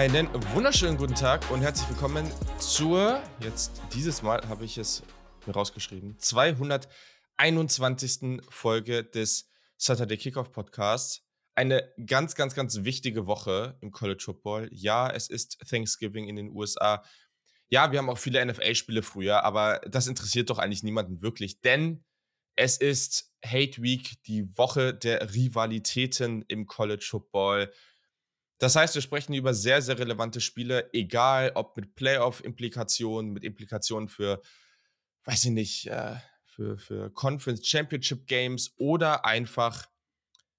Einen wunderschönen guten Tag und herzlich willkommen zur, jetzt dieses Mal habe ich es mir rausgeschrieben, 221. Folge des Saturday Kickoff Podcasts. Eine ganz, ganz, ganz wichtige Woche im College Football. Ja, es ist Thanksgiving in den USA. Ja, wir haben auch viele NFL-Spiele früher, aber das interessiert doch eigentlich niemanden wirklich, denn es ist Hate Week, die Woche der Rivalitäten im College Football. Das heißt, wir sprechen über sehr, sehr relevante Spiele, egal ob mit Playoff-Implikationen, mit Implikationen für, weiß ich nicht, äh, für, für Conference Championship Games oder einfach,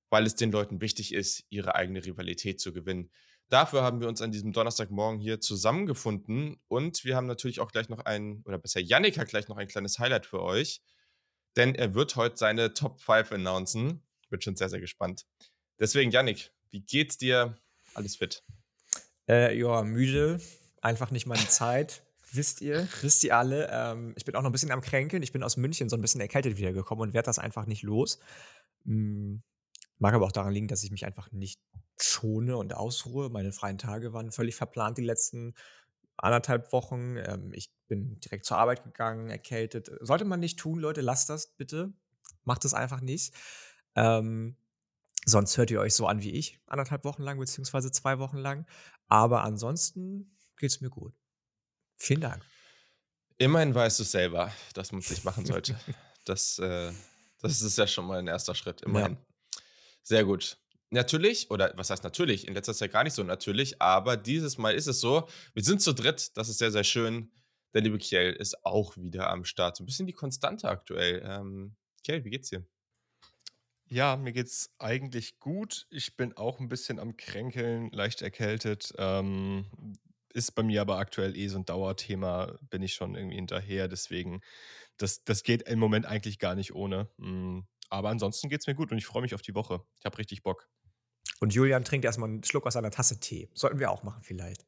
weil es den Leuten wichtig ist, ihre eigene Rivalität zu gewinnen. Dafür haben wir uns an diesem Donnerstagmorgen hier zusammengefunden und wir haben natürlich auch gleich noch ein, oder besser, Yannick hat gleich noch ein kleines Highlight für euch, denn er wird heute seine Top 5 announcen. Bin schon sehr, sehr gespannt. Deswegen, Yannick, wie geht's dir? Alles fit. Äh, ja, müde. Einfach nicht meine Zeit. Wisst ihr, wisst ihr alle. Ähm, ich bin auch noch ein bisschen am Kränkeln. Ich bin aus München so ein bisschen erkältet wiedergekommen und werde das einfach nicht los. Hm, mag aber auch daran liegen, dass ich mich einfach nicht schone und ausruhe. Meine freien Tage waren völlig verplant die letzten anderthalb Wochen. Ähm, ich bin direkt zur Arbeit gegangen, erkältet. Sollte man nicht tun, Leute, lasst das bitte. Macht es einfach nicht. Ähm, Sonst hört ihr euch so an wie ich, anderthalb Wochen lang, beziehungsweise zwei Wochen lang. Aber ansonsten geht es mir gut. Vielen Dank. Immerhin weißt du selber, dass man es nicht machen sollte. das, äh, das ist ja schon mal ein erster Schritt. Immerhin. Ja. Sehr gut. Natürlich, oder was heißt natürlich, in letzter Zeit gar nicht so natürlich, aber dieses Mal ist es so, wir sind zu dritt, das ist sehr, sehr schön. Der liebe Kiel ist auch wieder am Start. So ein bisschen die Konstante aktuell. Ähm, Kiel, wie geht's dir? Ja, mir geht's eigentlich gut. Ich bin auch ein bisschen am Kränkeln, leicht erkältet. Ähm, ist bei mir aber aktuell eh so ein Dauerthema, bin ich schon irgendwie hinterher. Deswegen, das, das geht im Moment eigentlich gar nicht ohne. Mm, aber ansonsten geht's mir gut und ich freue mich auf die Woche. Ich habe richtig Bock. Und Julian trinkt erstmal einen Schluck aus einer Tasse Tee. Sollten wir auch machen, vielleicht.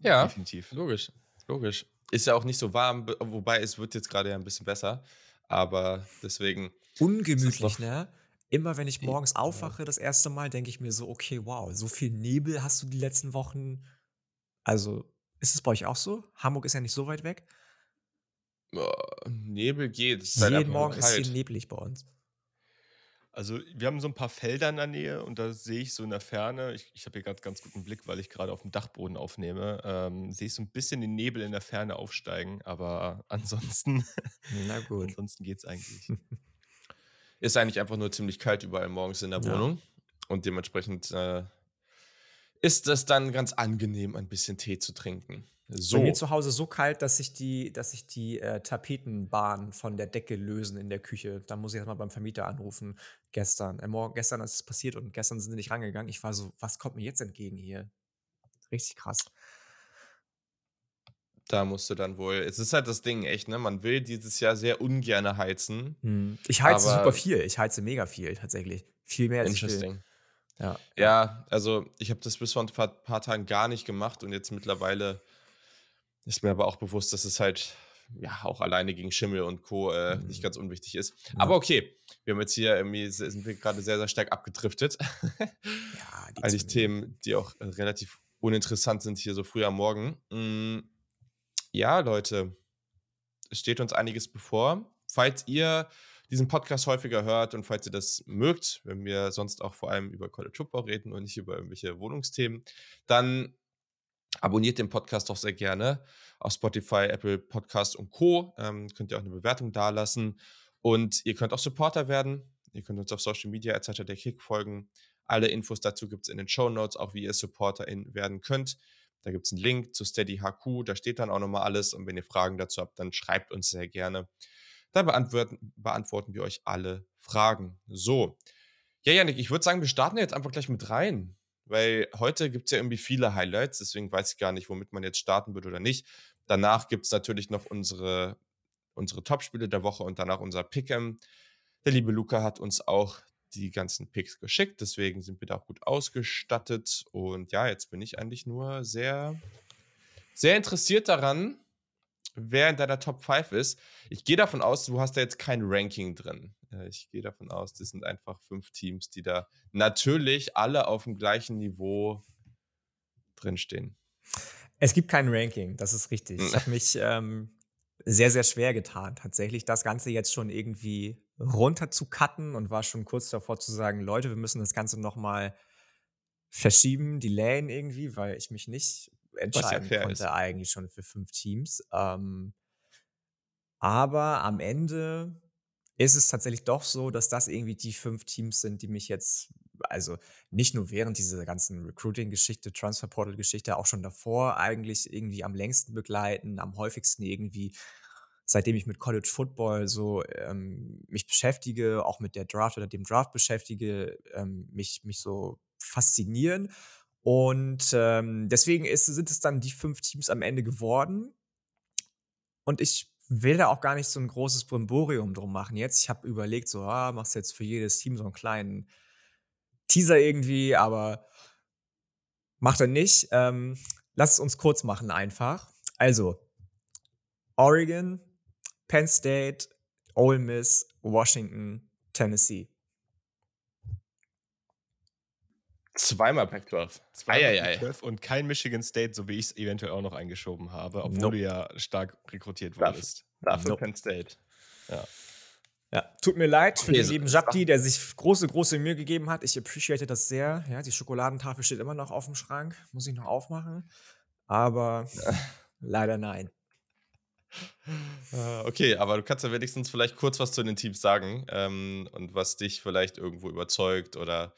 Ja, definitiv. Logisch. Logisch. Ist ja auch nicht so warm, wobei es wird jetzt gerade ja ein bisschen besser. Aber deswegen. Ungemütlich, ne? Immer wenn ich morgens aufwache, das erste Mal, denke ich mir so, okay, wow, so viel Nebel hast du die letzten Wochen. Also, ist es bei euch auch so? Hamburg ist ja nicht so weit weg. Oh, Nebel geht. Es ist halt Jeden Morgen ist hier neblig bei uns. Also, wir haben so ein paar Felder in der Nähe und da sehe ich so in der Ferne, ich, ich habe hier gerade ganz guten Blick, weil ich gerade auf dem Dachboden aufnehme, ähm, sehe ich so ein bisschen den Nebel in der Ferne aufsteigen, aber ansonsten, Na gut. ansonsten geht es eigentlich. Ist eigentlich einfach nur ziemlich kalt überall morgens in der Wohnung. Ja. Und dementsprechend äh, ist es dann ganz angenehm, ein bisschen Tee zu trinken. So. Bei mir zu Hause so kalt, dass sich die, dass sich die äh, Tapetenbahnen von der Decke lösen in der Küche. Da muss ich erstmal beim Vermieter anrufen. Gestern. Äh, morgen, gestern ist es passiert und gestern sind sie nicht rangegangen. Ich war so, was kommt mir jetzt entgegen hier? Richtig krass. Da musst du dann wohl. Es ist halt das Ding, echt, ne? Man will dieses Jahr sehr ungern heizen. Hm. Ich heize super viel. Ich heize mega viel, tatsächlich. Viel mehr als Interesting. Ich will. Ja, ja, also ich habe das bis vor ein paar Tagen gar nicht gemacht und jetzt mittlerweile ist mir aber auch bewusst, dass es halt ja auch alleine gegen Schimmel und Co. Äh, mhm. nicht ganz unwichtig ist. Ja. Aber okay, wir haben jetzt hier irgendwie sind wir gerade sehr, sehr stark abgedriftet. ja, Eigentlich Themen, die auch relativ uninteressant sind hier so früh am Morgen. Mhm. Ja, Leute, es steht uns einiges bevor. Falls ihr diesen Podcast häufiger hört und falls ihr das mögt, wenn wir sonst auch vor allem über College Football reden und nicht über irgendwelche Wohnungsthemen, dann abonniert den Podcast doch sehr gerne auf Spotify, Apple Podcast und Co. Ähm, könnt ihr auch eine Bewertung dalassen und ihr könnt auch Supporter werden. Ihr könnt uns auf Social Media etc. der Kick folgen. Alle Infos dazu gibt es in den Show Notes, auch wie ihr Supporterin werden könnt. Da gibt es einen Link zu Steady HQ, da steht dann auch nochmal alles. Und wenn ihr Fragen dazu habt, dann schreibt uns sehr gerne. Da beantworten, beantworten wir euch alle Fragen. So. Ja, Janik, ich würde sagen, wir starten jetzt einfach gleich mit rein. Weil heute gibt es ja irgendwie viele Highlights, deswegen weiß ich gar nicht, womit man jetzt starten wird oder nicht. Danach gibt es natürlich noch unsere, unsere Top-Spiele der Woche und danach unser Pick'em. Der liebe Luca hat uns auch die ganzen Picks geschickt. Deswegen sind wir da auch gut ausgestattet. Und ja, jetzt bin ich eigentlich nur sehr, sehr interessiert daran, wer in deiner Top 5 ist. Ich gehe davon aus, du hast da jetzt kein Ranking drin. Äh, ich gehe davon aus, das sind einfach fünf Teams, die da natürlich alle auf dem gleichen Niveau drinstehen? Es gibt kein Ranking, das ist richtig. Ich habe mich ähm, sehr, sehr schwer getan, tatsächlich das Ganze jetzt schon irgendwie runter zu cutten und war schon kurz davor zu sagen, Leute, wir müssen das Ganze nochmal verschieben, delayen irgendwie, weil ich mich nicht entscheiden konnte ist. eigentlich schon für fünf Teams. Ähm, aber am Ende ist es tatsächlich doch so, dass das irgendwie die fünf Teams sind, die mich jetzt, also nicht nur während dieser ganzen Recruiting-Geschichte, Transfer-Portal-Geschichte, auch schon davor eigentlich irgendwie am längsten begleiten, am häufigsten irgendwie, seitdem ich mit College Football so ähm, mich beschäftige, auch mit der Draft oder dem Draft beschäftige, ähm, mich, mich so faszinieren. Und ähm, deswegen ist, sind es dann die fünf Teams am Ende geworden. Und ich will da auch gar nicht so ein großes Brimborium drum machen jetzt. Ich habe überlegt, so, ah, machst jetzt für jedes Team so einen kleinen Teaser irgendwie, aber macht er nicht. Ähm, lass es uns kurz machen einfach. Also, Oregon, Penn State, Ole Miss, Washington, Tennessee. Zweimal Pac-12. Zweimal Pac-12 und kein Michigan State, so wie ich es eventuell auch noch eingeschoben habe, obwohl nope. du ja stark rekrutiert wurdest. Dafür nope. Penn State. Ja. Ja, tut mir leid für okay, den lieben Jabdi, der sich große, große Mühe gegeben hat. Ich appreciate das sehr. Ja, die Schokoladentafel steht immer noch auf dem Schrank. Muss ich noch aufmachen. Aber leider nein. Ah, okay, aber du kannst ja wenigstens vielleicht kurz was zu den Teams sagen ähm, und was dich vielleicht irgendwo überzeugt oder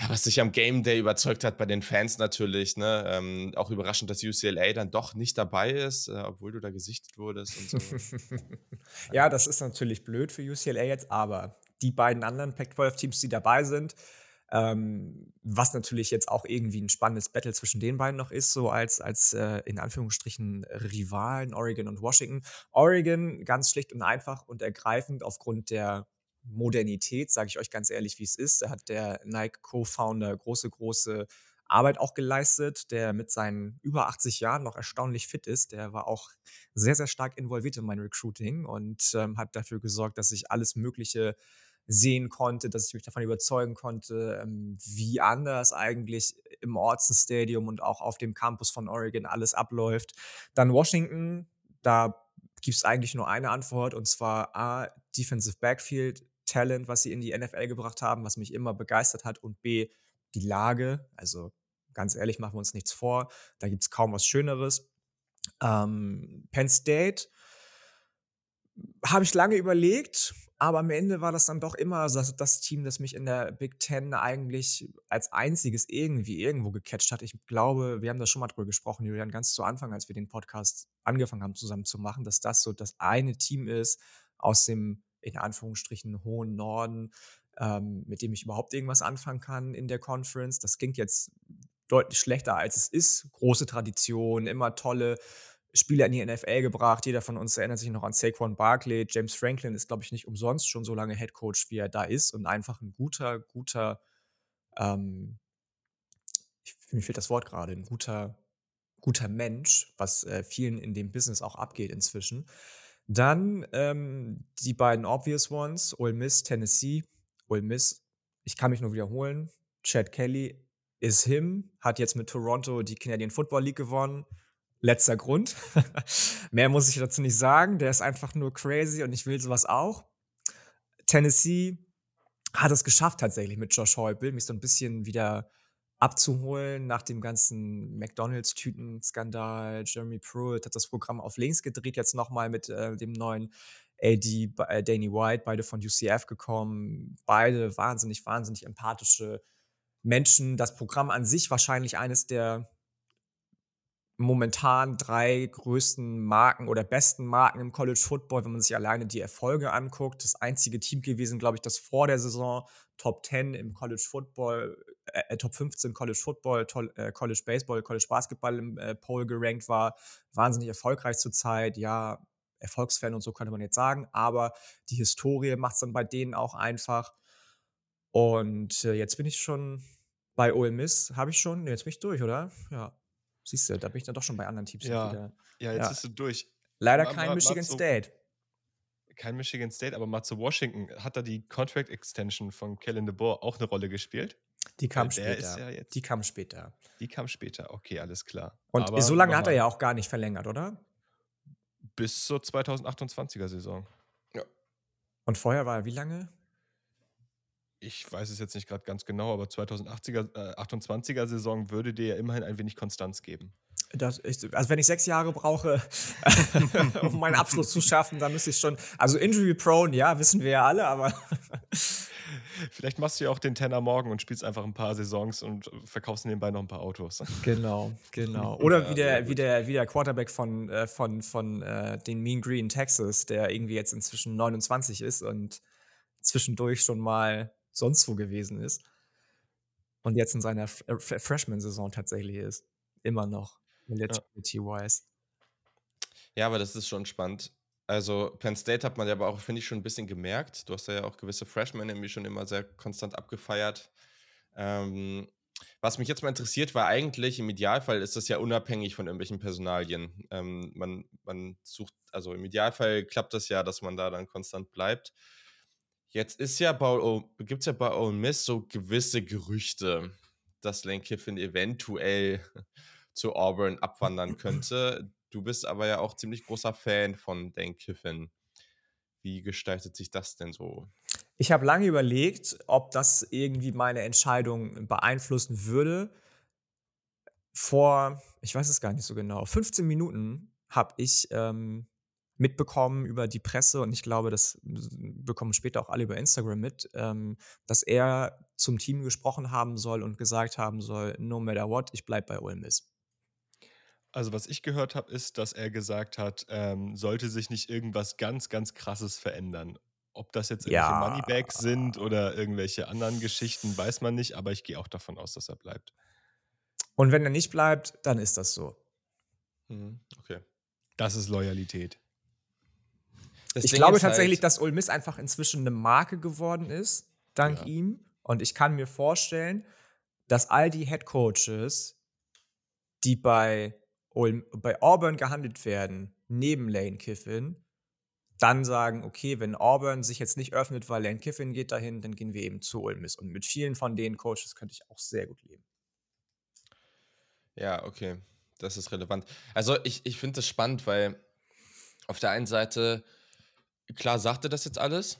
ja, was sich am Game Day überzeugt hat bei den Fans natürlich, ne? Ähm, auch überraschend, dass UCLA dann doch nicht dabei ist, äh, obwohl du da gesichtet wurdest und so. ja, das ist natürlich blöd für UCLA jetzt, aber die beiden anderen Pac-12-Teams, die dabei sind, ähm, was natürlich jetzt auch irgendwie ein spannendes Battle zwischen den beiden noch ist, so als, als äh, in Anführungsstrichen Rivalen Oregon und Washington. Oregon ganz schlicht und einfach und ergreifend aufgrund der Modernität, sage ich euch ganz ehrlich, wie es ist. Da hat der Nike-Co-Founder große, große Arbeit auch geleistet, der mit seinen über 80 Jahren noch erstaunlich fit ist. Der war auch sehr, sehr stark involviert in mein Recruiting und ähm, hat dafür gesorgt, dass ich alles Mögliche sehen konnte, dass ich mich davon überzeugen konnte, ähm, wie anders eigentlich im Orson Stadium und auch auf dem Campus von Oregon alles abläuft. Dann Washington, da gibt es eigentlich nur eine Antwort und zwar A, Defensive Backfield, Talent, was sie in die NFL gebracht haben, was mich immer begeistert hat und B, die Lage. Also ganz ehrlich, machen wir uns nichts vor. Da gibt es kaum was Schöneres. Ähm, Penn State habe ich lange überlegt, aber am Ende war das dann doch immer das, das, Team, das mich in der Big Ten eigentlich als einziges irgendwie irgendwo gecatcht hat. Ich glaube, wir haben da schon mal drüber gesprochen, Julian, ganz zu Anfang, als wir den Podcast angefangen haben zusammen zu machen, dass das so das eine Team ist aus dem in Anführungsstrichen hohen Norden, ähm, mit dem ich überhaupt irgendwas anfangen kann in der Conference. Das klingt jetzt deutlich schlechter, als es ist. Große Tradition, immer tolle Spieler in die NFL gebracht. Jeder von uns erinnert sich noch an Saquon Barkley. James Franklin ist, glaube ich, nicht umsonst schon so lange Head Coach, wie er da ist und einfach ein guter, guter, ähm, mir fehlt das Wort gerade, ein guter, guter Mensch, was äh, vielen in dem Business auch abgeht inzwischen. Dann ähm, die beiden Obvious Ones, Ole Miss, Tennessee. Ole Miss, ich kann mich nur wiederholen. Chad Kelly ist him, hat jetzt mit Toronto die Canadian Football League gewonnen. Letzter Grund. Mehr muss ich dazu nicht sagen. Der ist einfach nur crazy und ich will sowas auch. Tennessee hat es geschafft tatsächlich mit Josh Heupel, mich so ein bisschen wieder abzuholen nach dem ganzen McDonalds-Tüten-Skandal. Jeremy Pruitt hat das Programm auf links gedreht, jetzt nochmal mit äh, dem neuen AD äh, Danny White, beide von UCF gekommen. Beide wahnsinnig, wahnsinnig empathische Menschen. Das Programm an sich wahrscheinlich eines der momentan drei größten Marken oder besten Marken im College Football, wenn man sich alleine die Erfolge anguckt. Das einzige Team gewesen, glaube ich, das vor der Saison Top 10 im College Football, äh, äh Top 15 College Football, toll, äh, College Baseball, College Basketball im äh, Poll gerankt war. Wahnsinnig erfolgreich zurzeit. Ja, Erfolgsfan und so könnte man jetzt sagen. Aber die Historie macht es dann bei denen auch einfach. Und äh, jetzt bin ich schon bei Ole Miss. Habe ich schon? Jetzt bin ich durch, oder? Ja. Siehst du, da bin ich dann doch schon bei anderen Teams ja. wieder. Ja, jetzt ja. bist du durch. Leider kein mal, Michigan mal State. Kein Michigan State, aber mal zu Washington. Hat da die Contract Extension von Kellen DeBoer auch eine Rolle gespielt? Die kam der ist später. ja jetzt. Die kam später. Die kam später. Okay, alles klar. Und Aber so lange hat er ja auch gar nicht verlängert, oder? Bis zur 2028er Saison. Und vorher war er wie lange? Ich weiß es jetzt nicht gerade ganz genau, aber 2028er äh, 28er Saison würde dir ja immerhin ein wenig Konstanz geben. Das ist, also wenn ich sechs Jahre brauche, um meinen Abschluss zu schaffen, dann müsste ich schon. Also injury prone, ja, wissen wir ja alle, aber Vielleicht machst du ja auch den Tenner morgen und spielst einfach ein paar Saisons und verkaufst nebenbei noch ein paar Autos. genau, genau. Oder Ja, wie, der, wie, der, wie der Quarterback von, äh, von, von äh, den Mean Green Texas, der irgendwie jetzt inzwischen 29 ist und zwischendurch schon mal sonst wo gewesen ist. Und jetzt in seiner Freshman-Saison tatsächlich ist. Immer noch. Eligibility-wise. Ja, aber das ist schon spannend. Also Penn State hat man ja aber auch, finde ich, schon ein bisschen gemerkt. Du hast ja auch gewisse Freshmen irgendwie schon immer sehr konstant abgefeiert. Ähm, was mich jetzt mal interessiert, war eigentlich, im Idealfall ist das ja unabhängig von irgendwelchen Personalien. Ähm, man, man sucht, also im Idealfall klappt das ja, dass man da dann konstant bleibt. Jetzt ist ja bei, gibt es ja bei Ole Miss so gewisse Gerüchte, dass Lane Kiffin eventuell zu Auburn abwandern könnte. Du bist aber ja auch ziemlich großer Fan von Lane Kiffin. Wie gestaltet sich das denn so? Ich habe lange überlegt, ob das irgendwie meine Entscheidung beeinflussen würde. Vor, ich weiß es gar nicht so genau, 15 Minuten habe ich ähm, mitbekommen über die Presse und ich glaube, das bekommen später auch alle über Instagram mit, ähm, dass er zum Team gesprochen haben soll und gesagt haben soll, no matter what, ich bleibe bei Ole Miss. Also was ich gehört habe, ist, dass er gesagt hat, ähm, sollte sich nicht irgendwas ganz, ganz krasses verändern. Ob das jetzt irgendwelche Ja. Moneybags sind oder irgendwelche anderen Geschichten, weiß man nicht, aber ich gehe auch davon aus, dass er bleibt. Und wenn er nicht bleibt, dann ist das so. Mhm, Okay. Das ist Loyalität. Das ich Ding glaube halt- tatsächlich, dass Ole Miss einfach inzwischen eine Marke geworden ist, dank Ja. ihm. Und ich kann mir vorstellen, dass all die Head Coaches, die bei, Ole, bei Auburn gehandelt werden, neben Lane Kiffin, dann sagen, okay, wenn Auburn sich jetzt nicht öffnet, weil Lane Kiffin geht dahin, dann gehen wir eben zu Ole Miss. Und mit vielen von den Coaches könnte ich auch sehr gut leben. Ja, okay. Das ist relevant. Also ich, ich finde das spannend, weil auf der einen Seite, klar sagte das jetzt alles,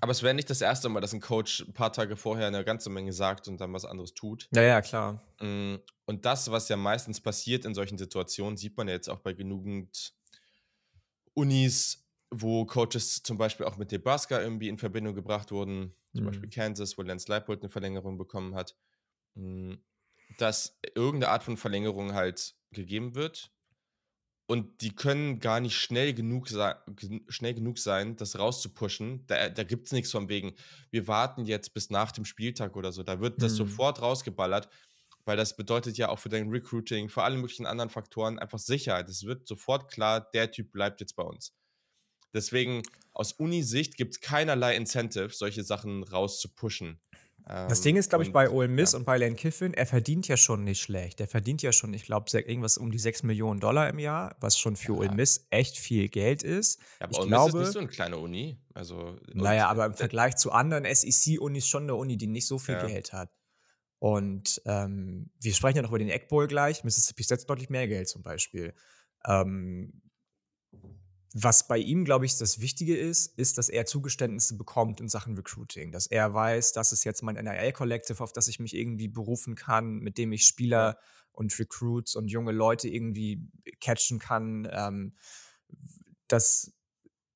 aber es wäre nicht das erste Mal, dass ein Coach ein paar Tage vorher eine ganze Menge sagt und dann was anderes tut. Ja, ja, klar. Mm, Und das, was ja meistens passiert in solchen Situationen, sieht man ja jetzt auch bei genügend Unis, wo Coaches zum Beispiel auch mit Nebraska irgendwie in Verbindung gebracht wurden, zum Mhm. Beispiel Kansas, wo Lance Leipold eine Verlängerung bekommen hat, mm, dass irgendeine Art von Verlängerung halt gegeben wird. Und die können gar nicht schnell genug, schnell genug sein, das rauszupushen. Da, da gibt es nichts von wegen, wir warten jetzt bis nach dem Spieltag oder so. Da wird das Mhm. sofort rausgeballert, weil das bedeutet ja auch für dein Recruiting, für alle möglichen anderen Faktoren einfach Sicherheit. Es wird sofort klar, der Typ bleibt jetzt bei uns. Deswegen, aus Uni-Sicht gibt es keinerlei Incentive, solche Sachen rauszupushen. Das Ähm, Ding ist, glaube ich, bei Ole Miss ja. und bei Lane Kiffin, er verdient ja schon nicht schlecht. Er verdient ja schon, ich glaube, irgendwas um die 6 Millionen Dollar im Jahr, was schon für Ja. Ole Miss echt viel Geld ist. Ja, aber ich Ole Miss ist nicht so eine kleine Uni. Also, Naja, aber im Vergleich zu anderen SEC-Unis schon eine Uni, die nicht so viel Ja. Geld hat. Und ähm, wir sprechen ja noch über den Egg Bowl gleich. Mississippi State hat deutlich mehr Geld zum Beispiel. Ähm, was bei ihm, glaube ich, das Wichtige ist, ist, dass er Zugeständnisse bekommt in Sachen Recruiting. Dass er weiß, das ist jetzt mein NIL-Collective, auf das ich mich irgendwie berufen kann, mit dem ich Spieler und Recruits und junge Leute irgendwie catchen kann. Ähm, dass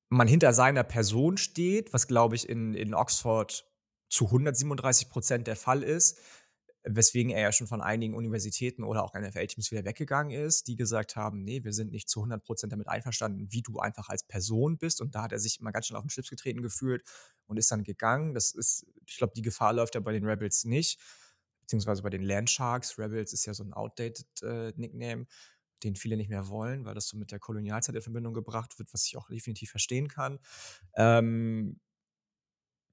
man hinter seiner Person steht, was glaube ich in, in Oxford zu 137 Prozent der Fall ist, weswegen er ja schon von einigen Universitäten oder auch NFL-Teams wieder weggegangen ist, die gesagt haben, nee, wir sind nicht zu 100 Prozent damit einverstanden, wie du einfach als Person bist. Und da hat er sich immer ganz schnell auf den Schlips getreten gefühlt und ist dann gegangen. Das ist, ich glaube, die Gefahr läuft ja bei den Rebels nicht, beziehungsweise bei den Landsharks. Rebels ist ja so ein outdated äh, Nickname den viele nicht mehr wollen, weil das so mit der Kolonialzeit in Verbindung gebracht wird, was ich auch definitiv verstehen kann. Ähm,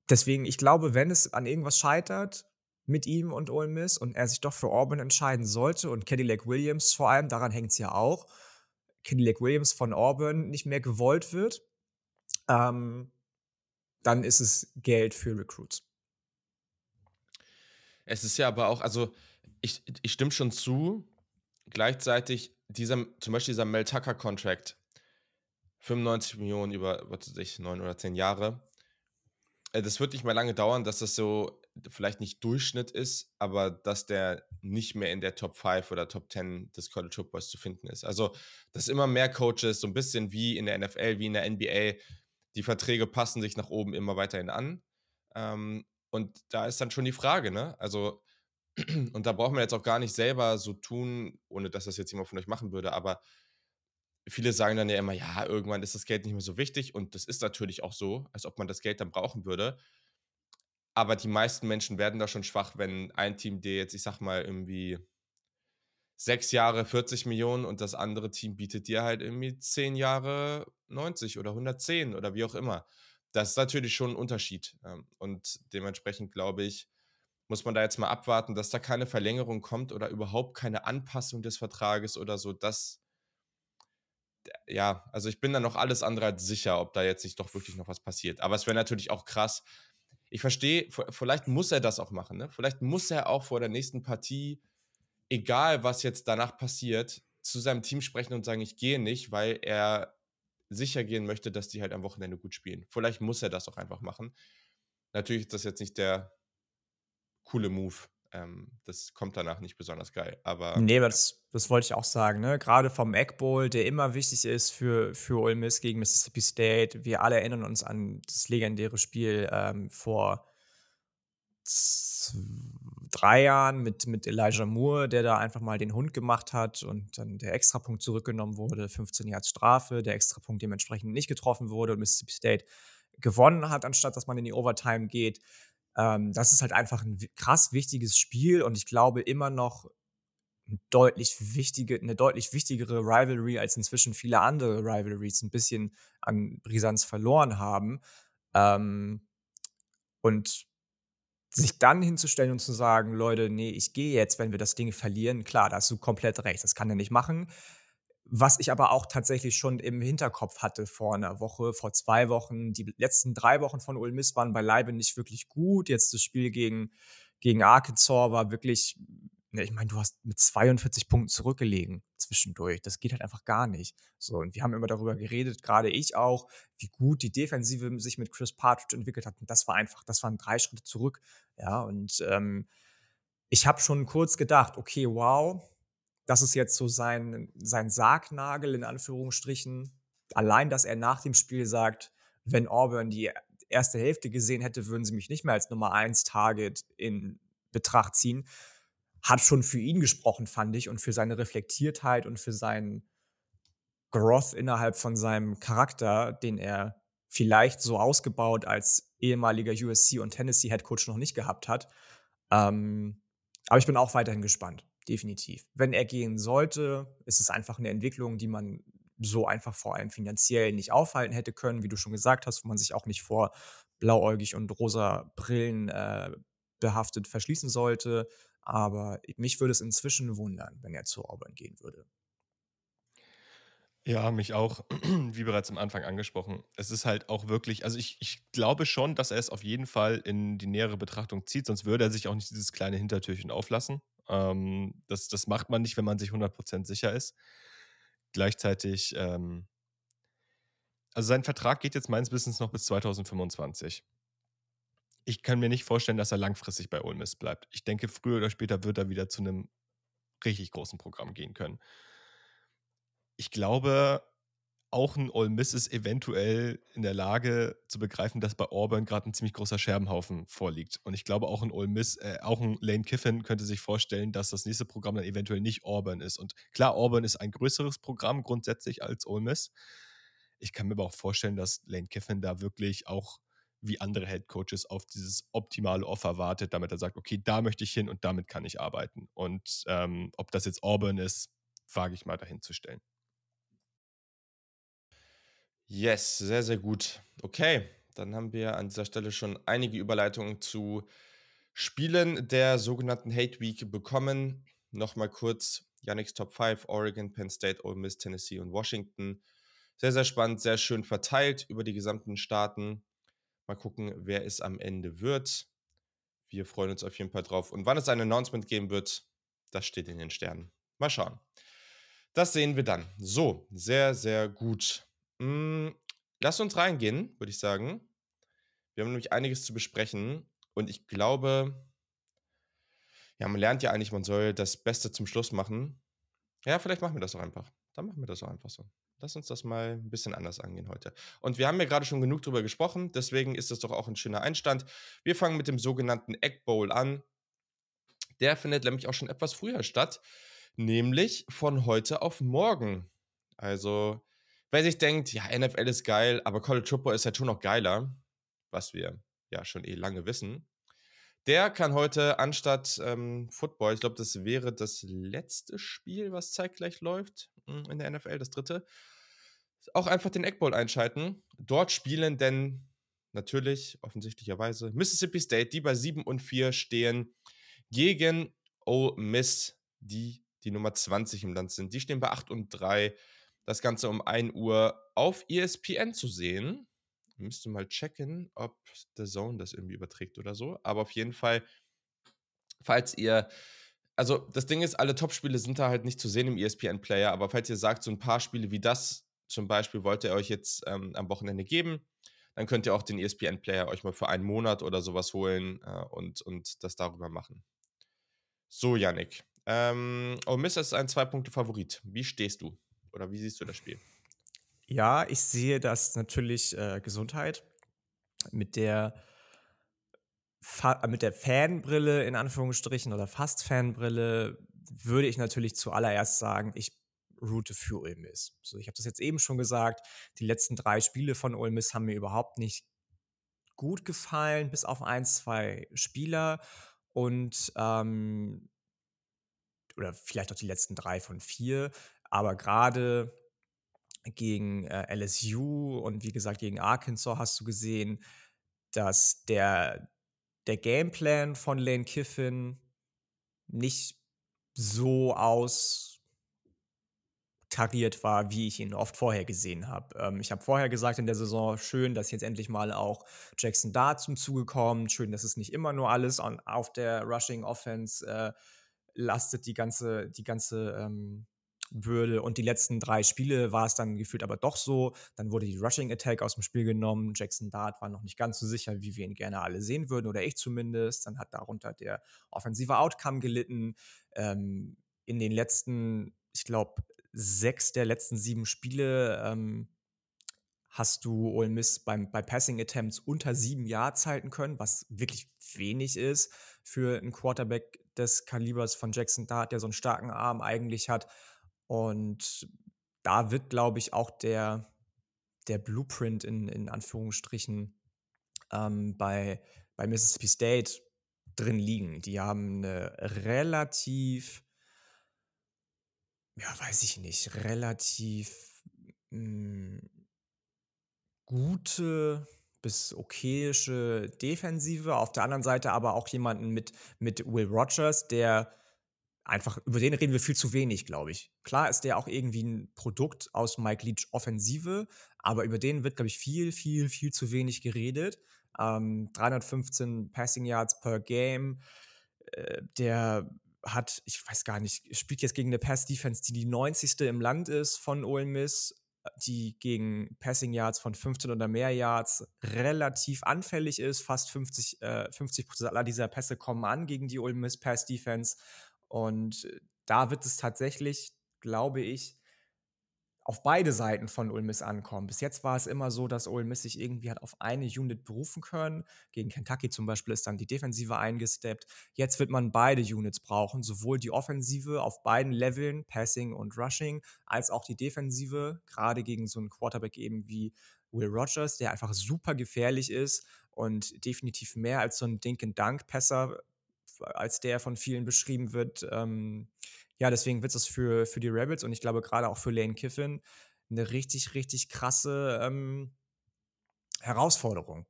deswegen, ich glaube, wenn es an irgendwas scheitert mit ihm und Ole Miss und er sich doch für Auburn entscheiden sollte und Cadillac Williams vor allem, daran hängt es ja auch, Cadillac Williams von Auburn nicht mehr gewollt wird, ähm, dann ist es Geld für Recruits. Es ist ja aber auch, also ich, ich stimme schon zu, gleichzeitig dieser, zum Beispiel dieser Mel Tucker Contract, 95 Millionen über, was weiß ich, neun oder zehn Jahre. Äh, das wird nicht mehr lange dauern, dass das so vielleicht nicht Durchschnitt ist, aber dass der nicht mehr in der Top 5 oder Top 10 des College Footballs zu finden ist. Also, dass immer mehr Coaches, so ein bisschen wie in der NFL, wie in der NBA, die Verträge passen sich nach oben immer weiterhin an. Ähm, und da ist dann schon die Frage, ne? Also, und da braucht man jetzt auch gar nicht selber so tun, ohne dass das jetzt jemand von euch machen würde, aber viele sagen dann ja immer, ja, irgendwann ist das Geld nicht mehr so wichtig und das ist natürlich auch so, als ob man das Geld dann brauchen würde. Aber die meisten Menschen werden da schon schwach, wenn ein Team dir jetzt, ich sag mal, irgendwie sechs Jahre 40 Millionen und das andere Team bietet dir halt irgendwie zehn Jahre 90 oder 110 oder wie auch immer. Das ist natürlich schon ein Unterschied. Ähm, und dementsprechend glaube ich, muss man da jetzt mal abwarten, dass da keine Verlängerung kommt oder überhaupt keine Anpassung des Vertrages oder so. Das, ja, also ich bin da noch alles andere als sicher, ob da jetzt nicht doch wirklich noch was passiert. Aber es wäre natürlich auch krass. Ich verstehe, vielleicht muss er das auch machen. Ne? Vielleicht muss er auch vor der nächsten Partie, egal was jetzt danach passiert, zu seinem Team sprechen und sagen, ich gehe nicht, weil er sicher gehen möchte, dass die halt am Wochenende gut spielen. Vielleicht muss er das auch einfach machen. Natürlich ist das jetzt nicht der coole Move. Ähm, das kommt danach nicht besonders geil. Aber nee, das, das wollte ich auch sagen. Ne? Gerade vom Egg Bowl, der immer wichtig ist für, für Ole Miss gegen Mississippi State. Wir alle erinnern uns an das legendäre Spiel ähm, vor drei Jahren mit, mit Elijah Moore, der da einfach mal den Hund gemacht hat und dann der Extrapunkt zurückgenommen wurde, 15 Jahre Strafe, der Extrapunkt dementsprechend nicht getroffen wurde und Mississippi State gewonnen hat, anstatt dass man in die Overtime geht. Ähm, das ist halt einfach ein krass wichtiges Spiel und ich glaube immer noch deutlich wichtige, eine deutlich wichtigere Rivalry als inzwischen viele andere Rivalries ein bisschen an Brisanz verloren haben. Ähm, und sich dann hinzustellen und zu sagen, Leute, nee, ich gehe jetzt, wenn wir das Ding verlieren, klar, da hast du komplett recht, das kann er nicht machen. Was ich aber auch tatsächlich schon im Hinterkopf hatte vor einer Woche, vor zwei Wochen. Die letzten drei Wochen von Ole Miss waren beileibe nicht wirklich gut. Jetzt das Spiel gegen, gegen Arkansas war wirklich, ne, ich meine, du hast mit 42 Punkten zurückgelegen zwischendurch. Das geht halt einfach gar nicht. So, und wir haben immer darüber geredet, gerade ich auch, wie gut die Defensive sich mit Chris Partridge entwickelt hat. Und das war einfach, das waren drei Schritte zurück. Ja, und ähm, ich habe schon kurz gedacht, okay, wow, das ist jetzt so sein, sein Sargnagel in Anführungsstrichen. Allein, dass er nach dem Spiel sagt, wenn Auburn die erste Hälfte gesehen hätte, würden sie mich nicht mehr als Nummer 1 Target in Betracht ziehen, hat schon für ihn gesprochen, fand ich, und für seine Reflektiertheit und für seinen Growth innerhalb von seinem Charakter, den er vielleicht so ausgebaut als ehemaliger USC und Tennessee Head Coach noch nicht gehabt hat. Ähm, aber ich bin auch weiterhin gespannt definitiv. Wenn er gehen sollte, ist es einfach eine Entwicklung, die man so einfach vor allem finanziell nicht aufhalten hätte können, wie du schon gesagt hast, wo man sich auch nicht vor blauäugig und rosa Brillen äh, behaftet verschließen sollte. Aber mich würde es inzwischen wundern, wenn er zu Auburn gehen würde. Ja, mich auch, wie bereits am Anfang angesprochen. Es ist halt auch wirklich, also ich, ich glaube schon, dass er es auf jeden Fall in die nähere Betrachtung zieht, sonst würde er sich auch nicht dieses kleine Hintertürchen auflassen. Ähm, das, das macht man nicht, wenn man sich 100% sicher ist. Gleichzeitig, ähm, also sein Vertrag geht jetzt meines Wissens noch bis 2025. Ich kann mir nicht vorstellen, dass er langfristig bei Ole Miss bleibt. Ich denke, früher oder später wird er wieder zu einem richtig großen Programm gehen können. Ich glaube, auch ein Ole Miss ist eventuell in der Lage zu begreifen, dass bei Auburn gerade ein ziemlich großer Scherbenhaufen vorliegt. Und ich glaube, auch ein Ole Miss, äh, auch ein Lane Kiffin könnte sich vorstellen, dass das nächste Programm dann eventuell nicht Auburn ist. Und klar, Auburn ist ein größeres Programm grundsätzlich als Ole Miss. Ich kann mir aber auch vorstellen, dass Lane Kiffin da wirklich auch wie andere Head Coaches auf dieses optimale Offer wartet, damit er sagt, okay, da möchte ich hin und damit kann ich arbeiten. Und ähm, ob das jetzt Auburn ist, wage ich mal dahin zu stellen. Yes, sehr, sehr gut. Okay, dann haben wir an dieser Stelle schon einige Überleitungen zu Spielen der sogenannten Hate Week bekommen. Nochmal kurz: Yannick's Top 5, Oregon, Penn State, Ole Miss, Tennessee und Washington. Sehr, sehr spannend, sehr schön verteilt über die gesamten Staaten. Mal gucken, wer es am Ende wird. wir freuen uns auf jeden Fall drauf. Und wann es ein Announcement geben wird, das steht in den Sternen. Mal schauen. Das sehen wir dann. So, sehr, sehr gut. Hm, lass uns reingehen, würde ich sagen. Wir haben nämlich einiges zu besprechen. Und ich glaube, ja, man lernt ja eigentlich, man soll das Beste zum Schluss machen. Ja, vielleicht machen wir das doch einfach. Dann machen wir das auch einfach so. Lass uns das mal ein bisschen anders angehen heute. Und wir haben ja gerade schon genug drüber gesprochen, deswegen ist das doch auch ein schöner Einstand. Wir fangen mit dem sogenannten Egg Bowl an. Der findet nämlich auch schon etwas früher statt, nämlich von heute auf morgen. Also, wer sich denkt, ja, NFL ist geil, aber College Football ist halt schon noch geiler, was wir ja schon eh lange wissen. Der kann heute anstatt ähm, Football, ich glaube, das wäre das letzte Spiel, was zeitgleich läuft hm, in der NFL, das dritte, auch einfach den Eggbowl einschalten. Dort spielen denn natürlich, offensichtlicherweise, Mississippi State, die bei 7 und 4 stehen, gegen Ole Miss, die die Nummer 20 im Land sind. Die stehen bei 8 und 3. Das Ganze um 1 Uhr auf ESPN zu sehen. Müsste mal checken, ob The Zone das irgendwie überträgt oder so. Aber auf jeden Fall, falls ihr also das Ding ist, alle Top-Spiele sind da halt nicht zu sehen im ESPN-Player, aber falls ihr sagt, so ein paar Spiele wie das zum Beispiel wollt ihr euch jetzt ähm, am Wochenende geben, dann könnt ihr auch den ESPN-Player euch mal für einen Monat oder sowas holen äh, und, und das darüber machen. So, Yannick. Ähm, Ole Miss ist ein Zwei-Punkte-Favorit. Wie stehst du? Oder wie siehst du das Spiel? Ja, ich sehe das natürlich äh, Gesundheit mit der mit der Fanbrille in Anführungsstrichen oder fast Fanbrille würde ich natürlich zuallererst sagen, ich route für Ole Miss. So, ich habe das jetzt eben schon gesagt, die letzten drei Spiele von Ole Miss haben mir überhaupt nicht gut gefallen, bis auf ein, zwei Spieler und ähm, oder vielleicht auch die letzten drei von vier, aber gerade gegen äh, LSU und wie gesagt gegen Arkansas hast du gesehen, dass der, der Gameplan von Lane Kiffin nicht so aus tariert war, wie ich ihn oft vorher gesehen habe. Ähm, ich habe vorher gesagt in der Saison, schön, dass jetzt endlich mal auch Jackson Dart zum Zuge kommt. Schön, dass es nicht immer nur alles on, auf der Rushing Offense äh, lastet, die ganze, die ganze ähm, Bürde. Und die letzten drei Spiele war es dann gefühlt aber doch so. Dann wurde die Rushing Attack aus dem Spiel genommen. Jackson Dart war noch nicht ganz so sicher, wie wir ihn gerne alle sehen würden, oder ich zumindest. Dann hat darunter der offensive Outcome gelitten. Ähm, in den letzten, ich glaube, sechs der letzten sieben Spiele ähm, hast du Ole Miss beim, bei Passing Attempts unter sieben Yards halten können, was wirklich wenig ist für einen Quarterback des Kalibers von Jackson Dart, der so einen starken Arm eigentlich hat. Und da wird, glaube ich, auch der, der Blueprint in, in Anführungsstrichen ähm, bei, bei Mississippi State drin liegen. Die haben eine relativ ja, weiß ich nicht, relativ mh, hm, gute bis okayische Defensive. Auf der anderen Seite aber auch jemanden mit, mit Will Rogers, der einfach, über den reden wir viel zu wenig, glaube ich. Klar ist der auch irgendwie ein Produkt aus Mike Leach Offensive, aber über den wird, glaube ich, viel, viel, viel zu wenig geredet. Ähm, 315 Passing Yards per Game. Äh, der hat, ich weiß gar nicht, spielt jetzt gegen eine Pass-Defense, die die 90. im Land ist von Ole Miss, die gegen Passing Yards von 15 oder mehr Yards relativ anfällig ist. Fast 50, äh, 50 Prozent aller dieser Pässe kommen an gegen die Ole Miss Pass Defense. Und äh, da wird es tatsächlich, glaube ich, auf beide Seiten von Ole ankommen. Bis jetzt war es immer so, dass Ole sich irgendwie hat auf eine Unit berufen können. Gegen Kentucky zum Beispiel ist dann die Defensive eingesteppt. Jetzt wird man beide Units brauchen, sowohl die Offensive auf beiden Leveln, Passing und Rushing, als auch die Defensive, gerade gegen so einen Quarterback eben wie Will Rogers, der einfach super gefährlich ist und definitiv mehr als so ein Dink-and-Dunk-Passer, als der von vielen beschrieben wird, ähm, ja, deswegen wird es für, für die Rebels und ich glaube gerade auch für Lane Kiffin eine richtig, richtig krasse ähm, Herausforderung.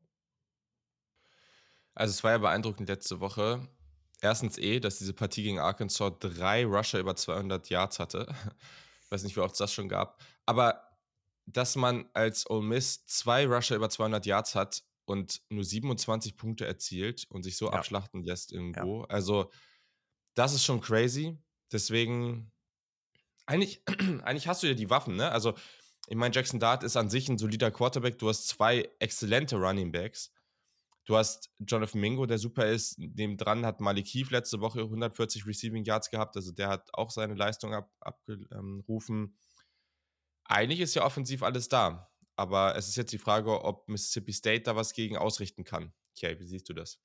Also es war ja beeindruckend letzte Woche. Erstens eh, dass diese Partie gegen Arkansas drei Rusher über 200 Yards hatte. Ich weiß nicht, wie oft es das schon gab. Aber dass man als Ole Miss zwei Rusher über 200 Yards hat und nur 27 Punkte erzielt und sich so Ja. abschlachten lässt irgendwo. Also, das ist schon crazy. Deswegen, eigentlich, eigentlich hast du ja die Waffen, ne? Also, ich meine, Jackson Dart ist an sich ein solider Quarterback. Du hast zwei exzellente Running Backs. Du hast Jonathan Mingo, der super ist. Nebendran hat Malik Heath letzte Woche 140 Receiving Yards gehabt. Also der hat auch seine Leistung ab, abgerufen. Eigentlich ist ja offensiv alles da. Aber es ist jetzt die Frage, ob Mississippi State da was gegen ausrichten kann. Okay, wie siehst du das?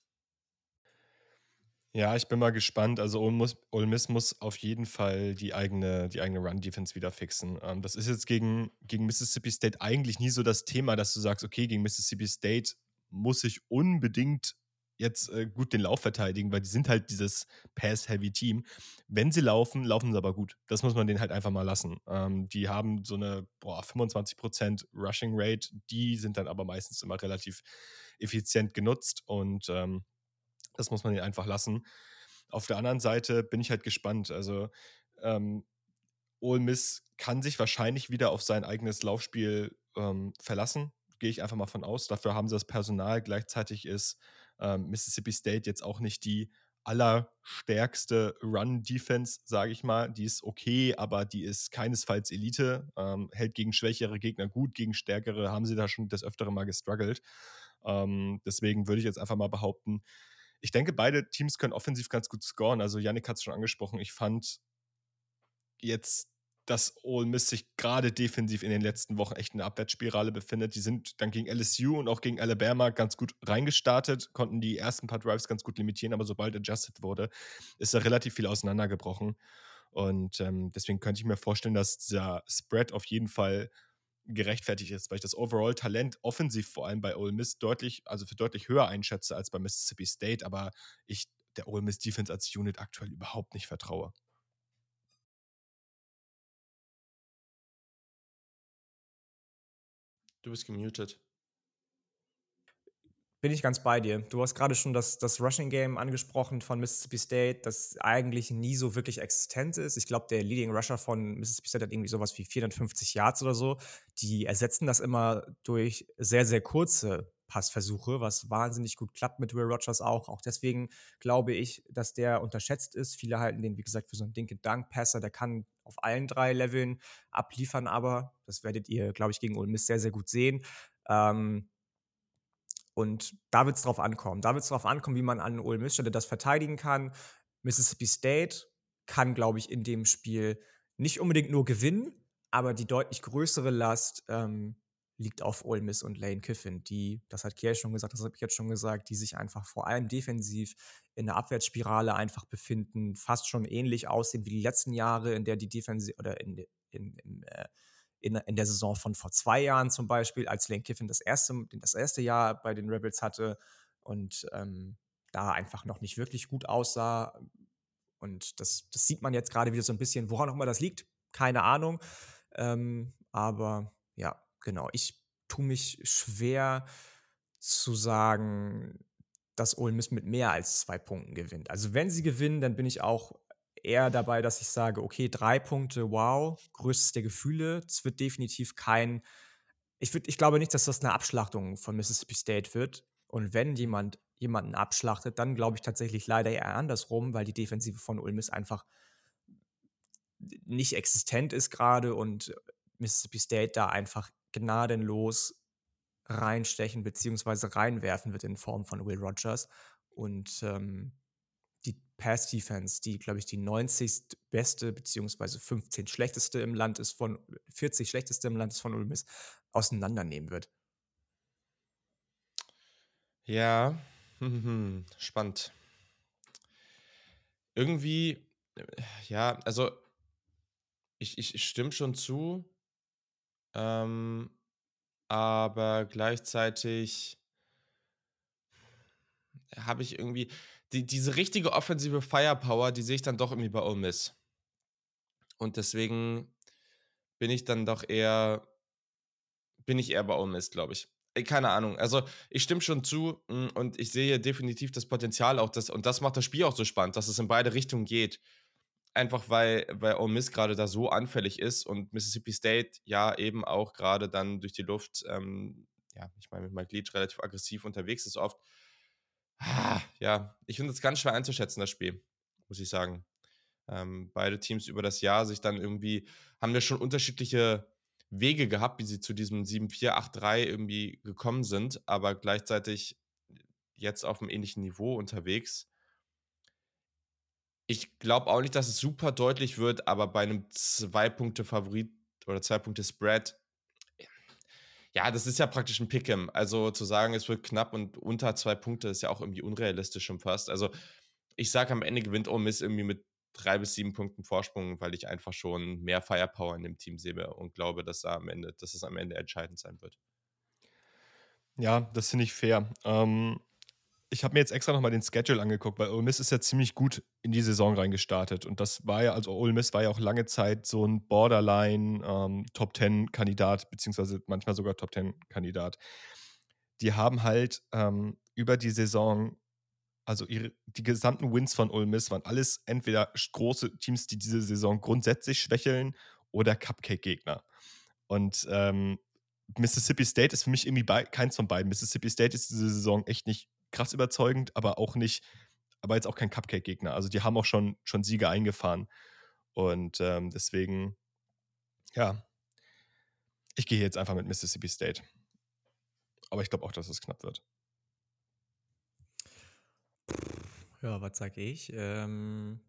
Ja, ich bin mal gespannt. Also Ole Miss, Ole Miss muss auf jeden Fall die eigene, die eigene Run-Defense wieder fixen. Ähm, das ist jetzt gegen, gegen Mississippi State eigentlich nie so das Thema, dass du sagst, okay, gegen Mississippi State muss ich unbedingt jetzt äh, gut den Lauf verteidigen, weil die sind halt dieses Pass-Heavy-Team. Wenn sie laufen, laufen sie aber gut. Das muss man denen halt einfach mal lassen. Ähm, die haben so eine boah, 25% Rushing Rate, die sind dann aber meistens immer relativ effizient genutzt und ähm, das muss man ihnen einfach lassen. Auf der anderen Seite bin ich halt gespannt. Also ähm, Ole Miss kann sich wahrscheinlich wieder auf sein eigenes Laufspiel ähm, verlassen. Gehe ich einfach mal von aus. Dafür haben sie das Personal. Gleichzeitig ist ähm, Mississippi State jetzt auch nicht die allerstärkste Run-Defense, sage ich mal. Die ist okay, aber die ist keinesfalls Elite. Ähm, hält gegen schwächere Gegner gut, gegen stärkere haben sie da schon das öftere Mal gestruggelt. Ähm, deswegen würde ich jetzt einfach mal behaupten, ich denke, beide Teams können offensiv ganz gut scoren. Also Yannick hat es schon angesprochen. Ich fand jetzt, dass Ole Miss sich gerade defensiv in den letzten Wochen echt in einer Abwärtsspirale befindet. Die sind dann gegen LSU und auch gegen Alabama ganz gut reingestartet, konnten die ersten paar Drives ganz gut limitieren, aber sobald adjusted wurde, ist da relativ viel auseinandergebrochen. Und ähm, deswegen könnte ich mir vorstellen, dass der Spread auf jeden Fall gerechtfertigt ist, weil ich das Overall-Talent offensiv vor allem bei Ole Miss deutlich, also für deutlich höher einschätze als bei Mississippi State, aber ich der Ole Miss Defense als Unit aktuell überhaupt nicht vertraue. Du bist gemutet. Bin ich ganz bei dir. Du hast gerade schon das, das Rushing Game angesprochen von Mississippi State, das eigentlich nie so wirklich existent ist. Ich glaube, der Leading Rusher von Mississippi State hat irgendwie sowas wie 450 Yards oder so. Die ersetzen das immer durch sehr, sehr kurze Passversuche, was wahnsinnig gut klappt mit Will Rogers auch. Auch deswegen glaube ich, dass der unterschätzt ist. Viele halten den, wie gesagt, für so einen Dink-and-Dunk-Passer. Der kann auf allen drei Leveln abliefern, aber das werdet ihr, glaube ich, gegen Ole Miss sehr, sehr gut sehen. Ähm, und da wird es drauf ankommen. Da wird es drauf ankommen, wie man an Ole Miss Stelle das verteidigen kann. Mississippi State kann, glaube ich, in dem Spiel nicht unbedingt nur gewinnen, aber die deutlich größere Last ähm, liegt auf Ole Miss und Lane Kiffin, die, das hat Kiel schon gesagt, das habe ich jetzt schon gesagt, die sich einfach vor allem defensiv in der Abwärtsspirale einfach befinden, fast schon ähnlich aussehen wie die letzten Jahre, in der die Defensive oder in, in, in, äh, in, in der Saison von vor zwei Jahren zum Beispiel, als Lane Kiffin das erste, das erste Jahr bei den Rebels hatte und ähm, da einfach noch nicht wirklich gut aussah. Und das, das sieht man jetzt gerade wieder so ein bisschen, woran auch immer das liegt, keine Ahnung. Ähm, aber ja, genau. Ich tue mich schwer zu sagen, dass Ole Miss mit mehr als zwei Punkten gewinnt. Also wenn sie gewinnen, dann bin ich auch eher dabei, dass ich sage, okay, drei Punkte, wow, größtes der Gefühle. Es wird definitiv kein, ich, würd, ich glaube nicht, dass das eine Abschlachtung von Mississippi State wird. Und wenn jemand jemanden abschlachtet, dann glaube ich tatsächlich leider eher andersrum, weil die Defensive von Ole Miss einfach nicht existent ist gerade und Mississippi State da einfach gnadenlos reinstechen bzw. reinwerfen wird in Form von Will Rogers. Und ähm, Pass-Defense, die, glaube ich, die 90. beste beziehungsweise 15 schlechteste im Land ist von 40 schlechteste im Land ist von Ole Miss, auseinandernehmen wird. Ja, spannend. Irgendwie, ja, also ich, ich stimme schon zu, ähm, aber gleichzeitig habe ich irgendwie, die, diese richtige offensive Firepower, die sehe ich dann doch irgendwie bei Ole Miss. Und deswegen bin ich dann doch eher, bin ich eher bei Ole Miss, glaube ich. Keine Ahnung. Also ich stimme schon zu hm, und ich sehe definitiv das Potenzial auch, das, und das macht das Spiel auch so spannend, dass es in beide Richtungen geht. Einfach weil, weil Ole Miss gerade da so anfällig ist und Mississippi State ja eben auch gerade dann durch die Luft ähm, ja, ich meine, mit Mike Leach relativ aggressiv unterwegs ist oft. Ah, ja, ich finde es ganz schwer einzuschätzen, das Spiel, muss ich sagen. Ähm, beide Teams über das Jahr sich dann irgendwie, haben ja schon unterschiedliche Wege gehabt, wie sie zu diesem 7-4-8-3 irgendwie gekommen sind, aber gleichzeitig jetzt auf einem ähnlichen Niveau unterwegs. Ich glaube auch nicht, dass es super deutlich wird, aber bei einem Zwei-Punkte-Favorit oder Zwei-Punkte-Spread, ja, das ist ja praktisch ein Pick'em. Also zu sagen, es wird knapp und unter zwei Punkte ist ja auch irgendwie unrealistisch schon fast. Also ich sage, am Ende gewinnt Ole Miss irgendwie mit drei bis sieben Punkten Vorsprung, weil ich einfach schon mehr Firepower in dem Team sehe und glaube, dass, da am Ende, dass es am Ende entscheidend sein wird. Ja, das finde ich fair. Ähm, ich habe mir jetzt extra nochmal den Schedule angeguckt, weil Ole Miss ist ja ziemlich gut in die Saison reingestartet. Und das war ja, also Ole Miss war ja auch lange Zeit so ein Borderline ähm, beziehungsweise manchmal sogar Top Ten Kandidat. Die haben halt ähm, über die Saison also ihre, die gesamten Wins von Ole Miss waren alles entweder große Teams, die diese Saison grundsätzlich schwächeln oder Cupcake-Gegner. Und ähm, Mississippi State ist für mich irgendwie bei, keins von beiden. Mississippi State ist diese Saison echt nicht krass überzeugend, aber auch nicht, aber jetzt auch kein Cupcake-Gegner. Also die haben auch schon, schon Siege eingefahren. Und ähm, deswegen, ja, ich gehe jetzt einfach mit Mississippi State. Aber ich glaube auch, dass es knapp wird. Ja, was sag ich? Ähm,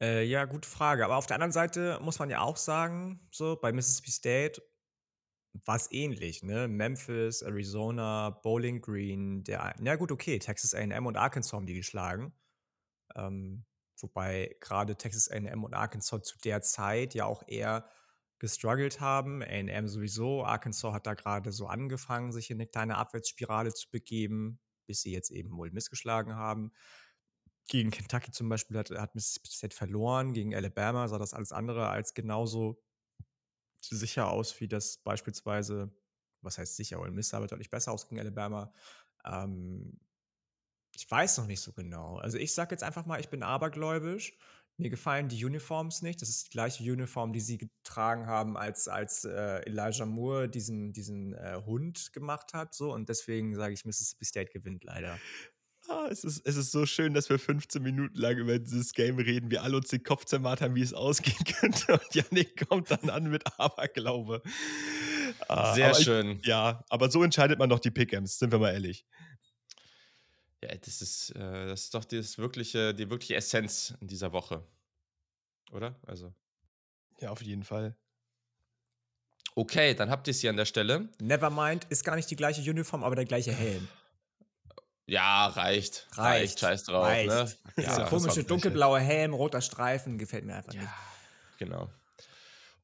äh, ja, gute Frage. Aber auf der anderen Seite muss man ja auch sagen, so bei Mississippi State war es ähnlich, ne? Memphis, Arizona, Bowling Green, der, na gut, okay, Texas A&M und Arkansas haben die geschlagen. Ähm, wobei gerade Texas A&M und Arkansas zu der Zeit ja auch eher gestruggelt haben. A&M sowieso. Arkansas hat da gerade so angefangen, sich in eine kleine Abwärtsspirale zu begeben bis sie jetzt eben wohl missgeschlagen haben. Gegen Kentucky zum Beispiel hat, hat Mississippi State verloren, gegen Alabama sah das alles andere als genauso sicher aus, wie das beispielsweise, was heißt sicher, Ole Miss sah aber deutlich besser aus gegen Alabama. Ähm, ich weiß noch nicht so genau. Also ich sage jetzt einfach mal, ich bin abergläubisch. Mir gefallen die Uniforms nicht. Das ist die gleiche Uniform, die sie getragen haben, als, als äh, Elijah Moore diesen, diesen äh, Hund gemacht hat. So. Und deswegen sage ich, Mississippi State gewinnt leider. Ah, es, ist, es ist so schön, dass wir 15 Minuten lang über dieses Game reden, wir alle uns den Kopf zermarrt haben, wie es ausgehen könnte. Und Janik kommt dann an mit Aberglaube. Ah, Sehr schön. Ich, ja, aber so entscheidet man doch die Pickems, sind wir mal ehrlich. Ja, das ist, äh, das ist doch das wirkliche, die wirkliche Essenz in dieser Woche. Oder? Also. Ja, auf jeden Fall. Okay, dann habt ihr es hier an der Stelle. Nevermind, ist gar nicht die gleiche Uniform, aber der gleiche Helm. Ja, reicht. Reicht. reicht. Scheiß drauf. Reicht. Ne? Ja, Dieser komische dunkelblaue Helm, roter Streifen, gefällt mir einfach ja, nicht. Genau.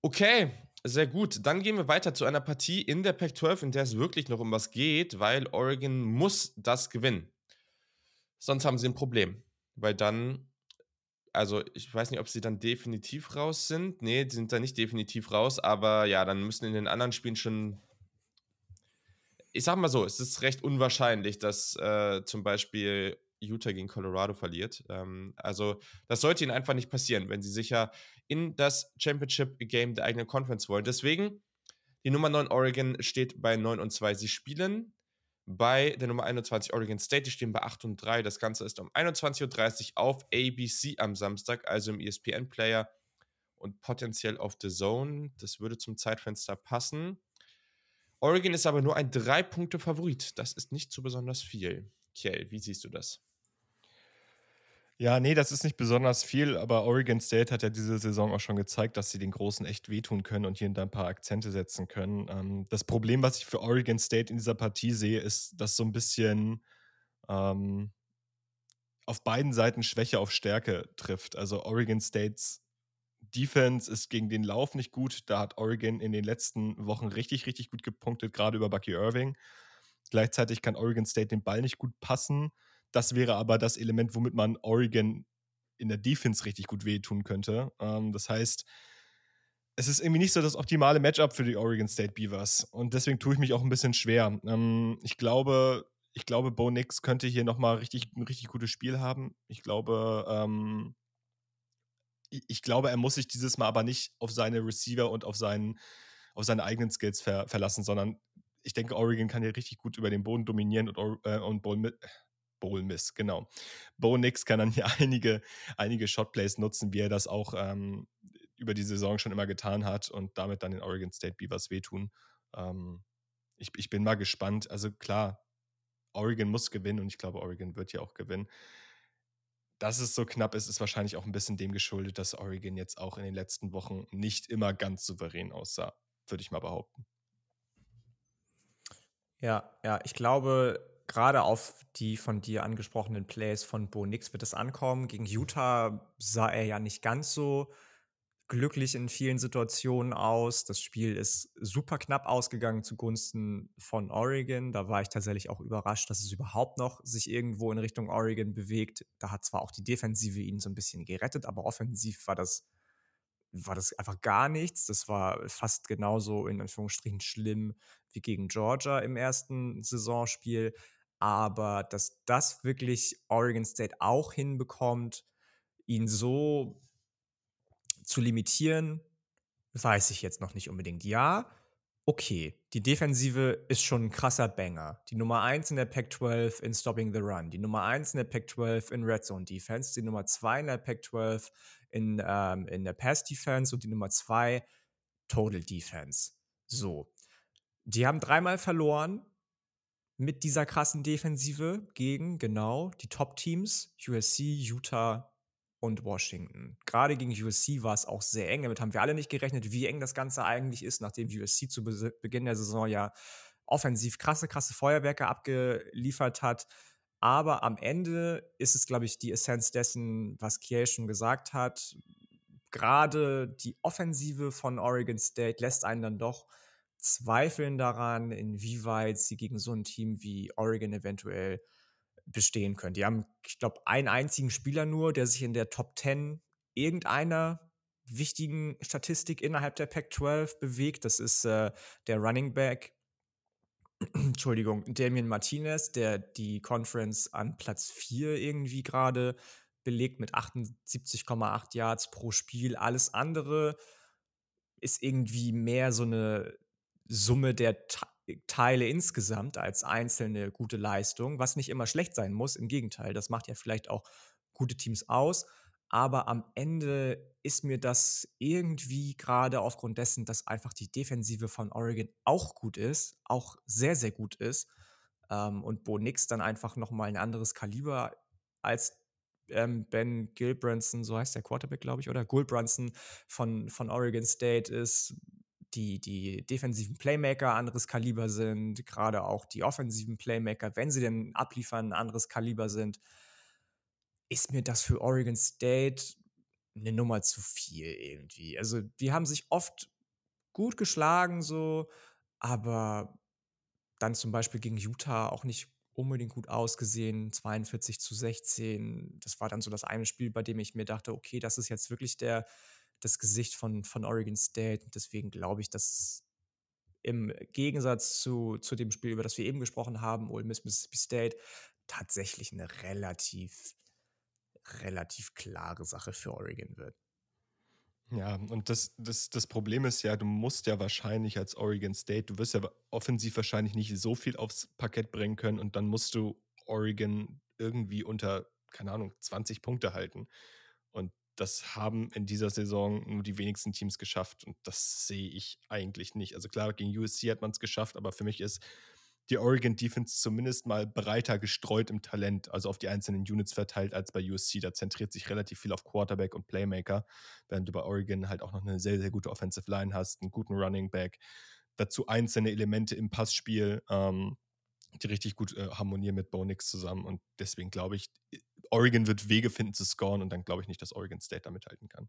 Okay, sehr gut. Dann gehen wir weiter zu einer Partie in der Pac-12, in der es wirklich noch um was geht, weil Oregon muss das gewinnen. Sonst haben sie ein Problem. Weil dann, also ich weiß nicht, ob sie dann definitiv raus sind. Nee, die sind da nicht definitiv raus, aber ja, dann müssen in den anderen Spielen schon. Ich sag mal so, es ist recht unwahrscheinlich, dass äh, zum Beispiel Utah gegen Colorado verliert. Ähm, also, das sollte ihnen einfach nicht passieren, wenn sie sicher in das Championship-Game der eigenen Conference wollen. Deswegen, die Nummer 9 Oregon steht bei 9 und 2. Sie spielen bei der Nummer 21 Oregon State. Die stehen bei 8 und 3. Das Ganze ist um 21.30 Uhr auf ABC am Samstag, also im ESPN-Player und potenziell auf The Zone. Das würde zum Zeitfenster passen. Oregon ist aber nur ein 3-Punkte-Favorit. Das ist nicht so besonders viel. Kjell, wie siehst du das? Ja, nee, das ist nicht besonders viel, aber Oregon State hat ja diese Saison auch schon gezeigt, dass sie den Großen echt wehtun können und hier und da ein paar Akzente setzen können. Ähm, das Problem, was ich für Oregon State in dieser Partie sehe, ist, dass so ein bisschen ähm, auf beiden Seiten Schwäche auf Stärke trifft. Also Oregon States Defense ist gegen den Lauf nicht gut. Da hat Oregon in den letzten Wochen richtig, richtig gut gepunktet, gerade über Bucky Irving. Gleichzeitig kann Oregon State den Ball nicht gut passen. Das wäre aber das Element, womit man Oregon in der Defense richtig gut wehtun könnte. Ähm, das heißt, es ist irgendwie nicht so das optimale Matchup für die Oregon State Beavers. Und deswegen tue ich mich auch ein bisschen schwer. Ähm, ich glaube, ich glaube, Bo Nix könnte hier nochmal richtig, ein richtig gutes Spiel haben. Ich glaube, ähm, ich glaube, er muss sich dieses Mal aber nicht auf seine Receiver und auf, seinen, auf seine eigenen Skills ver verlassen, sondern ich denke, Oregon kann hier richtig gut über den Boden dominieren und, äh, und Bowl, Bowl Miss, genau. Bo Nix kann dann hier einige, einige Shotplays nutzen, wie er das auch ähm, über die Saison schon immer getan hat und damit dann den Oregon State Beavers wehtun. Ähm, ich, ich bin mal gespannt. Also klar, Oregon muss gewinnen und ich glaube, Oregon wird ja auch gewinnen. Dass es so knapp ist, ist wahrscheinlich auch ein bisschen dem geschuldet, dass Oregon jetzt auch in den letzten Wochen nicht immer ganz souverän aussah, würde ich mal behaupten. Ja, ja, ich glaube, gerade auf die von dir angesprochenen Plays von Bo Nix wird es ankommen. Gegen Utah sah er ja nicht ganz so glücklich in vielen Situationen aus. Das Spiel ist super knapp ausgegangen zugunsten von Oregon. Da war ich tatsächlich auch überrascht, dass es überhaupt noch sich irgendwo in Richtung Oregon bewegt. Da hat zwar auch die Defensive ihn so ein bisschen gerettet, aber offensiv war das, war das einfach gar nichts. Das war fast genauso in Anführungsstrichen schlimm wie gegen Georgia im ersten Saisonspiel. Aber dass das wirklich Oregon State auch hinbekommt, ihn so zu limitieren, weiß ich jetzt noch nicht unbedingt. Ja, okay, die Defensive ist schon ein krasser Banger. Die Nummer 1 in der Pac-12 in Stopping the Run, die Nummer 1 in der Pac-12 in Red Zone Defense, die Nummer 2 in der Pac-12 in, ähm, in der Pass Defense und die Nummer 2 Total Defense. So. Die haben dreimal verloren mit dieser krassen Defensive gegen genau die Top-Teams, USC, Utah und Washington. Gerade gegen USC war es auch sehr eng. Damit haben wir alle nicht gerechnet, wie eng das Ganze eigentlich ist, nachdem USC zu Be Beginn der Saison ja offensiv krasse, krasse Feuerwerke abgeliefert hat. Aber am Ende ist es, glaube ich, die Essenz dessen, was Kiel schon gesagt hat. Gerade die Offensive von Oregon State lässt einen dann doch zweifeln daran, inwieweit sie gegen so ein Team wie Oregon eventuell bestehen können. Die haben, ich glaube, einen einzigen Spieler nur, der sich in der Top 10 irgendeiner wichtigen Statistik innerhalb der Pac-12 bewegt. Das ist äh, der Running Back, Entschuldigung, Damian Martinez, der die Conference an Platz 4 irgendwie gerade belegt mit 78,8 Yards pro Spiel. Alles andere ist irgendwie mehr so eine Summe der Teile insgesamt als einzelne gute Leistung, was nicht immer schlecht sein muss. Im Gegenteil, das macht ja vielleicht auch gute Teams aus. Aber am Ende ist mir das irgendwie gerade aufgrund dessen, dass einfach die Defensive von Oregon auch gut ist, auch sehr, sehr gut ist. Ähm, und Bo Nix dann einfach nochmal ein anderes Kaliber als ähm, Ben Gilbranson, so heißt der Quarterback, glaube ich, oder Gulbranson von, von Oregon State ist die, die defensiven Playmaker anderes Kaliber sind, gerade auch die offensiven Playmaker, wenn sie denn abliefern, anderes Kaliber sind, ist mir das für Oregon State eine Nummer zu viel irgendwie. Also, die haben sich oft gut geschlagen, so, aber dann zum Beispiel gegen Utah auch nicht unbedingt gut ausgesehen, 42 zu 16. Das war dann so das eine Spiel, bei dem ich mir dachte, okay, das ist jetzt wirklich der, das Gesicht von, von Oregon State. Und deswegen glaube ich, dass im Gegensatz zu, zu dem Spiel, über das wir eben gesprochen haben, Ole Miss Mississippi State, tatsächlich eine relativ, relativ klare Sache für Oregon wird. Ja, und das, das, das Problem ist ja, du musst ja wahrscheinlich als Oregon State, du wirst ja offensiv wahrscheinlich nicht so viel aufs Parkett bringen können und dann musst du Oregon irgendwie unter, keine Ahnung, 20 Punkte halten. Und das haben in dieser Saison nur die wenigsten Teams geschafft und das sehe ich eigentlich nicht. Also klar, gegen USC hat man es geschafft, aber für mich ist die Oregon Defense zumindest mal breiter gestreut im Talent, also auf die einzelnen Units verteilt als bei USC. Da zentriert sich relativ viel auf Quarterback und Playmaker, während du bei Oregon halt auch noch eine sehr, sehr gute Offensive Line hast, einen guten Running Back, dazu einzelne Elemente im Passspiel. Ähm, die richtig gut äh, harmonieren mit Bo Nix zusammen. Und deswegen glaube ich, Oregon wird Wege finden zu scoren und dann glaube ich nicht, dass Oregon State da mithalten kann.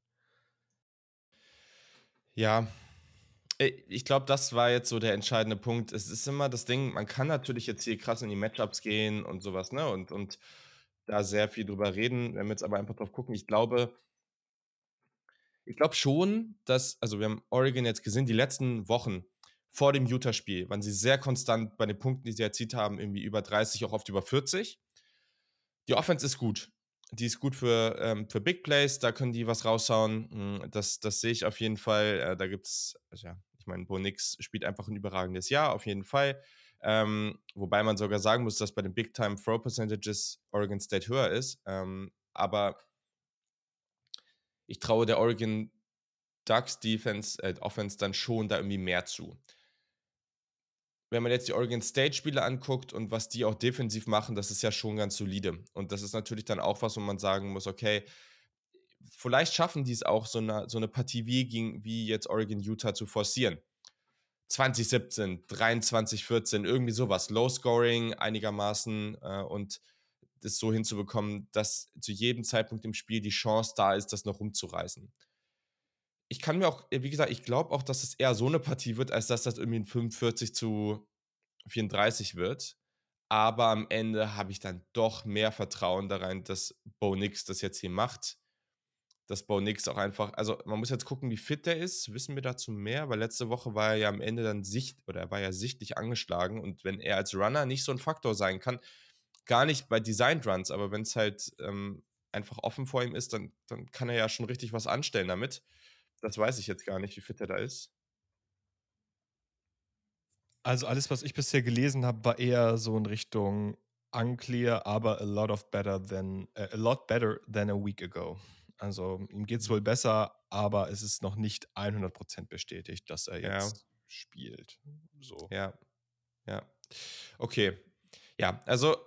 Ja, ich glaube, das war jetzt so der entscheidende Punkt. Es ist immer das Ding, man kann natürlich jetzt hier krass in die Matchups gehen und sowas, ne? Und, und da sehr viel drüber reden. Wenn wir jetzt aber einfach drauf gucken, ich glaube, ich glaube schon, dass, also wir haben Oregon jetzt gesehen, die letzten Wochen vor dem Utah-Spiel waren sie sehr konstant bei den Punkten, die sie erzielt haben, irgendwie über 30, auch oft über 40. Die Offense ist gut. Die ist gut für, ähm, für Big Plays, da können die was raushauen. Hm, das, das sehe ich auf jeden Fall. Äh, da gibt es, also ja, ich meine, Bo Nix spielt einfach ein überragendes Jahr, auf jeden Fall. Ähm, wobei man sogar sagen muss, dass bei den Big Time Throw Percentages Oregon State höher ist. Ähm, aber ich traue der Oregon Ducks Defense, äh, Offense dann schon da irgendwie mehr zu. Wenn man jetzt die Oregon State Spiele anguckt und was die auch defensiv machen, das ist ja schon ganz solide. Und das ist natürlich dann auch was, wo man sagen muss, okay, vielleicht schaffen die es auch, so eine, so eine Partie wie, gegen, wie jetzt Oregon Utah zu forcieren. 2017, 23, 14, irgendwie sowas. Low Scoring einigermaßen äh, und das so hinzubekommen, dass zu jedem Zeitpunkt im Spiel die Chance da ist, das noch rumzureißen. Ich kann mir auch, wie gesagt, ich glaube auch, dass es eher so eine Partie wird, als dass das irgendwie ein 45 zu 34 wird. Aber am Ende habe ich dann doch mehr Vertrauen daran, dass Bo Nix das jetzt hier macht dass Bo Nix auch einfach, also man muss jetzt gucken, wie fit der ist. Wissen wir dazu mehr? Weil letzte Woche war er ja am Ende dann sicht oder er war ja sichtlich angeschlagen und wenn er als Runner nicht so ein Faktor sein kann, gar nicht bei Designed Runs, aber wenn es halt ähm, einfach offen vor ihm ist, dann, dann kann er ja schon richtig was anstellen damit. Das weiß ich jetzt gar nicht, wie fit er da ist. Also alles, was ich bisher gelesen habe, war eher so in Richtung unclear, aber a lot of better than uh, a lot better than a week ago. Also ihm geht es wohl besser, aber es ist noch nicht 100% bestätigt, dass er jetzt ja. spielt. So. Ja. Ja. Okay. Ja, also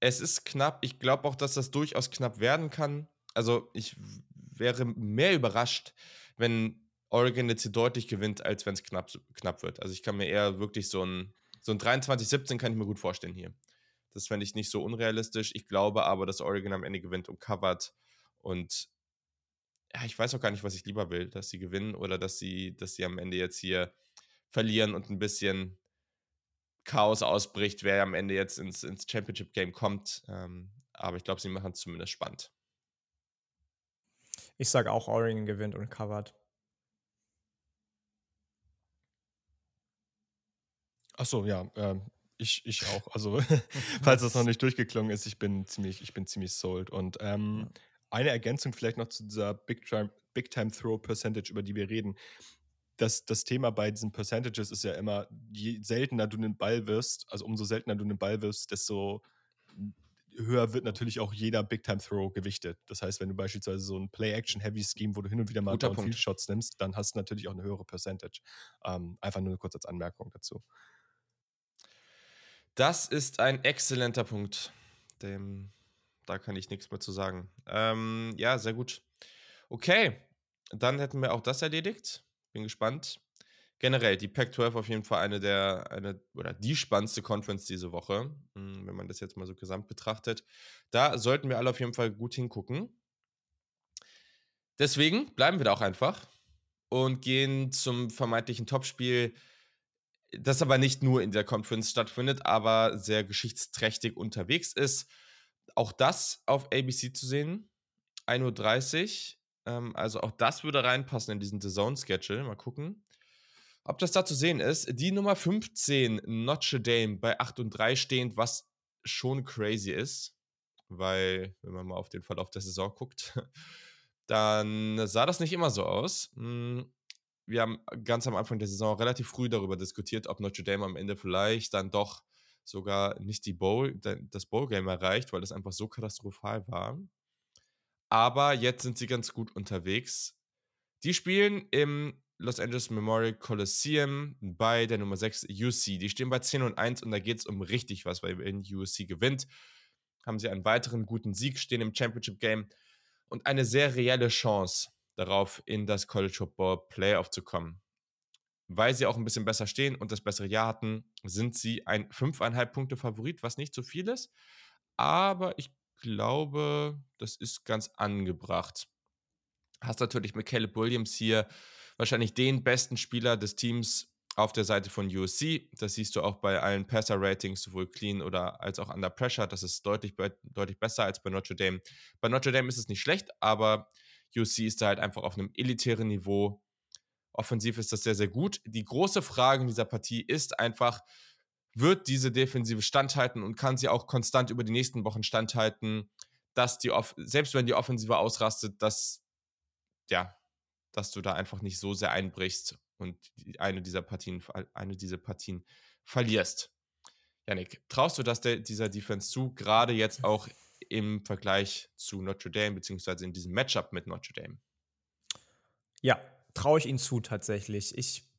es ist knapp. Ich glaube auch, dass das durchaus knapp werden kann. Also ich wäre mehr überrascht, wenn Oregon jetzt hier deutlich gewinnt, als wenn es knapp, knapp wird. Also ich kann mir eher wirklich so ein, so ein 23-17 kann ich mir gut vorstellen hier. Das fände ich nicht so unrealistisch. Ich glaube aber, dass Oregon am Ende gewinnt und covert. Und ja, ich weiß auch gar nicht, was ich lieber will, dass sie gewinnen oder dass sie, dass sie am Ende jetzt hier verlieren und ein bisschen Chaos ausbricht, wer am Ende jetzt ins, ins Championship-Game kommt. Ähm, aber ich glaube, sie machen es zumindest spannend. Ich sage auch, Oregon gewinnt und covert. Achso, ja, ähm, ich, ich auch. Also, falls das noch nicht durchgeklungen ist, ich bin ziemlich, ich bin ziemlich sold. Und ähm, ja eine Ergänzung vielleicht noch zu dieser Big Time, Big Time Throw Percentage, über die wir reden. Das, das Thema bei diesen Percentages ist ja immer, je seltener du einen Ball wirst, also umso seltener du einen Ball wirst, desto höher wird natürlich auch jeder Big Time Throw gewichtet. Das heißt, wenn du beispielsweise so ein Play-Action-Heavy-Scheme, wo du hin und wieder mal Downfield-Shots nimmst, dann hast du natürlich auch eine höhere Percentage. Ähm, einfach nur kurz als Anmerkung dazu. Das ist ein exzellenter Punkt, dem da kann ich nichts mehr zu sagen. Ähm, ja, sehr gut. Okay, dann hätten wir auch das erledigt. Bin gespannt. Generell, die Pac-12 auf jeden Fall eine der, eine, oder die spannendste Conference diese Woche, hm, wenn man das jetzt mal so gesamt betrachtet. Da sollten wir alle auf jeden Fall gut hingucken. Deswegen bleiben wir da auch einfach und gehen zum vermeintlichen Topspiel, das aber nicht nur in der Conference stattfindet, aber sehr geschichtsträchtig unterwegs ist. Auch das auf ABC zu sehen. 1.30 Uhr. Ähm, also auch das würde reinpassen in diesen The Zone-Schedule. Mal gucken. Ob das da zu sehen ist. Die Nummer 15, Notre Dame, bei 8 und 3 stehend, was schon crazy ist. Weil, wenn man mal auf den Verlauf der Saison guckt, dann sah das nicht immer so aus. Hm, wir haben ganz am Anfang der Saison relativ früh darüber diskutiert, ob Notre Dame am Ende vielleicht dann doch sogar nicht die Bowl, das Bowl-Game erreicht, weil das einfach so katastrophal war. Aber jetzt sind sie ganz gut unterwegs. Die spielen im Los Angeles Memorial Coliseum bei der Nummer 6 UC. Die stehen bei 10 und 1 und da geht es um richtig was, weil wenn UC gewinnt, haben sie einen weiteren guten Sieg, stehen im Championship Game und eine sehr reelle Chance darauf, in das College Football Playoff zu kommen weil sie auch ein bisschen besser stehen und das bessere Jahr hatten, sind sie ein 5,5 Punkte Favorit, was nicht so viel ist. Aber ich glaube, das ist ganz angebracht. Hast natürlich mit Caleb Williams hier wahrscheinlich den besten Spieler des Teams auf der Seite von USC. Das siehst du auch bei allen Passer-Ratings, sowohl clean oder als auch under pressure. Das ist deutlich, deutlich besser als bei Notre Dame. Bei Notre Dame ist es nicht schlecht, aber USC ist da halt einfach auf einem elitären Niveau Offensiv ist das sehr, sehr gut. Die große Frage in dieser Partie ist einfach, wird diese Defensive standhalten und kann sie auch konstant über die nächsten Wochen standhalten, dass die, Off selbst wenn die Offensive ausrastet, dass, ja, dass du da einfach nicht so sehr einbrichst und eine dieser Partien, eine dieser Partien verlierst. Janik, traust du das der, dieser Defense zu, gerade jetzt auch im Vergleich zu Notre Dame, beziehungsweise in diesem Matchup mit Notre Dame? Ja, traue ich ihnen zu tatsächlich. Ich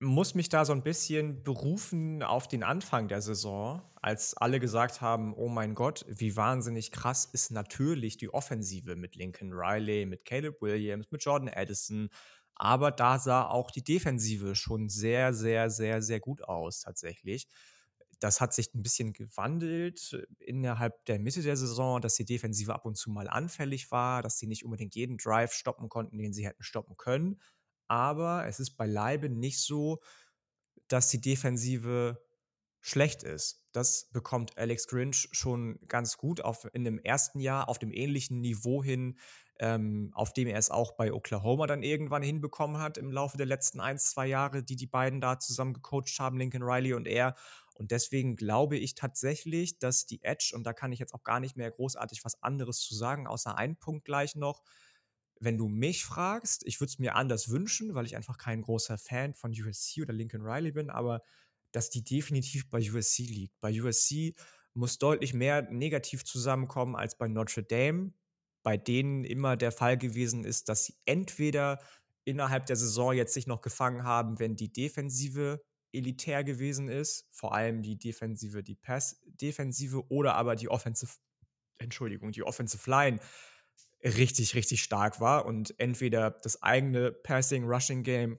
muss mich da so ein bisschen berufen auf den Anfang der Saison, als alle gesagt haben, oh mein Gott, wie wahnsinnig krass ist natürlich die Offensive mit Lincoln Riley, mit Caleb Williams, mit Jordan Addison. Aber da sah auch die Defensive schon sehr, sehr, sehr, sehr gut aus tatsächlich. Das hat sich ein bisschen gewandelt innerhalb der Mitte der Saison, dass die Defensive ab und zu mal anfällig war, dass sie nicht unbedingt jeden Drive stoppen konnten, den sie hätten stoppen können aber es ist beileibe nicht so, dass die Defensive schlecht ist. Das bekommt Alex Grinch schon ganz gut auf, in dem ersten Jahr auf dem ähnlichen Niveau hin, ähm, auf dem er es auch bei Oklahoma dann irgendwann hinbekommen hat im Laufe der letzten ein, zwei Jahre, die die beiden da zusammen gecoacht haben, Lincoln Riley und er. Und deswegen glaube ich tatsächlich, dass die Edge, und da kann ich jetzt auch gar nicht mehr großartig was anderes zu sagen, außer einen Punkt gleich noch, wenn du mich fragst, ich würde es mir anders wünschen, weil ich einfach kein großer Fan von USC oder Lincoln Riley bin, aber dass die definitiv bei USC liegt. Bei USC muss deutlich mehr negativ zusammenkommen als bei Notre Dame, bei denen immer der Fall gewesen ist, dass sie entweder innerhalb der Saison jetzt sich noch gefangen haben, wenn die Defensive elitär gewesen ist, vor allem die Defensive, die Pass-Defensive oder aber die Offensive, Entschuldigung, die Offensive Line richtig, richtig stark war und entweder das eigene Passing-Rushing-Game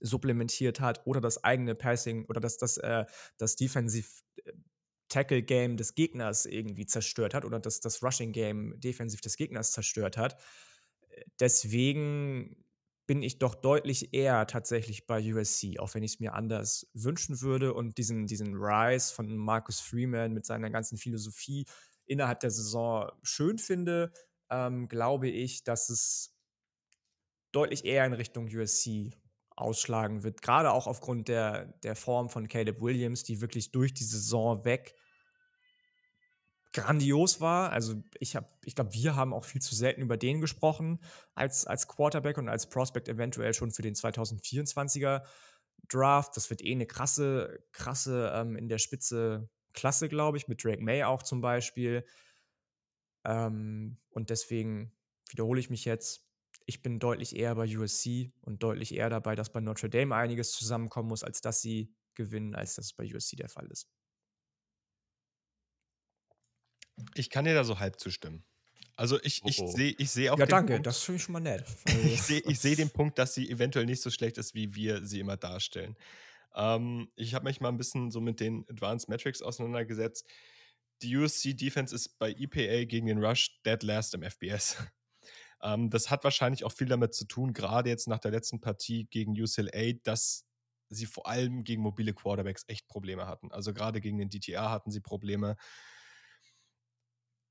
supplementiert hat oder das eigene Passing oder das, das, äh, das Defensive äh, Tackle Game des Gegners irgendwie zerstört hat oder das, das Rushing Game defensiv des Gegners zerstört hat. Deswegen bin ich doch deutlich eher tatsächlich bei USC, auch wenn ich es mir anders wünschen würde und diesen, diesen Rise von Marcus Freeman mit seiner ganzen Philosophie innerhalb der Saison schön finde, ähm, glaube ich, dass es deutlich eher in Richtung USC ausschlagen wird. Gerade auch aufgrund der, der Form von Caleb Williams, die wirklich durch die Saison weg grandios war. Also ich ich glaube, wir haben auch viel zu selten über den gesprochen als, als Quarterback und als Prospect eventuell schon für den 2024er Draft. Das wird eh eine krasse, krasse ähm, in der Spitze Klasse, glaube ich, mit Drake May auch zum Beispiel. Ähm, und deswegen wiederhole ich mich jetzt. Ich bin deutlich eher bei USC und deutlich eher dabei, dass bei Notre Dame einiges zusammenkommen muss, als dass sie gewinnen, als das bei USC der Fall ist. Ich kann dir da so halb zustimmen. Also ich, ich oh, oh. sehe ich seh auch. Ja, danke, Punkt, das finde ich schon mal nett. ich sehe ich seh den Punkt, dass sie eventuell nicht so schlecht ist, wie wir sie immer darstellen. Ähm, ich habe mich mal ein bisschen so mit den Advanced Metrics auseinandergesetzt die USC-Defense ist bei EPA gegen den Rush dead last im FBS. ähm, das hat wahrscheinlich auch viel damit zu tun, gerade jetzt nach der letzten Partie gegen UCLA, dass sie vor allem gegen mobile Quarterbacks echt Probleme hatten. Also gerade gegen den DTR hatten sie Probleme.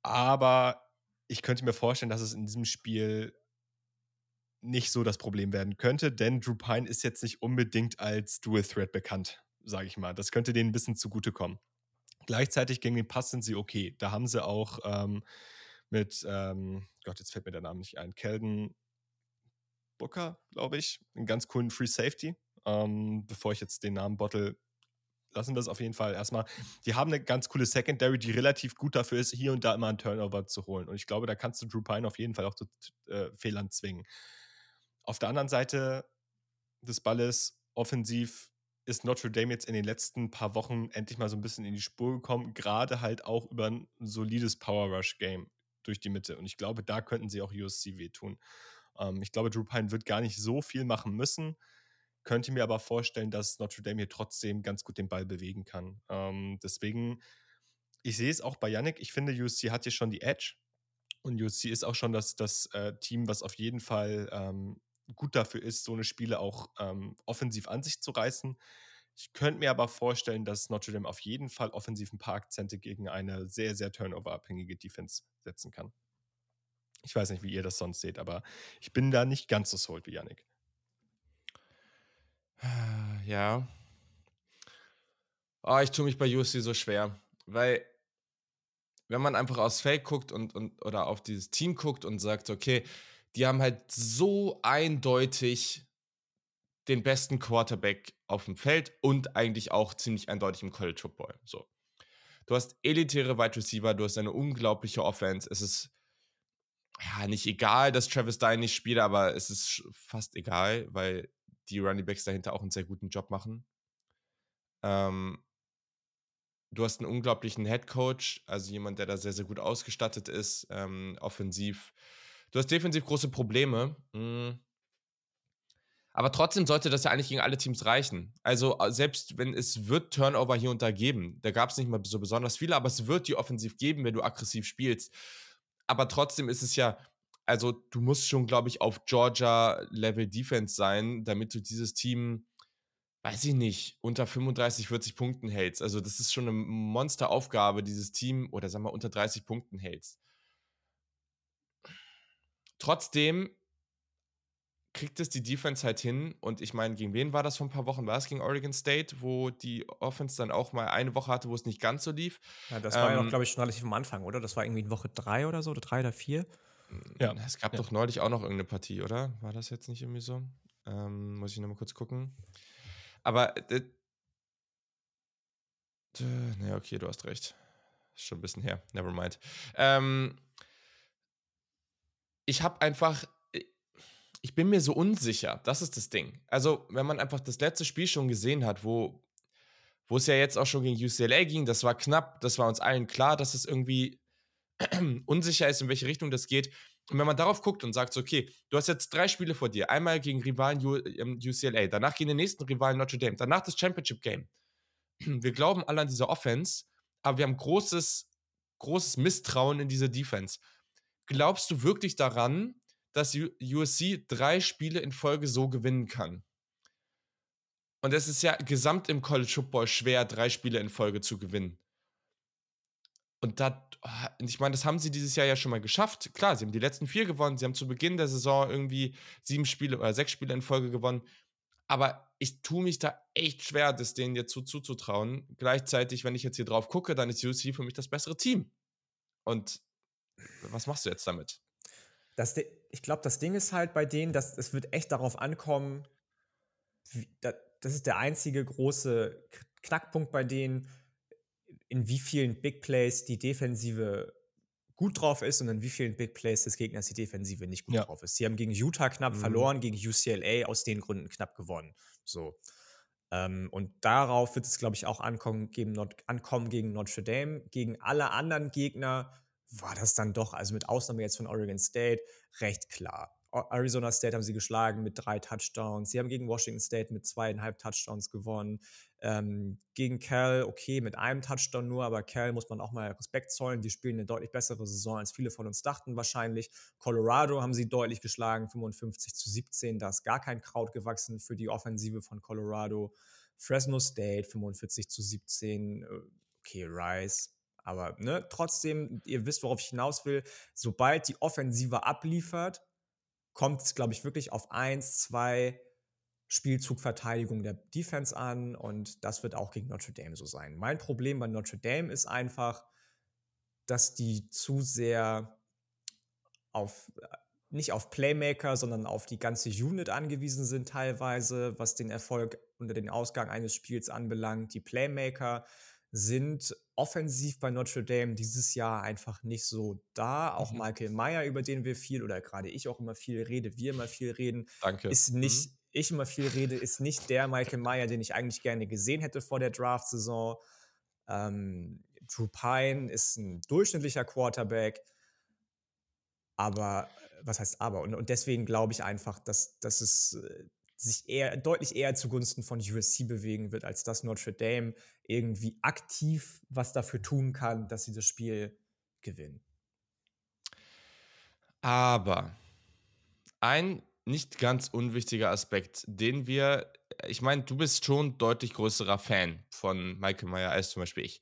Aber ich könnte mir vorstellen, dass es in diesem Spiel nicht so das Problem werden könnte, denn Drew Pine ist jetzt nicht unbedingt als Dual Threat bekannt, sage ich mal. Das könnte denen ein bisschen zugutekommen. Gleichzeitig gegen den Pass sind sie okay. Da haben sie auch ähm, mit, ähm, Gott, jetzt fällt mir der Name nicht ein, Kelden Booker, glaube ich, einen ganz coolen Free Safety. Ähm, bevor ich jetzt den Namen bottle, lassen wir es auf jeden Fall erstmal. Die haben eine ganz coole Secondary, die relativ gut dafür ist, hier und da immer einen Turnover zu holen. Und ich glaube, da kannst du Drew Pine auf jeden Fall auch zu äh, Fehlern zwingen. Auf der anderen Seite des Balles offensiv ist Notre Dame jetzt in den letzten paar Wochen endlich mal so ein bisschen in die Spur gekommen, gerade halt auch über ein solides Power Rush Game durch die Mitte. Und ich glaube, da könnten sie auch USC wehtun. Ähm, ich glaube, Drew Pine wird gar nicht so viel machen müssen, könnte mir aber vorstellen, dass Notre Dame hier trotzdem ganz gut den Ball bewegen kann. Ähm, deswegen, ich sehe es auch bei Yannick. Ich finde, USC hat hier schon die Edge. Und USC ist auch schon das, das äh, Team, was auf jeden Fall ähm, gut dafür ist, so eine Spiele auch ähm, offensiv an sich zu reißen. Ich könnte mir aber vorstellen, dass Notre Dame auf jeden Fall offensiv ein paar Akzente gegen eine sehr, sehr turnoverabhängige Defense setzen kann. Ich weiß nicht, wie ihr das sonst seht, aber ich bin da nicht ganz so sold wie Yannick. Ja. Oh, ich tue mich bei USC so schwer, weil wenn man einfach aufs Feld guckt und, und oder auf dieses Team guckt und sagt, okay, die haben halt so eindeutig den besten Quarterback auf dem Feld und eigentlich auch ziemlich eindeutig im College Football. So. Du hast elitäre Wide Receiver, du hast eine unglaubliche Offense. Es ist ja nicht egal, dass Travis Dye nicht spielt, aber es ist fast egal, weil die Running Backs dahinter auch einen sehr guten Job machen. Ähm, du hast einen unglaublichen Head Coach, also jemand, der da sehr, sehr gut ausgestattet ist, ähm, offensiv. Du hast defensiv große Probleme. Mhm. Aber trotzdem sollte das ja eigentlich gegen alle Teams reichen. Also selbst wenn es wird Turnover hier und da geben, da gab es nicht mal so besonders viele, aber es wird die offensiv geben, wenn du aggressiv spielst. Aber trotzdem ist es ja, also du musst schon, glaube ich, auf Georgia-Level Defense sein, damit du dieses Team, weiß ich nicht, unter 35, 40 Punkten hältst. Also das ist schon eine Monsteraufgabe, dieses Team, oder sagen wir, unter 30 Punkten hältst. Trotzdem kriegt es die Defense halt hin. Und ich meine, gegen wen war das vor ein paar Wochen? War es gegen Oregon State, wo die Offense dann auch mal eine Woche hatte, wo es nicht ganz so lief? Ja, das war ähm, ja auch, glaube ich, schon relativ am Anfang, oder? Das war irgendwie in Woche drei oder so, oder drei oder vier. Ja. Es gab ja. doch neulich auch noch irgendeine Partie, oder? War das jetzt nicht irgendwie so? Ähm, muss ich nochmal kurz gucken. Aber, äh, ne, okay, du hast recht. Ist schon ein bisschen her. Never mind. Ähm, ich habe einfach ich bin mir so unsicher. Das ist das Ding. Also, wenn man einfach das letzte Spiel schon gesehen hat, wo, wo es ja jetzt auch schon gegen UCLA ging, das war knapp, das war uns allen klar, dass es irgendwie unsicher ist, in welche Richtung das geht. Und wenn man darauf guckt und sagt, okay, du hast jetzt drei Spiele vor dir, einmal gegen Rivalen UCLA, ähm, danach gegen den nächsten Rivalen Notre Dame, danach das Championship Game. Wir glauben alle an diese Offense, aber wir haben großes, großes Misstrauen in diese Defense. Glaubst du wirklich daran, dass USC drei Spiele in Folge so gewinnen kann. Und es ist ja gesamt im College Football schwer, drei Spiele in Folge zu gewinnen. Und da, ah, ich meine, das haben sie dieses Jahr ja schon mal geschafft. Klar, sie haben die letzten vier gewonnen. Sie haben zu Beginn der Saison irgendwie sieben Spiele oder sechs Spiele in Folge gewonnen. Aber ich tue mich da echt schwer, das denen jetzt so zuzutrauen. Gleichzeitig, wenn ich jetzt hier drauf gucke, dann ist USC für mich das bessere Team. Und was machst du jetzt damit? Das, ich glaube, das Ding ist halt bei denen, dass es wird echt darauf ankommen, wie, das ist der einzige große Knackpunkt bei denen, in wie vielen Big Plays die Defensive gut drauf ist und in wie vielen Big Plays des Gegners die Defensive nicht gut ja. drauf ist. Sie haben gegen Utah knapp mhm. verloren, gegen UCLA aus den Gründen knapp gewonnen. So. Ähm, und darauf wird es, glaube ich, auch ankommen, gegen, ankommen gegen Notre Dame. Gegen alle anderen Gegner war das dann doch, also mit Ausnahme jetzt von Oregon State, recht klar. Arizona State haben sie geschlagen mit drei Touchdowns. Sie haben gegen Washington State mit zweieinhalb Touchdowns gewonnen. Ähm, gegen Cal, okay, mit einem Touchdown nur, aber Cal muss man auch mal Respekt zollen. Die spielen eine deutlich bessere Saison, als viele von uns dachten wahrscheinlich. Colorado haben sie deutlich geschlagen, 55 zu 17. Da ist gar kein Kraut gewachsen für die Offensive von Colorado. Fresno State 45 zu 17. Äh, okay, Rice aber ne, trotzdem, ihr wisst, worauf ich hinaus will. Sobald die Offensive abliefert, kommt es, glaube ich, wirklich auf eins, zwei Spielzugverteidigung der Defense an und das wird auch gegen Notre Dame so sein. Mein Problem bei Notre Dame ist einfach, dass die zu sehr auf nicht auf Playmaker, sondern auf die ganze Unit angewiesen sind teilweise, was den Erfolg unter den Ausgang eines Spiels anbelangt. Die Playmaker sind offensiv bei Notre Dame dieses Jahr einfach nicht so da. Auch mhm. Michael Meyer, über den wir viel oder gerade ich auch immer viel rede, wir immer viel reden, Danke. ist nicht, mhm. ich immer viel rede, ist nicht der Michael Meyer, den ich eigentlich gerne gesehen hätte vor der Draft-Saison. Ähm, Drew Pine ist ein durchschnittlicher Quarterback, aber was heißt aber? Und, und deswegen glaube ich einfach, dass, dass es äh, sich eher deutlich eher zugunsten von USC bewegen wird, als dass Notre Dame irgendwie aktiv was dafür tun kann, dass sie das Spiel gewinnen. Aber ein nicht ganz unwichtiger Aspekt, den wir, ich meine, du bist schon deutlich größerer Fan von Michael Meyer als zum Beispiel ich.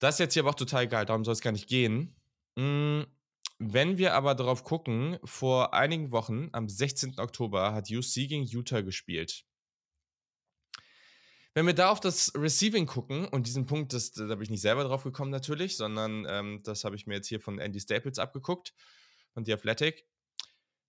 Das ist jetzt hier aber auch total geil, darum soll es gar nicht gehen. Wenn wir aber darauf gucken, vor einigen Wochen, am 16. Oktober, hat UC gegen Utah gespielt. Wenn wir da auf das Receiving gucken, und diesen Punkt, das, da bin ich nicht selber drauf gekommen natürlich, sondern ähm, das habe ich mir jetzt hier von Andy Staples abgeguckt, von The Athletic.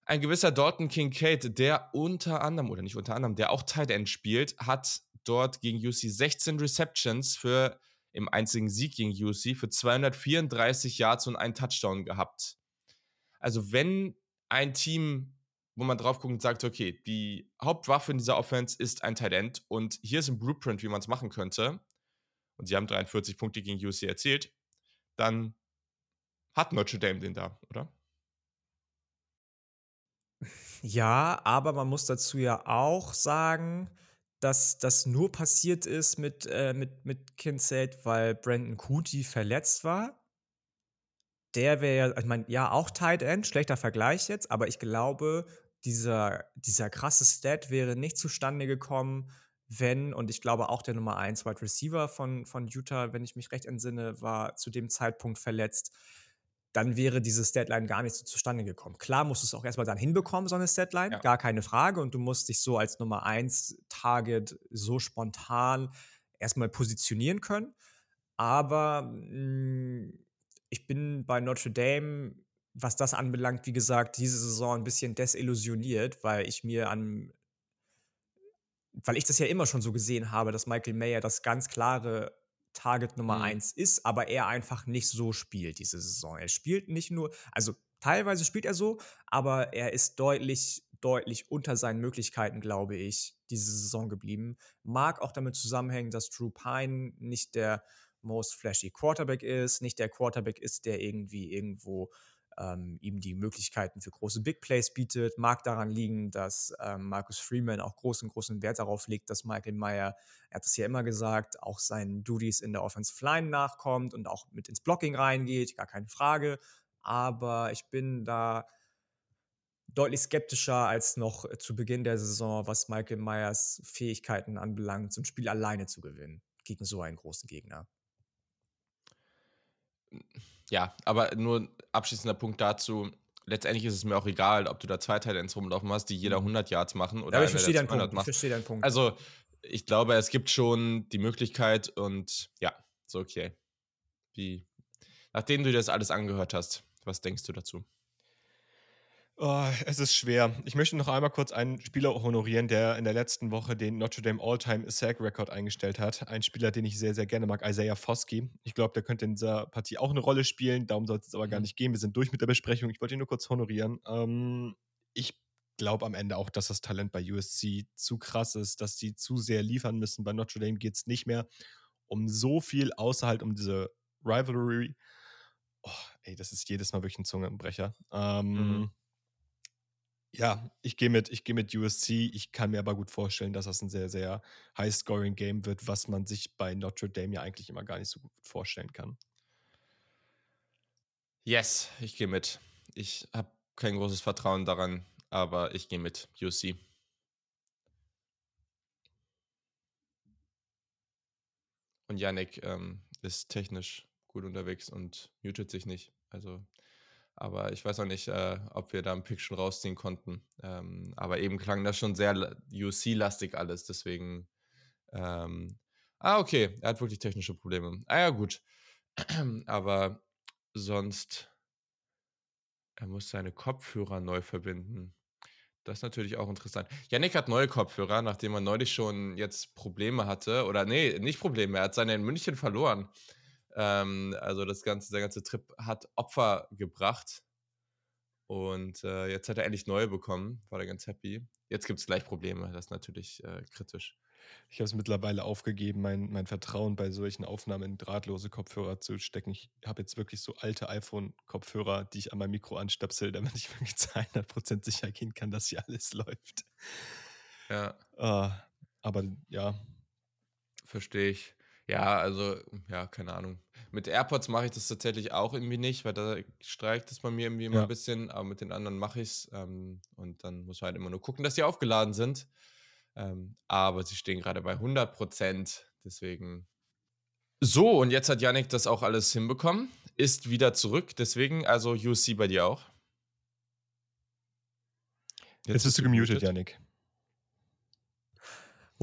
Ein gewisser Dalton Kincaid, der unter anderem, oder nicht unter anderem, der auch Tight End spielt, hat dort gegen UC 16 Receptions für im einzigen Sieg gegen UC für 234 Yards und einen Touchdown gehabt. Also wenn ein Team, wo man drauf guckt und sagt, okay, die Hauptwaffe in dieser Offense ist ein End und hier ist ein Blueprint, wie man es machen könnte, und sie haben 43 Punkte gegen UC erzielt, dann hat Notre Dame den da, oder? Ja, aber man muss dazu ja auch sagen, dass das nur passiert ist mit, äh, mit, mit Kincaid, weil Brandon Cootie verletzt war. Der wäre ja, ich meine, ja, auch Tight End, schlechter Vergleich jetzt, aber ich glaube, dieser, dieser krasse Stat wäre nicht zustande gekommen, wenn, und ich glaube auch der Nummer 1 Wide Receiver von, von Utah, wenn ich mich recht entsinne, war zu dem Zeitpunkt verletzt dann wäre dieses Deadline gar nicht so zustande gekommen. Klar musst du es auch erstmal dann hinbekommen, so eine Deadline, ja. gar keine Frage. Und du musst dich so als Nummer 1 Target so spontan erstmal positionieren können. Aber mh, hm, ich bin bei Notre Dame, was das anbelangt, wie gesagt, diese Saison ein bisschen desillusioniert, weil ich mir an weil ich das ja immer schon so gesehen habe, dass Michael Mayer das ganz klare Target Nummer mhm. eins ist, aber er einfach nicht so spielt diese Saison. Er spielt nicht nur, also teilweise spielt er so, aber er ist deutlich, deutlich unter seinen Möglichkeiten, glaube ich, diese Saison geblieben. Mag auch damit zusammenhängen, dass Drew Pine nicht der most flashy Quarterback ist, nicht der Quarterback ist, der irgendwie irgendwo ähm, ihm die Möglichkeiten für große Big Plays bietet. Mag daran liegen, dass ähm, Marcus Freeman auch großen, großen Wert darauf legt, dass Michael Meyer, er hat es ja immer gesagt, auch seinen Duties in der Offensive Line nachkommt und auch mit ins Blocking reingeht, gar keine Frage. Aber ich bin da deutlich skeptischer als noch zu Beginn der Saison, was Michael Meyers Fähigkeiten anbelangt, so ein Spiel alleine zu gewinnen gegen so einen großen Gegner. Ja, aber nur abschließender Punkt dazu. Letztendlich ist es mir auch egal, ob du da zwei Titans rumlaufen hast, die jeder 100 mhm. Yards machen oder ja, ich verstehe deinen Punkt. Macht. Ich verstehe deinen Punkt. Also, ich glaube, es gibt schon die Möglichkeit und ja, so okay. Wie, nachdem du dir das alles angehört hast, was denkst du dazu? Oh, es ist schwer. Ich möchte noch einmal kurz einen Spieler honorieren, der in der letzten Woche den Notre Dame All-Time Sack-Record eingestellt hat. Ein Spieler, den ich sehr, sehr gerne mag, Isaiah Foskey. Ich glaube, der könnte in dieser Partie auch eine Rolle spielen. Darum soll es aber gar mhm. nicht gehen. Wir sind durch mit der Besprechung. Ich wollte ihn nur kurz honorieren. Ähm, ich glaube am Ende auch, dass das Talent bei USC zu krass ist, dass die zu sehr liefern müssen. Bei Notre Dame geht es nicht mehr um so viel außerhalb um diese Rivalry. Oh, ey, das ist jedes Mal wirklich ein Zungenbrecher. Ähm, mhm ja, ich gehe mit, ich mit USC. Ich kann mir aber gut vorstellen, dass das ein sehr, sehr high-scoring-Game wird, was man sich bei Notre Dame ja eigentlich immer gar nicht so gut vorstellen kann. Yes, ich gehe mit. Ich habe kein großes Vertrauen daran, aber ich gehe mit USC. Und Yannick ähm, ist technisch gut unterwegs und mutet sich nicht. Also aber ich weiß auch nicht, äh, ob wir da einen Pick schon rausziehen konnten. Ähm, aber eben klang das schon sehr UC-lastig alles. Deswegen. Ähm, ah, okay. Er hat wirklich technische Probleme. Ah, ja, gut. aber sonst. Er muss seine Kopfhörer neu verbinden. Das ist natürlich auch interessant. Yannick hat neue Kopfhörer, nachdem er neulich schon jetzt Probleme hatte. Oder nee, nicht Probleme. Er hat seine in München verloren. Ähm, also das ganze, der ganze Trip hat Opfer gebracht. Und äh, jetzt hat er endlich neue bekommen, war er ganz happy. Jetzt gibt es gleich Probleme, das ist natürlich äh, kritisch. Ich habe es mittlerweile aufgegeben, mein, mein Vertrauen bei solchen Aufnahmen in drahtlose Kopfhörer zu stecken. Ich habe jetzt wirklich so alte iPhone-Kopfhörer, die ich an mein Mikro anstöpsel, damit ich wirklich zu 100% sicher gehen kann, dass hier alles läuft. Ja. Uh, aber ja. Verstehe ich. Ja, also, ja, keine Ahnung. Mit AirPods mache ich das tatsächlich auch irgendwie nicht, weil da streicht es bei mir irgendwie immer ja. ein bisschen, aber mit den anderen mache ich es. Ähm, und dann muss man halt immer nur gucken, dass die aufgeladen sind. Ähm, aber sie stehen gerade bei 100 Prozent, deswegen. So, und jetzt hat Yannick das auch alles hinbekommen, ist wieder zurück, deswegen, also UC bei dir auch. Jetzt, jetzt bist du gemutet, Yannick.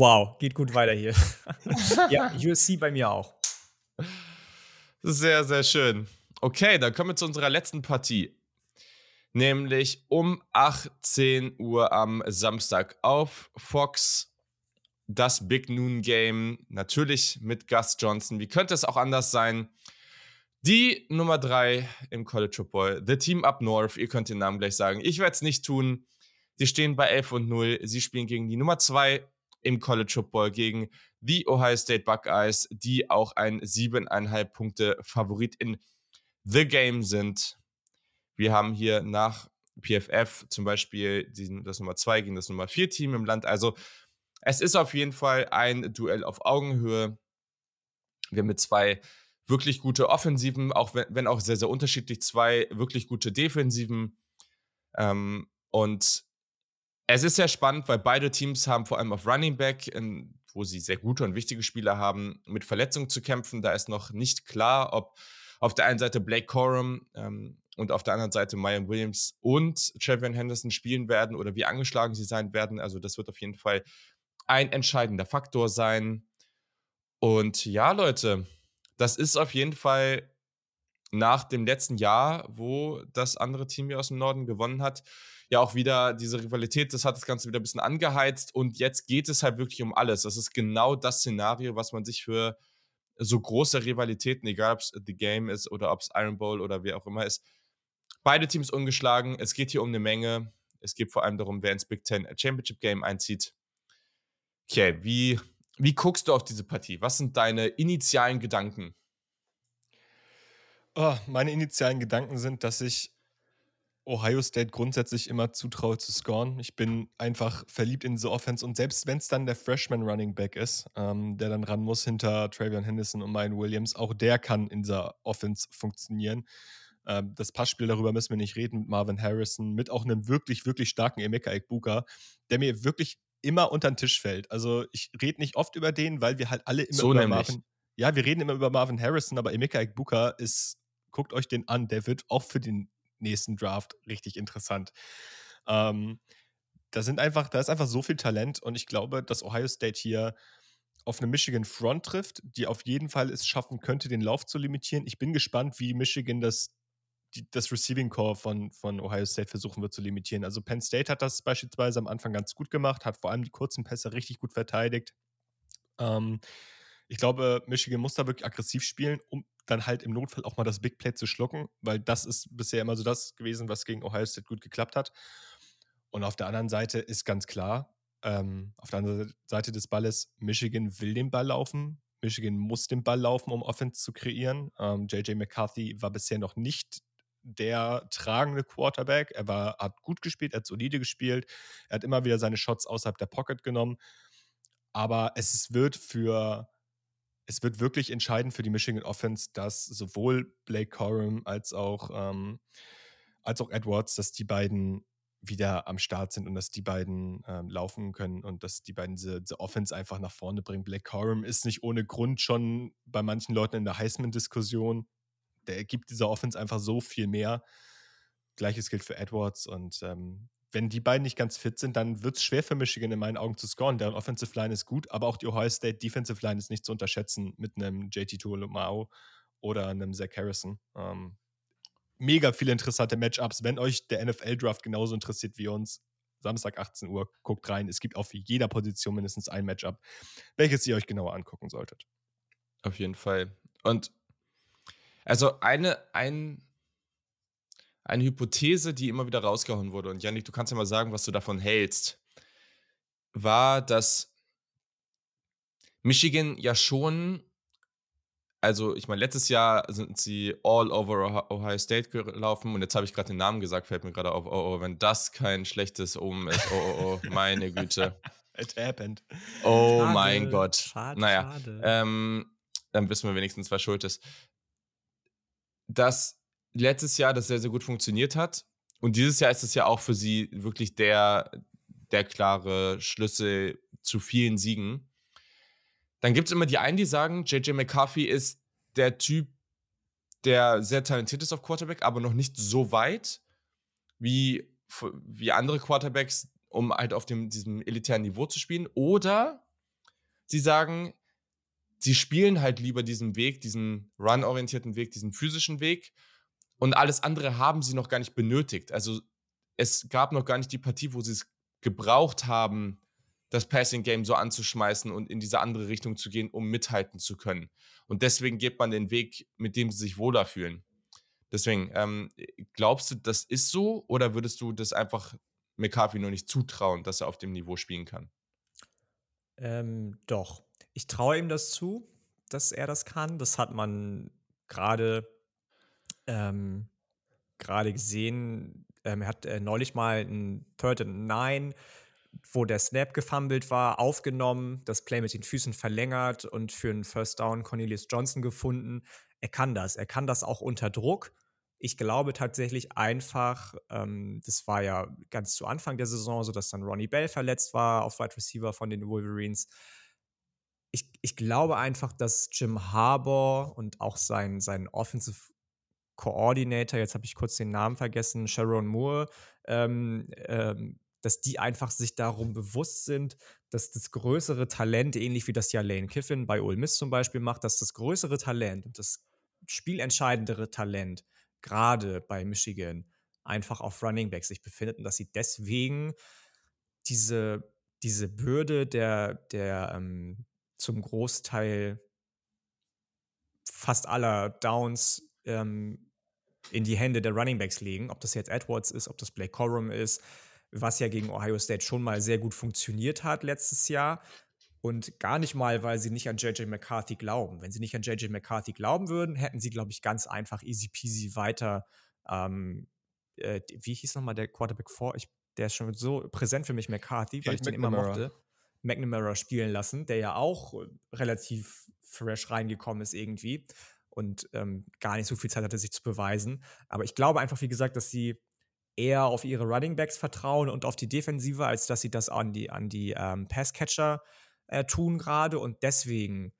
Wow, geht gut weiter hier. ja, USC bei mir auch. Sehr, sehr schön. Okay, dann kommen wir zu unserer letzten Partie. nämlich um 18 Uhr am Samstag auf Fox. Das Big Noon Game, natürlich mit Gus Johnson. Wie könnte es auch anders sein? Die Nummer 3 im College Football, The Team Up North. Ihr könnt den Namen gleich sagen. Ich werde es nicht tun. Sie stehen bei 11 und 0. Sie spielen gegen die Nummer 2 im College Football, gegen die Ohio State Buckeyes, die auch ein 7,5 Punkte Favorit in The Game sind. Wir haben hier nach PFF zum Beispiel das Nummer 2 gegen das Nummer 4 Team im Land. Also es ist auf jeden Fall ein Duell auf Augenhöhe. Wir haben mit zwei wirklich gute Offensiven, auch wenn, wenn auch sehr, sehr unterschiedlich, zwei wirklich gute Defensiven. Ähm, und es ist sehr spannend, weil beide Teams haben vor allem auf Running Back, wo sie sehr gute und wichtige Spieler haben, mit Verletzungen zu kämpfen. Da ist noch nicht klar, ob auf der einen Seite Blake Corum ähm, und auf der anderen Seite Mayan Williams und Trevion Henderson spielen werden oder wie angeschlagen sie sein werden. Also das wird auf jeden Fall ein entscheidender Faktor sein. Und ja, Leute, das ist auf jeden Fall nach dem letzten Jahr, wo das andere Team hier aus dem Norden gewonnen hat, ja auch wieder diese Rivalität, das hat das Ganze wieder ein bisschen angeheizt und jetzt geht es halt wirklich um alles. Das ist genau das Szenario, was man sich für so große Rivalitäten, egal ob es The Game ist oder ob es Iron Bowl oder wie auch immer ist, Beide Teams ungeschlagen. Es geht hier um eine Menge. Es geht vor allem darum, wer ins Big Ten Championship Game einzieht. Okay, wie, wie guckst du auf diese Partie? Was sind deine initialen Gedanken? Oh, meine initialen Gedanken sind, dass ich Ohio State grundsätzlich immer zutraue zu scoren. Ich bin einfach verliebt in diese Offense und selbst wenn es dann der Freshman Running Back ist, ähm, der dann ran muss hinter Travion Henderson und Ryan Williams, auch der kann in dieser Offense funktionieren. Ähm, das Passspiel, darüber müssen wir nicht reden, mit Marvin Harrison, mit auch einem wirklich, wirklich starken Emeka Ekbuka, der mir wirklich immer unter den Tisch fällt. Also ich rede nicht oft über den, weil wir halt alle immer so über nämlich. Marvin. Ja, wir reden immer über Marvin Harrison, aber Emeka Ekbuka ist, guckt euch den an, der wird auch für den nächsten Draft richtig interessant. Ähm, da sind einfach, da ist einfach so viel Talent und ich glaube, dass Ohio State hier auf eine Michigan Front trifft, die auf jeden Fall es schaffen könnte, den Lauf zu limitieren. Ich bin gespannt, wie Michigan das die, das Receiving Core von, von Ohio State versuchen wird zu limitieren. Also Penn State hat das beispielsweise am Anfang ganz gut gemacht, hat vor allem die kurzen Pässe richtig gut verteidigt. Ähm, ich glaube, Michigan muss da wirklich aggressiv spielen, um dann halt im Notfall auch mal das Big Play zu schlucken, weil das ist bisher immer so das gewesen, was gegen Ohio State gut geklappt hat. Und auf der anderen Seite ist ganz klar, ähm, auf der anderen Seite des Balles, Michigan will den Ball laufen. Michigan muss den Ball laufen, um Offense zu kreieren. Ähm, JJ McCarthy war bisher noch nicht der tragende Quarterback. Er war, hat gut gespielt, er hat solide gespielt, er hat immer wieder seine Shots außerhalb der Pocket genommen. Aber es wird für, es wird wirklich entscheidend für die Michigan Offense, dass sowohl Blake Corum als auch, ähm, als auch Edwards, dass die beiden wieder am Start sind und dass die beiden ähm, laufen können und dass die beiden diese, diese, Offense einfach nach vorne bringen. Blake Corum ist nicht ohne Grund schon bei manchen Leuten in der Heisman-Diskussion der gibt dieser Offense einfach so viel mehr. Gleiches gilt für Edwards und ähm, wenn die beiden nicht ganz fit sind, dann wird es schwer für Michigan in meinen Augen zu scoren. Deren Offensive Line ist gut, aber auch die Ohio State Defensive Line ist nicht zu unterschätzen mit einem JT Tuolumao oder einem Zach Harrison. Ähm, mega viele interessante Matchups. Wenn euch der NFL-Draft genauso interessiert wie uns, Samstag 18 Uhr, guckt rein. Es gibt auf jeder Position mindestens ein Matchup, welches ihr euch genauer angucken solltet. Auf jeden Fall. Und also eine, ein, eine Hypothese, die immer wieder rausgehauen wurde, und Janik, du kannst ja mal sagen, was du davon hältst, war, dass Michigan ja schon, also ich meine, letztes Jahr sind sie all over Ohio State gelaufen und jetzt habe ich gerade den Namen gesagt, fällt mir gerade auf, oh, oh, wenn das kein schlechtes Omen ist, oh, oh, oh, meine Güte. It happened. Oh schade, mein Gott. Schade, naja, schade. Ähm, dann wissen wir wenigstens, wer schuld ist dass letztes Jahr das sehr, sehr gut funktioniert hat. Und dieses Jahr ist es ja auch für sie wirklich der, der klare Schlüssel zu vielen Siegen. Dann gibt es immer die einen, die sagen, JJ McCarthy ist der Typ, der sehr talentiert ist auf Quarterback, aber noch nicht so weit wie, wie andere Quarterbacks, um halt auf dem, diesem elitären Niveau zu spielen. Oder sie sagen, sie spielen halt lieber diesen Weg, diesen run-orientierten Weg, diesen physischen Weg Und alles andere haben sie noch gar nicht benötigt. Also es gab noch gar nicht die Partie, wo sie es gebraucht haben, das Passing Game so anzuschmeißen und in diese andere Richtung zu gehen, um mithalten zu können. Und deswegen geht man den Weg, mit dem sie sich wohler fühlen. Deswegen, ähm, glaubst du, das ist so oder würdest du das einfach McCarthy nur nicht zutrauen, dass er auf dem Niveau spielen kann? Ähm, doch. Ich traue ihm das zu, dass er das kann. Das hat man gerade ähm, gerade gesehen. Ähm, er hat äh, neulich mal ein Third and Nine, wo der Snap gefumbled war, aufgenommen, das Play mit den Füßen verlängert und für einen First Down Cornelius Johnson gefunden. Er kann das. Er kann das auch unter Druck. Ich glaube tatsächlich einfach, ähm, das war ja ganz zu Anfang der Saison so, dass dann Ronnie Bell verletzt war auf Wide Receiver von den Wolverines. Ich, ich glaube einfach, dass Jim Harbour und auch sein, sein Offensive Coordinator, jetzt habe ich kurz den Namen vergessen, Sharon Moore, ähm, ähm, dass die einfach sich darum bewusst sind, dass das größere Talent, ähnlich wie das ja Lane Kiffin bei Ole Miss zum Beispiel macht, dass das größere Talent und das spielentscheidendere Talent gerade bei Michigan einfach auf Running Back sich befindet und dass sie deswegen diese, diese Bürde der, der ähm, zum Großteil fast aller Downs ähm, in die Hände der Running Backs legen, ob das jetzt Edwards ist, ob das Blake Corum ist, was ja gegen Ohio State schon mal sehr gut funktioniert hat letztes Jahr. Und gar nicht mal, weil sie nicht an JJ McCarthy glauben. Wenn sie nicht an JJ McCarthy glauben würden, hätten sie, glaube ich, ganz einfach easy peasy weiter. Ähm, äh, wie hieß nochmal der Quarterback vor? Ich, der ist schon so präsent für mich, McCarthy, weil ich den immer mochte. McNamara spielen lassen, der ja auch relativ fresh reingekommen ist irgendwie und ähm, gar nicht so viel Zeit hatte, sich zu beweisen. Aber ich glaube einfach, wie gesagt, dass sie eher auf ihre Running Backs vertrauen und auf die Defensive, als dass sie das an die, an die ähm, Passcatcher äh, tun gerade und deswegen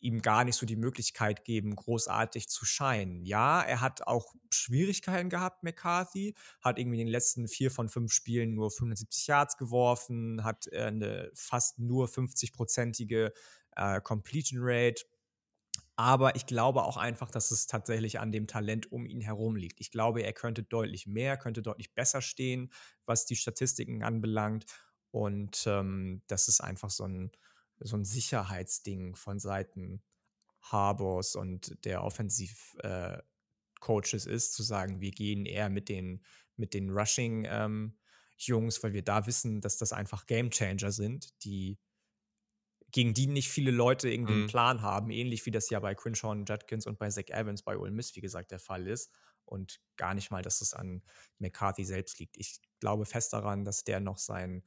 ihm gar nicht so die Möglichkeit geben, großartig zu scheinen. Ja, er hat auch Schwierigkeiten gehabt, McCarthy, hat irgendwie in den letzten vier von fünf Spielen nur 75 Yards geworfen, hat äh, eine fast nur 50-prozentige äh, Completion Rate. Aber ich glaube auch einfach, dass es tatsächlich an dem Talent um ihn herum liegt. Ich glaube, er könnte deutlich mehr, könnte deutlich besser stehen, was die Statistiken anbelangt. Und ähm, das ist einfach so ein, so ein Sicherheitsding von Seiten Harbors und der Offensiv-Coaches äh, ist, zu sagen, wir gehen eher mit den, mit den Rushing-Jungs, ähm, weil wir da wissen, dass das einfach Gamechanger sind, die gegen die nicht viele Leute irgendwie mhm. einen Plan haben, ähnlich wie das ja bei Quinshaw Judkins und bei Zach Evans bei Ole Miss, wie gesagt, der Fall ist. Und gar nicht mal, dass es an McCarthy selbst liegt. Ich glaube fest daran, dass der noch sein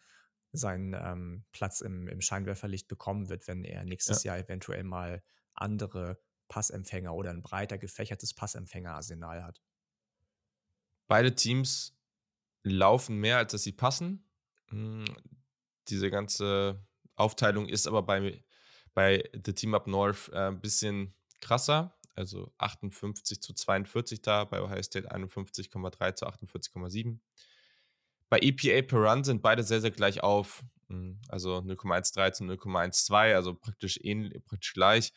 seinen ähm, Platz im, im Scheinwerferlicht bekommen wird, wenn er nächstes ja. Jahr eventuell mal andere Passempfänger oder ein breiter gefächertes Passempfängerarsenal hat. Beide Teams laufen mehr, als dass sie passen. Hm, diese ganze Aufteilung ist aber bei, bei The Team Up North äh, ein bisschen krasser. Also 58 zu 42 da, bei Ohio State 51,3 zu 48,7. Bei EPA per Run sind beide sehr, sehr gleich auf. Hm, also 0,13 zu 0,12, also praktisch ähnlich, praktisch gleich.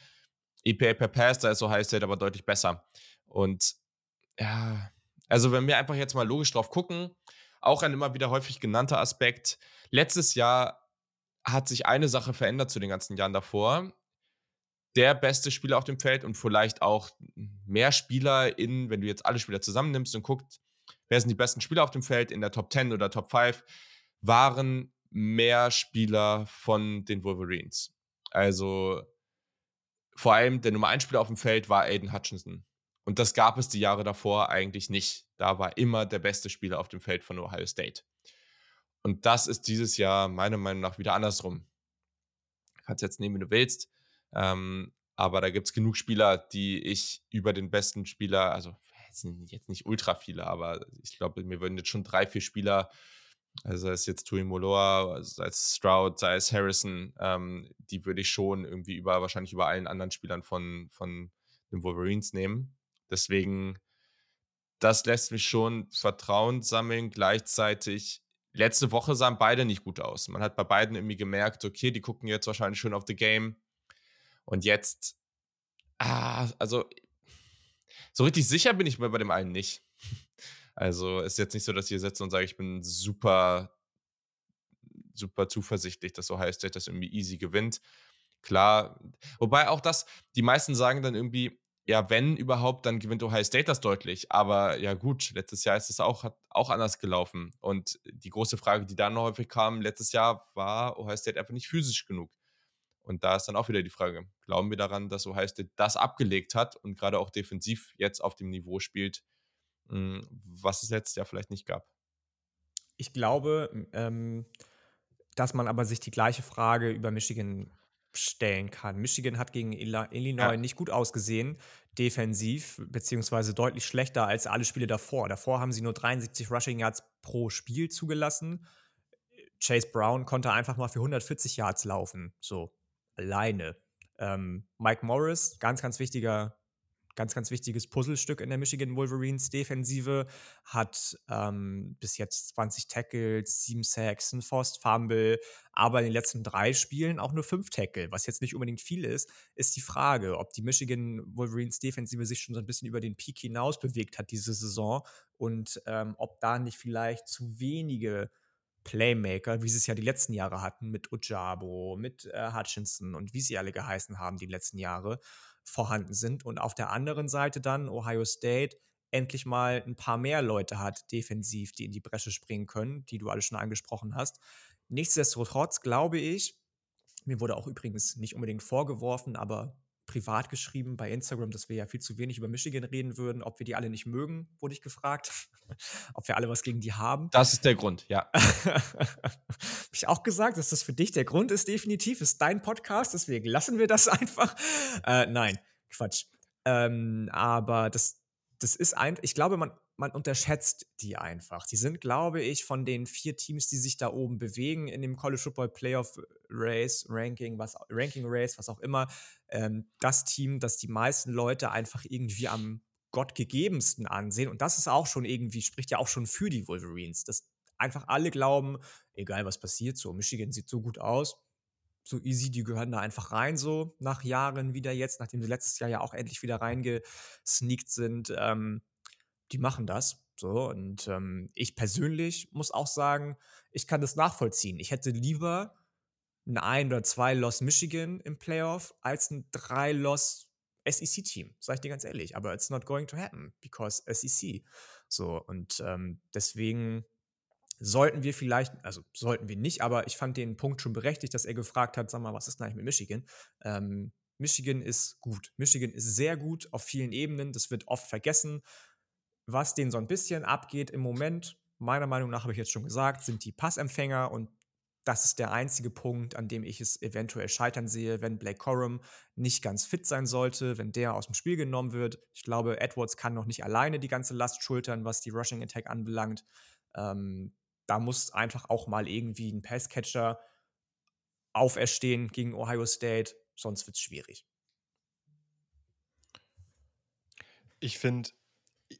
EPA per Pass, da ist so High State aber deutlich besser. Und ja, also wenn wir einfach jetzt mal logisch drauf gucken, auch ein immer wieder häufig genannter Aspekt. Letztes Jahr hat sich eine Sache verändert zu den ganzen Jahren davor. Der beste Spieler auf dem Feld und vielleicht auch mehr Spieler in, wenn du jetzt alle Spieler zusammennimmst und guckst, wer sind die besten Spieler auf dem Feld in der Top 10 oder Top 5, waren mehr Spieler von den Wolverines. Also vor allem der Nummer 1 Spieler auf dem Feld war Aiden Hutchinson. Und das gab es die Jahre davor eigentlich nicht. Da war immer der beste Spieler auf dem Feld von Ohio State. Und das ist dieses Jahr meiner Meinung nach wieder andersrum. Kannst jetzt nehmen, wie du willst. Ähm, aber da gibt es genug Spieler, die ich über den besten Spieler, also jetzt nicht ultra viele, aber ich glaube, mir würden jetzt schon drei, vier Spieler, also sei es jetzt Tui Moloa, sei es Stroud, sei es Harrison, ähm, die würde ich schon irgendwie über, wahrscheinlich über allen anderen Spielern von, von den Wolverines nehmen. Deswegen, das lässt mich schon Vertrauen sammeln. Gleichzeitig, letzte Woche sahen beide nicht gut aus. Man hat bei beiden irgendwie gemerkt, okay, die gucken jetzt wahrscheinlich schon auf The Game. Und jetzt, ah, also so richtig sicher bin ich mir bei dem einen nicht. Also ist jetzt nicht so, dass ich hier sitze und sage, ich bin super, super zuversichtlich, dass Ohio State das irgendwie easy gewinnt. Klar, wobei auch das, die meisten sagen dann irgendwie, ja, wenn überhaupt, dann gewinnt Ohio State das deutlich. Aber ja, gut, letztes Jahr ist es auch, auch anders gelaufen. Und die große Frage, die dann häufig kam, letztes Jahr war Ohio State einfach nicht physisch genug. Und da ist dann auch wieder die Frage, glauben wir daran, dass Ohio State das abgelegt hat und gerade auch defensiv jetzt auf dem Niveau spielt, hm, was es letztes Jahr vielleicht nicht gab? Ich glaube, ähm, dass man aber sich die gleiche Frage über Michigan stellen kann. Michigan hat gegen Illinois ja. nicht gut ausgesehen, defensiv, beziehungsweise deutlich schlechter als alle Spiele davor. Davor haben sie nur 73 Rushing Yards pro Spiel zugelassen. Chase Brown konnte einfach mal für 140 Yards laufen, so alleine. Ähm, Mike Morris, ganz, ganz wichtiger ganz, ganz wichtiges Puzzlestück in der Michigan Wolverines Defensive. Hat ähm, bis jetzt 20 Tackles, 7 Sacks, ein Forced Fumble, aber in den letzten drei Spielen auch nur 5 Tackle, was jetzt nicht unbedingt viel ist, ist die Frage, ob die Michigan Wolverines Defensive sich schon so ein bisschen über den Peak hinaus bewegt hat diese Saison und ähm, ob da nicht vielleicht zu wenige Playmaker, wie sie es ja die letzten Jahre hatten, mit Ojabo, mit äh, Hutchinson und wie sie alle geheißen haben die letzten Jahre, vorhanden sind. Und auf der anderen Seite dann Ohio State endlich mal ein paar mehr Leute hat, defensiv, die in die Bresche springen können, die du alle schon angesprochen hast. Nichtsdestotrotz glaube ich, mir wurde auch übrigens nicht unbedingt vorgeworfen, aber privat geschrieben bei Instagram, dass wir ja viel zu wenig über Michigan reden würden, ob wir die alle nicht mögen, wurde ich gefragt. ob wir alle was gegen die haben. Das ist der Grund, ja. Habe ich auch gesagt, dass das für dich der Grund ist, definitiv. Ist dein Podcast, deswegen lassen wir das einfach. Äh, nein, Quatsch. Ähm, aber das, das ist ein, ich glaube, man, man unterschätzt die einfach. Die sind, glaube ich, von den vier Teams, die sich da oben bewegen in dem College Football Playoff Race, Ranking, was, Ranking Race, was auch immer, ähm, das Team, das die meisten Leute einfach irgendwie am gottgegebensten ansehen. Und das ist auch schon irgendwie, spricht ja auch schon für die Wolverines, dass einfach alle glauben, egal was passiert, so Michigan sieht so gut aus, so easy, die gehören da einfach rein, so nach Jahren wieder jetzt, nachdem sie letztes Jahr ja auch endlich wieder reingesneakt sind. Ähm, die machen das. So, und ähm, ich persönlich muss auch sagen, ich kann das nachvollziehen. Ich hätte lieber ein ein oder zwei Loss Michigan im Playoff als ein drei Loss SEC-Team, sag ich dir ganz ehrlich. Aber it's not going to happen because SEC. So, und ähm, deswegen sollten wir vielleicht, also sollten wir nicht, aber ich fand den Punkt schon berechtigt, dass er gefragt hat, sag mal, was ist denn eigentlich mit Michigan? Ähm, Michigan ist gut. Michigan ist sehr gut auf vielen Ebenen. Das wird oft vergessen. Was denen so ein bisschen abgeht im Moment, meiner Meinung nach habe ich jetzt schon gesagt, sind die Passempfänger und das ist der einzige Punkt, an dem ich es eventuell scheitern sehe, wenn Blake Corum nicht ganz fit sein sollte, wenn der aus dem Spiel genommen wird. Ich glaube, Edwards kann noch nicht alleine die ganze Last schultern, was die Rushing Attack anbelangt. Ähm, da muss einfach auch mal irgendwie ein Passcatcher auferstehen gegen Ohio State, sonst wird es schwierig. Ich finde,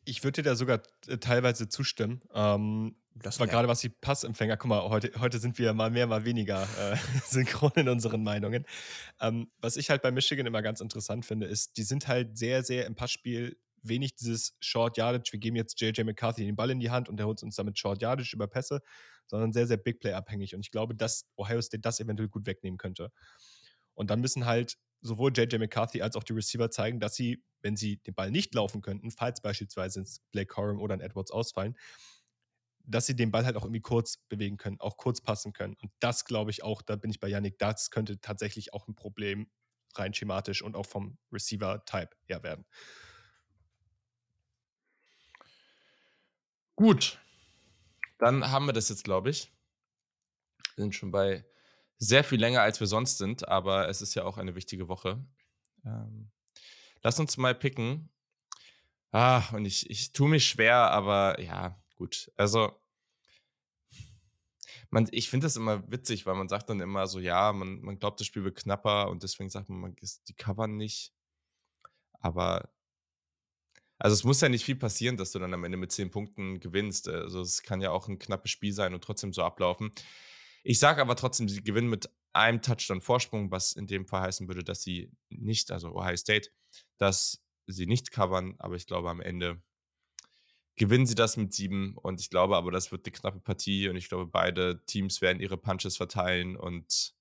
ich würde dir da sogar äh, teilweise zustimmen. Ähm, das war gerade was die Passempfänger. Guck mal, heute, heute sind wir mal mehr, mal weniger äh, synchron in unseren Meinungen. Ähm, was ich halt bei Michigan immer ganz interessant finde, ist, die sind halt sehr, sehr im Passspiel wenig dieses Short Yardage. Wir geben jetzt JJ McCarthy den Ball in die Hand und der holt uns damit Short Yardage über Pässe, sondern sehr, sehr Big Play abhängig. Und ich glaube, dass Ohio State das eventuell gut wegnehmen könnte. Und dann müssen halt sowohl JJ McCarthy als auch die Receiver zeigen, dass sie, wenn sie den Ball nicht laufen könnten, falls beispielsweise ins Blake Corum oder ein Edwards ausfallen, dass sie den Ball halt auch irgendwie kurz bewegen können, auch kurz passen können. Und das glaube ich auch, da bin ich bei Yannick, das könnte tatsächlich auch ein Problem rein schematisch und auch vom Receiver-Type her werden. Gut, dann haben wir das jetzt, glaube ich. Wir sind schon bei sehr viel länger, als wir sonst sind, aber es ist ja auch eine wichtige Woche. Ähm, lass uns mal picken. Ah, und ich, ich tue mich schwer, aber ja, gut. Also, man, ich finde das immer witzig, weil man sagt dann immer so, ja, man, man glaubt, das Spiel wird knapper und deswegen sagt man, man die Covern nicht. Aber also es muss ja nicht viel passieren, dass du dann am Ende mit zehn Punkten gewinnst. Also es kann ja auch ein knappes Spiel sein und trotzdem so ablaufen. Ich sage aber trotzdem, sie gewinnen mit einem Touchdown Vorsprung, was in dem Fall heißen würde, dass sie nicht, also Ohio State, das sie nicht covern, aber ich glaube am Ende gewinnen sie das mit sieben und ich glaube aber, das wird eine knappe Partie und ich glaube, beide Teams werden ihre Punches verteilen und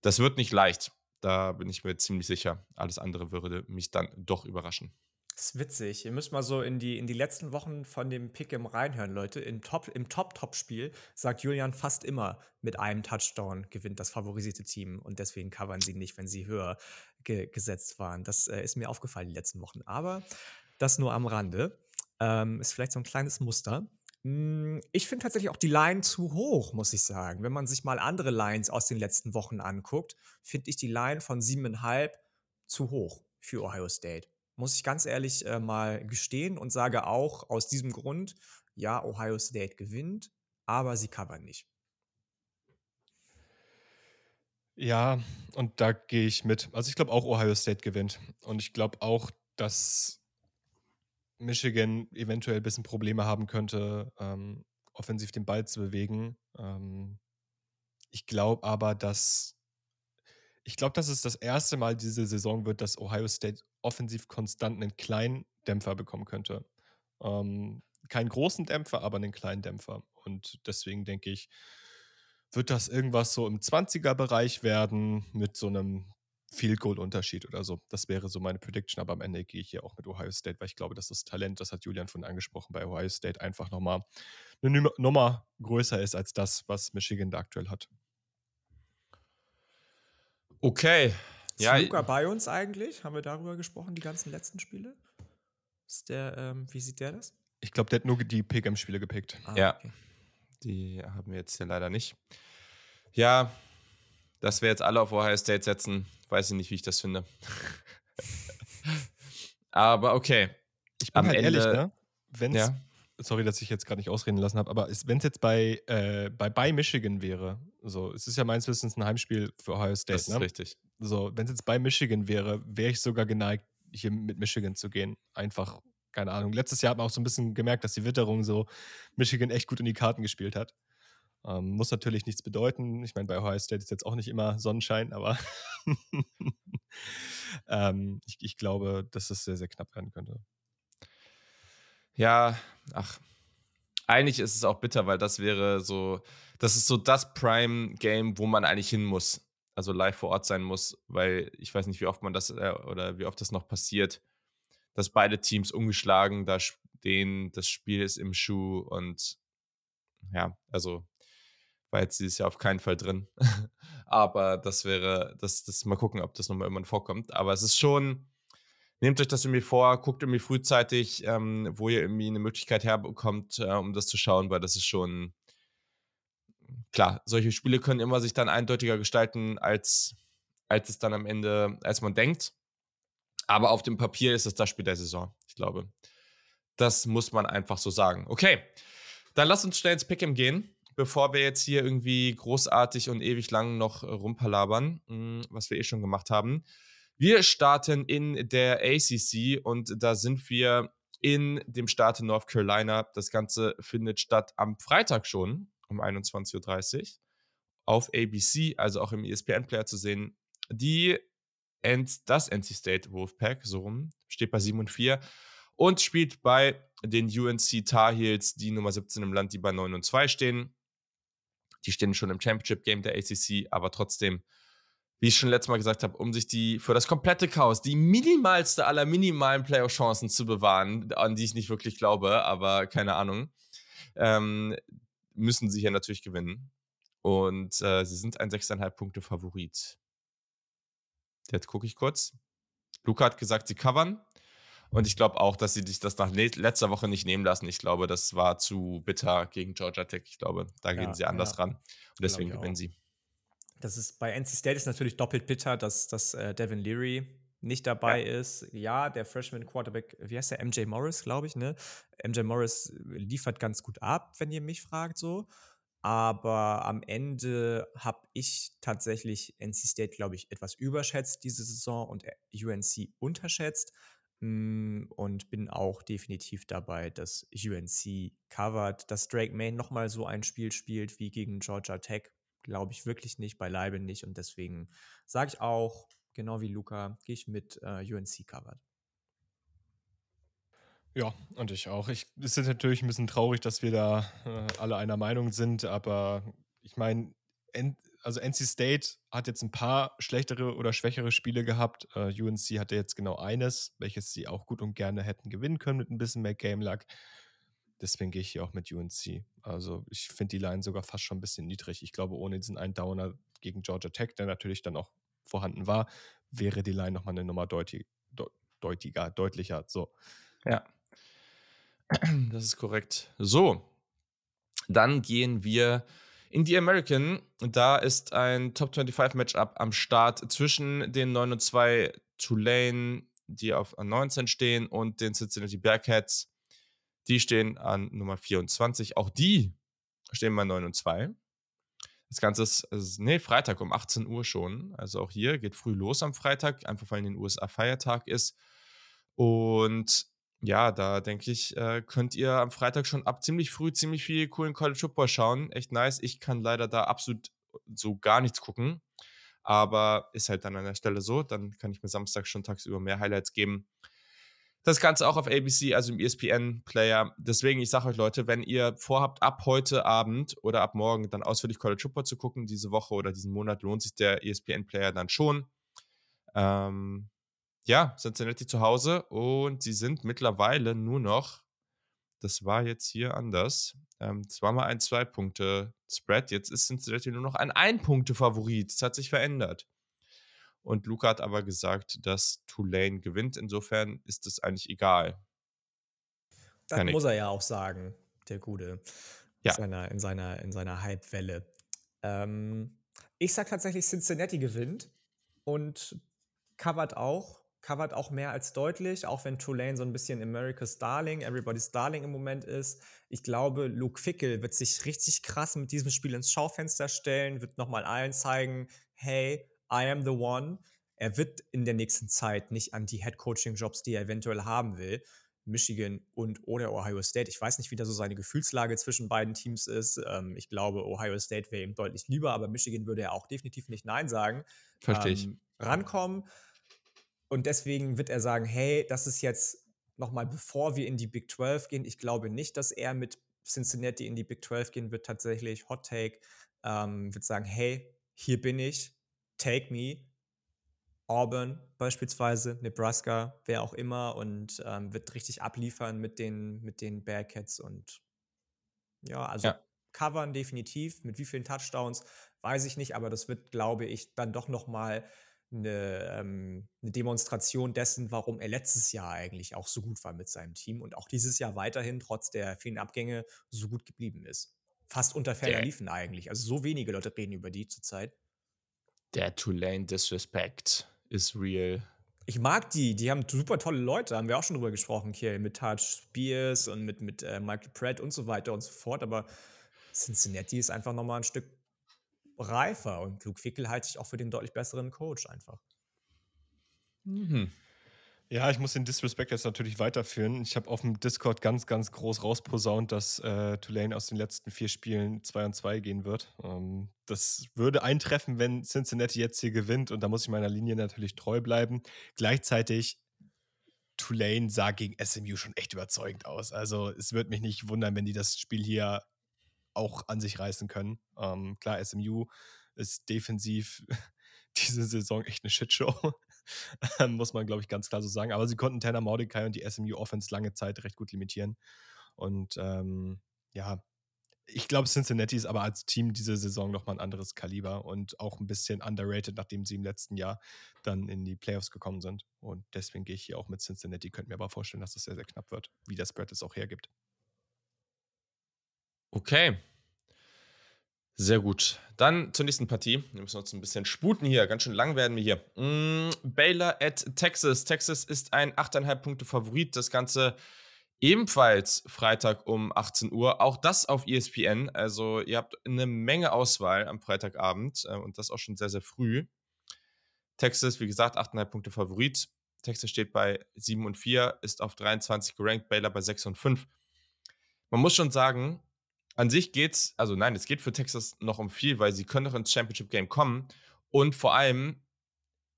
das wird nicht leicht. Da bin ich mir ziemlich sicher. Alles andere würde mich dann doch überraschen. Das ist witzig. Ihr müsst mal so in die, in die letzten Wochen von dem Pick im reinhören, Leute. Im Top, im Top-Top-Spiel sagt Julian fast immer, mit einem Touchdown gewinnt das favorisierte Team und deswegen covern sie nicht, wenn sie höher ge gesetzt waren. Das äh, ist mir aufgefallen die letzten Wochen. Aber das nur am Rande. Ähm, ist vielleicht so ein kleines Muster. Hm, ich finde tatsächlich auch die Line zu hoch, muss ich sagen. Wenn man sich mal andere Lines aus den letzten Wochen anguckt, finde ich die Line von 7,5 zu hoch für Ohio State. Muss ich ganz ehrlich äh, mal gestehen und sage auch aus diesem Grund, ja, Ohio State gewinnt, aber sie covern nicht. Ja, und da gehe ich mit. Also ich glaube auch Ohio State gewinnt. Und ich glaube auch, dass Michigan eventuell ein bisschen Probleme haben könnte, ähm, offensiv den Ball zu bewegen. Ähm, ich glaube aber, dass ich glaube, dass es das erste Mal diese Saison wird, dass Ohio State offensiv konstant einen kleinen Dämpfer bekommen könnte. Ähm, keinen großen Dämpfer, aber einen kleinen Dämpfer. Und deswegen denke ich, wird das irgendwas so im 20er-Bereich werden mit so einem Field Goal Unterschied oder so. Das wäre so meine Prediction, aber am Ende gehe ich hier auch mit Ohio State, weil ich glaube, dass das Talent, das hat Julian von angesprochen, bei Ohio State einfach nochmal eine Nummer größer ist als das, was Michigan da aktuell hat. Okay. Ist ja, Luca bei uns eigentlich? Haben wir darüber gesprochen, die ganzen letzten Spiele? Ist der, ähm, wie sieht der das? Ich glaube, der hat nur die PGM-Spiele gepickt. Ah, ja. Okay. Die haben wir jetzt hier leider nicht. Ja, dass wir jetzt alle auf Ohio State setzen, weiß ich nicht, wie ich das finde. Aber okay. Ich bin Am halt Ende, ehrlich, ne? Wenn's, ja? sorry, dass ich jetzt gerade nicht ausreden lassen habe, aber wenn es jetzt bei, äh, bei, bei Michigan wäre, so, es ist ja meines Wissens ein Heimspiel für Ohio State, das ist ne? richtig. So, wenn es jetzt bei Michigan wäre, wäre ich sogar geneigt, hier mit Michigan zu gehen. Einfach, keine Ahnung. Letztes Jahr hat man auch so ein bisschen gemerkt, dass die Witterung so Michigan echt gut in die Karten gespielt hat. Ähm, muss natürlich nichts bedeuten. Ich meine, bei Ohio State ist jetzt auch nicht immer Sonnenschein, aber ähm, ich, ich glaube, dass es sehr, sehr knapp werden könnte. Ja, ach, eigentlich ist es auch bitter, weil das wäre so, das ist so das Prime-Game, wo man eigentlich hin muss. Also live vor Ort sein muss, weil ich weiß nicht, wie oft man das äh, oder wie oft das noch passiert, dass beide Teams ungeschlagen da stehen, das Spiel ist im Schuh und ja, also war jetzt dieses Jahr auf keinen Fall drin. Aber das wäre, das, das mal gucken, ob das nochmal irgendwann vorkommt. Aber es ist schon, nehmt euch das irgendwie vor, guckt irgendwie frühzeitig, ähm, wo ihr irgendwie eine Möglichkeit herbekommt, äh, um das zu schauen, weil das ist schon klar, solche Spiele können immer sich dann eindeutiger gestalten, als, als es dann am Ende, als man denkt. Aber auf dem Papier ist es das Spiel der Saison, ich glaube. Das muss man einfach so sagen. Okay, dann lass uns schnell ins Pick'em gehen, bevor wir jetzt hier irgendwie großartig und ewig lang noch rumpalabern, hm, was wir eh schon gemacht haben. Wir starten in der ACC und da sind wir in dem Staat North Carolina. Das Ganze findet statt am Freitag schon um 21.30 Uhr auf ABC, also auch im ESPN-Player zu sehen. Die das NC State Wolfpack, so rum, steht bei 7 und 4 und spielt bei den UNC Tar Heels, die Nummer 17 im Land, die bei 9 und 2 stehen. Die stehen schon im Championship Game der ACC, aber trotzdem wie ich schon letztes Mal gesagt habe, um sich die für das komplette Chaos, die minimalste aller minimalen Playoff-Chancen zu bewahren, an die ich nicht wirklich glaube, aber keine Ahnung, ähm, müssen sie hier natürlich gewinnen. Und äh, sie sind ein 6,5 Punkte Favorit. Jetzt gucke ich kurz. Luca hat gesagt, sie covern. Und ich glaube auch, dass sie sich das nach letzter Woche nicht nehmen lassen. Ich glaube, das war zu bitter gegen Georgia Tech. Ich glaube, da ja, gehen sie anders ja. ran. Und deswegen gewinnen sie. Das ist bei NC State ist natürlich doppelt bitter, dass, dass äh, Devin Leary nicht dabei ja. ist. Ja, der Freshman Quarterback, wie heißt der? MJ Morris, glaube ich, ne? MJ Morris liefert ganz gut ab, wenn ihr mich fragt, so. Aber am Ende habe ich tatsächlich NC State, glaube ich, etwas überschätzt diese Saison und UNC unterschätzt. Mm, und bin auch definitiv dabei, dass UNC covert, dass Drake Main nochmal so ein Spiel spielt wie gegen Georgia Tech glaube ich wirklich nicht, beileibe nicht. Und deswegen sage ich auch, genau wie Luca, gehe ich mit äh, UNC covered. Ja, und ich auch. Ich, es ist natürlich ein bisschen traurig, dass wir da äh, alle einer Meinung sind, aber ich meine, also NC State hat jetzt ein paar schlechtere oder schwächere Spiele gehabt. Uh, äh, UNC hatte jetzt genau eines, welches sie auch gut und gerne hätten gewinnen können mit ein bisschen mehr Game Luck. Deswegen gehe ich hier auch mit UNC. Also ich finde die Line sogar fast schon ein bisschen niedrig. Ich glaube, ohne diesen einen Downer gegen Georgia Tech, der natürlich dann auch vorhanden war, wäre die Line nochmal eine Nummer deutlich, deutiger, deutlicher. So. Ja. Das ist korrekt. So, dann gehen wir in die American. Da ist ein Top 25 Matchup am Start zwischen den 9 und 2 Tulane, die auf 19 stehen, und den Cincinnati Bearcats. Die stehen an Nummer 24. Auch die stehen bei 9 und 2. Das Ganze ist, ist, nee, Freitag um 18 Uhr schon. Also auch hier geht früh los am Freitag, einfach weil in den USA Feiertag ist. Und ja, da denke ich, äh, könnt ihr am Freitag schon ab ziemlich früh ziemlich viel coolen College Football schauen. Echt nice. Ich kann leider da absolut so gar nichts gucken. Aber ist halt dann an der Stelle so. Dann kann ich mir Samstag schon tagsüber mehr Highlights geben. Das Ganze auch auf ABC, also im ESPN-Player. Deswegen, ich sage euch Leute, wenn ihr vorhabt, ab heute Abend oder ab morgen dann ausführlich College Football zu gucken, diese Woche oder diesen Monat, lohnt sich der ESPN-Player dann schon. Ähm, ja, Cincinnati zu Hause und sie sind mittlerweile nur noch, das war jetzt hier anders, ähm, das war mal ein Zwei-Punkte-Spread, jetzt ist Cincinnati nur noch ein Ein-Punkte-Favorit. Das hat sich verändert. Und Luca hat aber gesagt, dass Tulane gewinnt. Insofern ist es eigentlich egal. Das Kann muss ich. er ja auch sagen, der Gute. Ja. In seiner, in seiner, in seiner Hype-Welle. Ähm, ich sag tatsächlich, Cincinnati gewinnt und covert auch covert auch mehr als deutlich, auch wenn Tulane so ein bisschen America's Darling, Everybody's Darling im Moment ist. Ich glaube, Luke Fickel wird sich richtig krass mit diesem Spiel ins Schaufenster stellen, wird nochmal allen zeigen, hey, I am the one. Er wird in der nächsten Zeit nicht an die Head-Coaching-Jobs, die er eventuell haben will, Michigan und oder Ohio State. Ich weiß nicht, wie da so seine Gefühlslage zwischen beiden Teams ist. Ähm, ich glaube, Ohio State wäre ihm deutlich lieber, aber Michigan würde er auch definitiv nicht Nein sagen. Verstehe ich. Ähm, rankommen. Und deswegen wird er sagen, hey, das ist jetzt nochmal, bevor wir in die Big 12 gehen. Ich glaube nicht, dass er mit Cincinnati in die Big 12 gehen wird, tatsächlich. Hot Take ähm, wird sagen, hey, hier bin ich, take me. Auburn beispielsweise, Nebraska, wer auch immer und ähm, wird richtig abliefern mit den, mit den Bearcats und ja, also ja. covern definitiv. Mit wie vielen Touchdowns weiß ich nicht, aber das wird, glaube ich, dann doch nochmal eine, ähm, eine Demonstration dessen, warum er letztes Jahr eigentlich auch so gut war mit seinem Team und auch dieses Jahr weiterhin trotz der vielen Abgänge so gut geblieben ist. Fast unter ferner liefen eigentlich. Also so wenige Leute reden über die zurzeit. Der Tulane Disrespect ist real. Ich mag die, die haben super tolle Leute, haben wir auch schon drüber gesprochen, hier mit Taj Spears und mit, mit äh, Michael Pratt und so weiter und so fort, aber Cincinnati ist einfach nochmal ein Stück reifer und Luke Fickel halte ich auch für den deutlich besseren Coach einfach. Mhm. Ja, ich muss den Disrespect jetzt natürlich weiterführen. Ich habe auf dem Discord ganz, ganz groß rausposaunt, dass äh, Tulane aus den letzten vier Spielen 2 und 2 gehen wird. Ähm, das würde eintreffen, wenn Cincinnati jetzt hier gewinnt und da muss ich meiner Linie natürlich treu bleiben. Gleichzeitig, Tulane sah gegen SMU schon echt überzeugend aus. Also es würde mich nicht wundern, wenn die das Spiel hier auch an sich reißen können. Ähm, klar, SMU ist defensiv diese Saison echt eine Shitshow. Muss man, glaube ich, ganz klar so sagen. Aber sie konnten Tanner Mordecai und die SMU Offense lange Zeit recht gut limitieren. Und ähm, ja, ich glaube, Cincinnati ist aber als Team diese Saison nochmal ein anderes Kaliber und auch ein bisschen underrated, nachdem sie im letzten Jahr dann in die Playoffs gekommen sind. Und deswegen gehe ich hier auch mit Cincinnati. Könnt mir aber vorstellen, dass das sehr, sehr knapp wird, wie der Spread es auch hergibt. Okay. Sehr gut. Dann zur nächsten Partie. Wir müssen uns ein bisschen sputen hier. Ganz schön lang werden wir hier. Mm, Baylor at Texas. Texas ist ein 8,5 Punkte Favorit. Das Ganze ebenfalls Freitag um 18 Uhr. Auch das auf ESPN. Also ihr habt eine Menge Auswahl am Freitagabend äh, und das auch schon sehr, sehr früh. Texas, wie gesagt, 8,5 Punkte Favorit. Texas steht bei 7 und 4, ist auf 23 gerankt, Baylor bei 6 und 5. Man muss schon sagen, an sich geht's, also nein, es geht für Texas noch um viel, weil sie können noch ins Championship Game kommen. Und vor allem,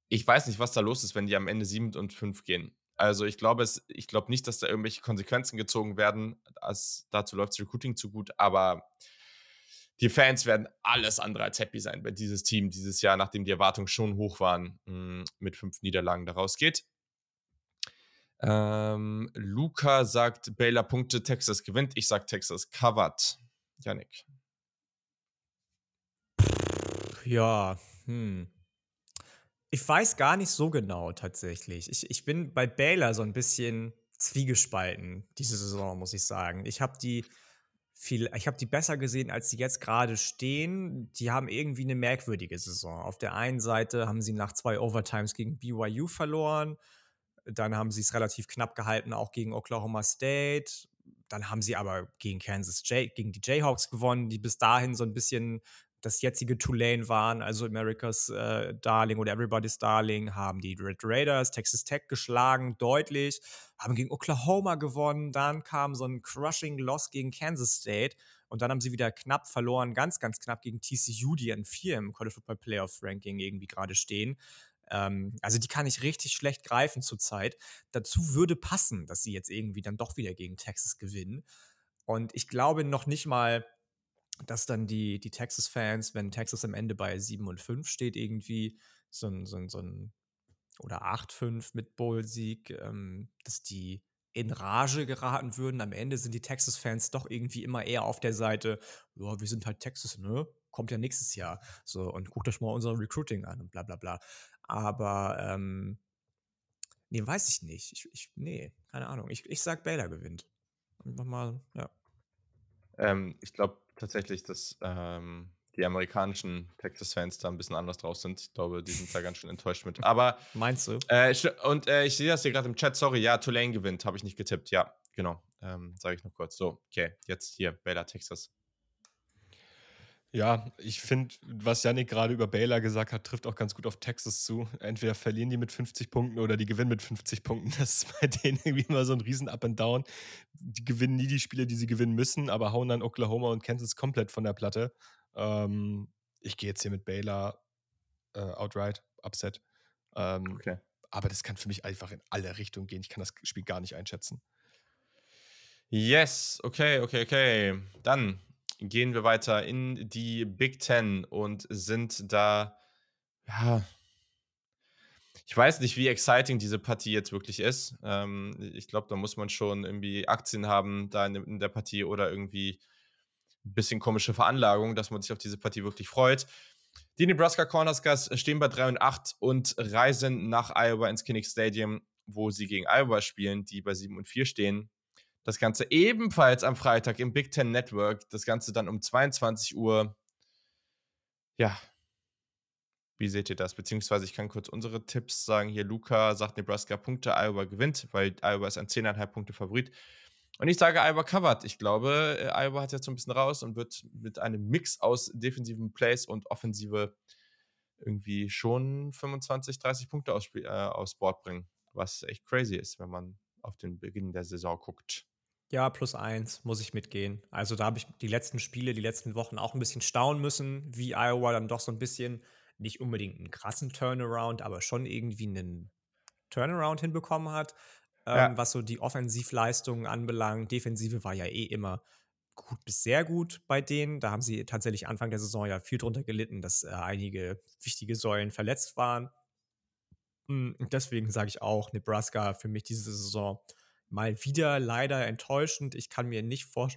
ich weiß nicht, was da los ist, wenn die am Ende 7 und 5 gehen. Also ich glaube es, ich glaube nicht, dass da irgendwelche Konsequenzen gezogen werden. Das, dazu läuft das Recruiting zu gut, aber die Fans werden alles andere als happy sein, wenn dieses Team dieses Jahr, nachdem die Erwartungen schon hoch waren, mm, mit fünf Niederlagen daraus geht. Ähm, Luca sagt Baylor Punkte, Texas gewinnt. Ich sag Texas covered. Janik. Ja, hm. Ich weiß gar nicht so genau tatsächlich. Ich, ich bin bei Baylor so ein bisschen zwiegespalten diese Saison, muss ich sagen. Ich habe die viel, ich habe die besser gesehen, als sie jetzt gerade stehen. Die haben irgendwie eine merkwürdige Saison. Auf der einen Seite haben sie nach zwei Overtimes gegen BYU verloren. Dann haben sie es relativ knapp gehalten, auch gegen Oklahoma State. Dann haben sie aber gegen Kansas J gegen die Jayhawks gewonnen, die bis dahin so ein bisschen das jetzige Tulane waren, also America's äh, Darling oder Everybody's Darling, haben die Red Raiders Texas Tech geschlagen, deutlich, haben gegen Oklahoma gewonnen, dann kam so ein crushing Loss gegen Kansas State und dann haben sie wieder knapp verloren, ganz, ganz knapp gegen TCU, die an vier im College Football Playoff Ranking irgendwie gerade stehen. Ähm, also die kann ich richtig schlecht greifen zurzeit. Dazu würde passen, dass sie jetzt irgendwie dann doch wieder gegen Texas gewinnen. Und ich glaube noch nicht mal, dass dann die, die Texas-Fans, wenn Texas am Ende bei 7 und 5 steht, irgendwie so ein, so ein, so ein oder 8-5 mit Bowl-Sieg, ähm, dass die in Rage geraten würden. Am Ende sind die Texas-Fans doch irgendwie immer eher auf der Seite, ja, wir sind halt Texas, ne? Kommt ja nächstes Jahr. So, und guckt euch mal unser Recruiting an und bla bla bla. Aber, ähm, nee, weiß ich nicht. Ich, ich, nee, keine Ahnung. Ich, ich sag, Baylor gewinnt. Einfach mal, ja. Ähm, ich glaube, tatsächlich, dass ähm, die amerikanischen Texas-Fans da ein bisschen anders draus sind. Ich glaube, die sind da ganz schön enttäuscht mit. Aber. Meinst du? Äh, und äh, ich sehe das hier gerade im Chat. Sorry, ja, Tulane gewinnt. Habe ich nicht getippt. Ja, genau. Ähm, Sage ich noch kurz. So, okay. Jetzt hier, Baylor, Texas. Ja, ich finde, was Yannick gerade über Baylor gesagt hat, trifft auch ganz gut auf Texas zu. Entweder verlieren die mit 50 Punkten oder die gewinnen mit 50 Punkten. Das ist bei denen irgendwie immer so ein riesen Up and Down. Die gewinnen nie die Spiele, die sie gewinnen müssen, aber hauen dann Oklahoma und Kansas komplett von der Platte. Ähm, ich gehe jetzt hier mit Baylor äh, outright, Upset. Ähm, okay. Aber das kann für mich einfach in alle Richtungen gehen. Ich kann das Spiel gar nicht einschätzen. Yes, okay, okay, okay. Dann gehen wir weiter in die Big Ten und sind da, ja, ich weiß nicht, wie exciting diese Partie jetzt wirklich ist. Ähm, ich glaube, da muss man schon irgendwie Aktien haben da in, in, der Partie oder irgendwie ein bisschen komische Veranlagung, dass man sich auf diese Partie wirklich freut. Die Nebraska Cornhuskers stehen bei 3 und 8 und reisen nach Iowa ins Kinnick Stadium, wo sie gegen Iowa spielen, die bei 7 und 4 stehen. Das Ganze ebenfalls am Freitag im Big Ten Network. Das Ganze dann um 22 Uhr. Ja. Wie seht ihr das? Beziehungsweise ich kann kurz unsere Tipps sagen. Hier Luca sagt Nebraska Punkte, Iowa gewinnt, weil Iowa ist ein 10,5 Punkte Favorit. Und ich sage Iowa covered. Ich glaube, äh, Iowa hat jetzt so ein bisschen raus und wird mit einem Mix aus defensiven Plays und Offensive irgendwie schon 25, 30 Punkte aufs, äh, aufs Board bringen. Was echt crazy ist, wenn man auf den Beginn der Saison guckt. Ja, plus eins muss ich mitgehen. Also da habe ich die letzten Spiele, die letzten Wochen auch ein bisschen staunen müssen, wie Iowa dann doch so ein bisschen, nicht unbedingt einen krassen Turnaround, aber schon irgendwie einen Turnaround hinbekommen hat, ähm, ja. was so die Offensivleistungen anbelangt. Defensive war ja eh immer gut bis sehr gut bei denen. Da haben sie tatsächlich Anfang der Saison ja viel drunter gelitten, dass äh, einige wichtige Säulen verletzt waren. Hm, und deswegen sage ich auch, Nebraska für mich diese Saison mal wieder leider enttäuschend. Ich kann mir nicht vor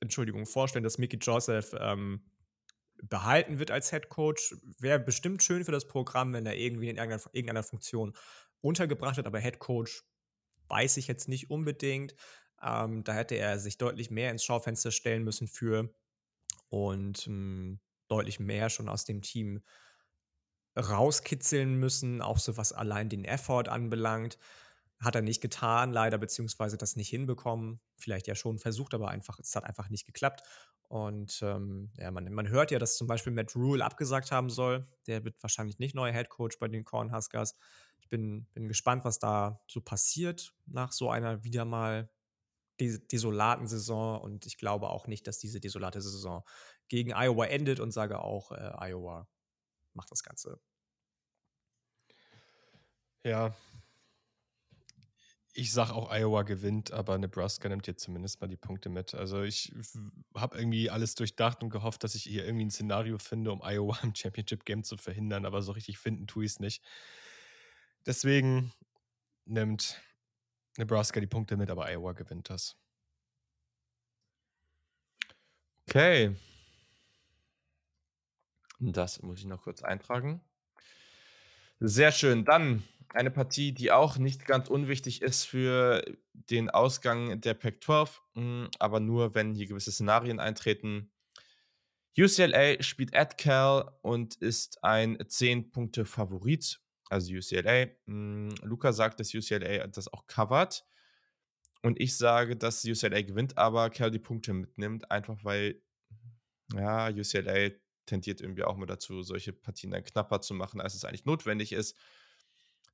Entschuldigung, vorstellen, dass Mickey Joseph ähm, behalten wird als Head Coach. Wäre bestimmt schön für das Programm, wenn er irgendwie in irgendeiner, irgendeiner Funktion untergebracht wird, aber Head Coach weiß ich jetzt nicht unbedingt. Ähm, da hätte er sich deutlich mehr ins Schaufenster stellen müssen für und ähm, deutlich mehr schon aus dem Team rauskitzeln müssen, auch so was allein den Effort anbelangt. Hat er nicht getan, leider, beziehungsweise das nicht hinbekommen. Vielleicht ja schon versucht, aber einfach, es hat einfach nicht geklappt. Und ähm, ja, man, man hört ja, dass zum Beispiel Matt Rule abgesagt haben soll. Der wird wahrscheinlich nicht neuer Head Coach bei den Cornhuskers. Ich bin, bin gespannt, was da so passiert nach so einer wieder mal des desolaten Saison. Und ich glaube auch nicht, dass diese desolate Saison gegen Iowa endet und sage auch, äh, Iowa macht das Ganze. Ja, ich sag auch, Iowa gewinnt, aber Nebraska nimmt jetzt zumindest mal die Punkte mit. Also ich habe irgendwie alles durchdacht und gehofft, dass ich hier irgendwie ein Szenario finde, um Iowa im Championship Game zu verhindern, aber so richtig finden tue ich es nicht. Deswegen nimmt Nebraska die Punkte mit, aber Iowa gewinnt das. Okay. Das muss ich noch kurz eintragen. Sehr schön. Dann eine Partie, die auch nicht ganz unwichtig ist für den Ausgang der Pac-12, hm, aber nur, wenn hier gewisse Szenarien eintreten. UCLA spielt at Cal und ist ein 10-Punkte-Favorit, also UCLA. Hm, Luca sagt, dass UCLA das auch covert. Und ich sage, dass UCLA gewinnt, aber Cal die Punkte mitnimmt, einfach weil ja, UCLA tendiert irgendwie auch mal dazu, solche Partien dann knapper zu machen, als es eigentlich notwendig ist.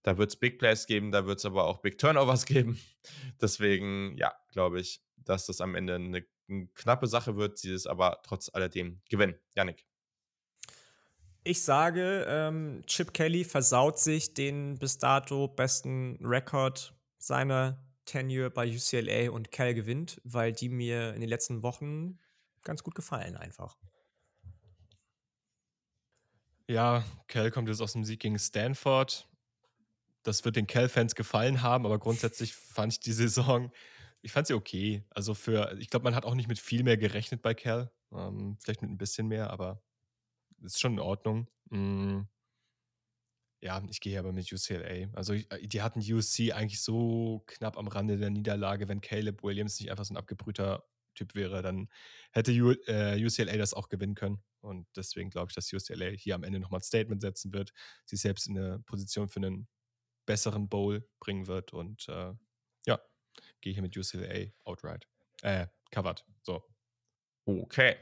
Da wird es Big Plays geben, da wird es aber auch Big Turnovers geben. Deswegen, ja, glaube ich, dass das am Ende eine, eine knappe Sache wird, sie es aber trotz alledem gewinnen. Janik. Ich sage, ähm, Chip Kelly versaut sich den bis dato besten Rekord seiner Tenure bei UCLA und Cal gewinnt, weil die mir in den letzten Wochen ganz gut gefallen einfach. Ja, Cal kommt jetzt aus dem Sieg gegen Stanford das wird den Cal-Fans gefallen haben, aber grundsätzlich fand ich die Saison, ich fand sie okay. Also für, ich glaube, man hat auch nicht mit viel mehr gerechnet bei Cal. Ähm, vielleicht mit ein bisschen mehr, aber ist schon in Ordnung. Mhm. Ja, ich gehe aber mit UCLA. Also äh, die hatten USC eigentlich so knapp am Rande der Niederlage, wenn Caleb Williams nicht einfach so ein abgebrühter Typ wäre, dann hätte U, äh, UCLA das auch gewinnen können. Und deswegen glaube ich, dass UCLA hier am Ende nochmal ein Statement setzen wird, sich selbst in eine Position für einen besseren Bowl bringen wird. Und äh, ja, gehe hier mit UCLA outright. Äh, covered. So. Okay.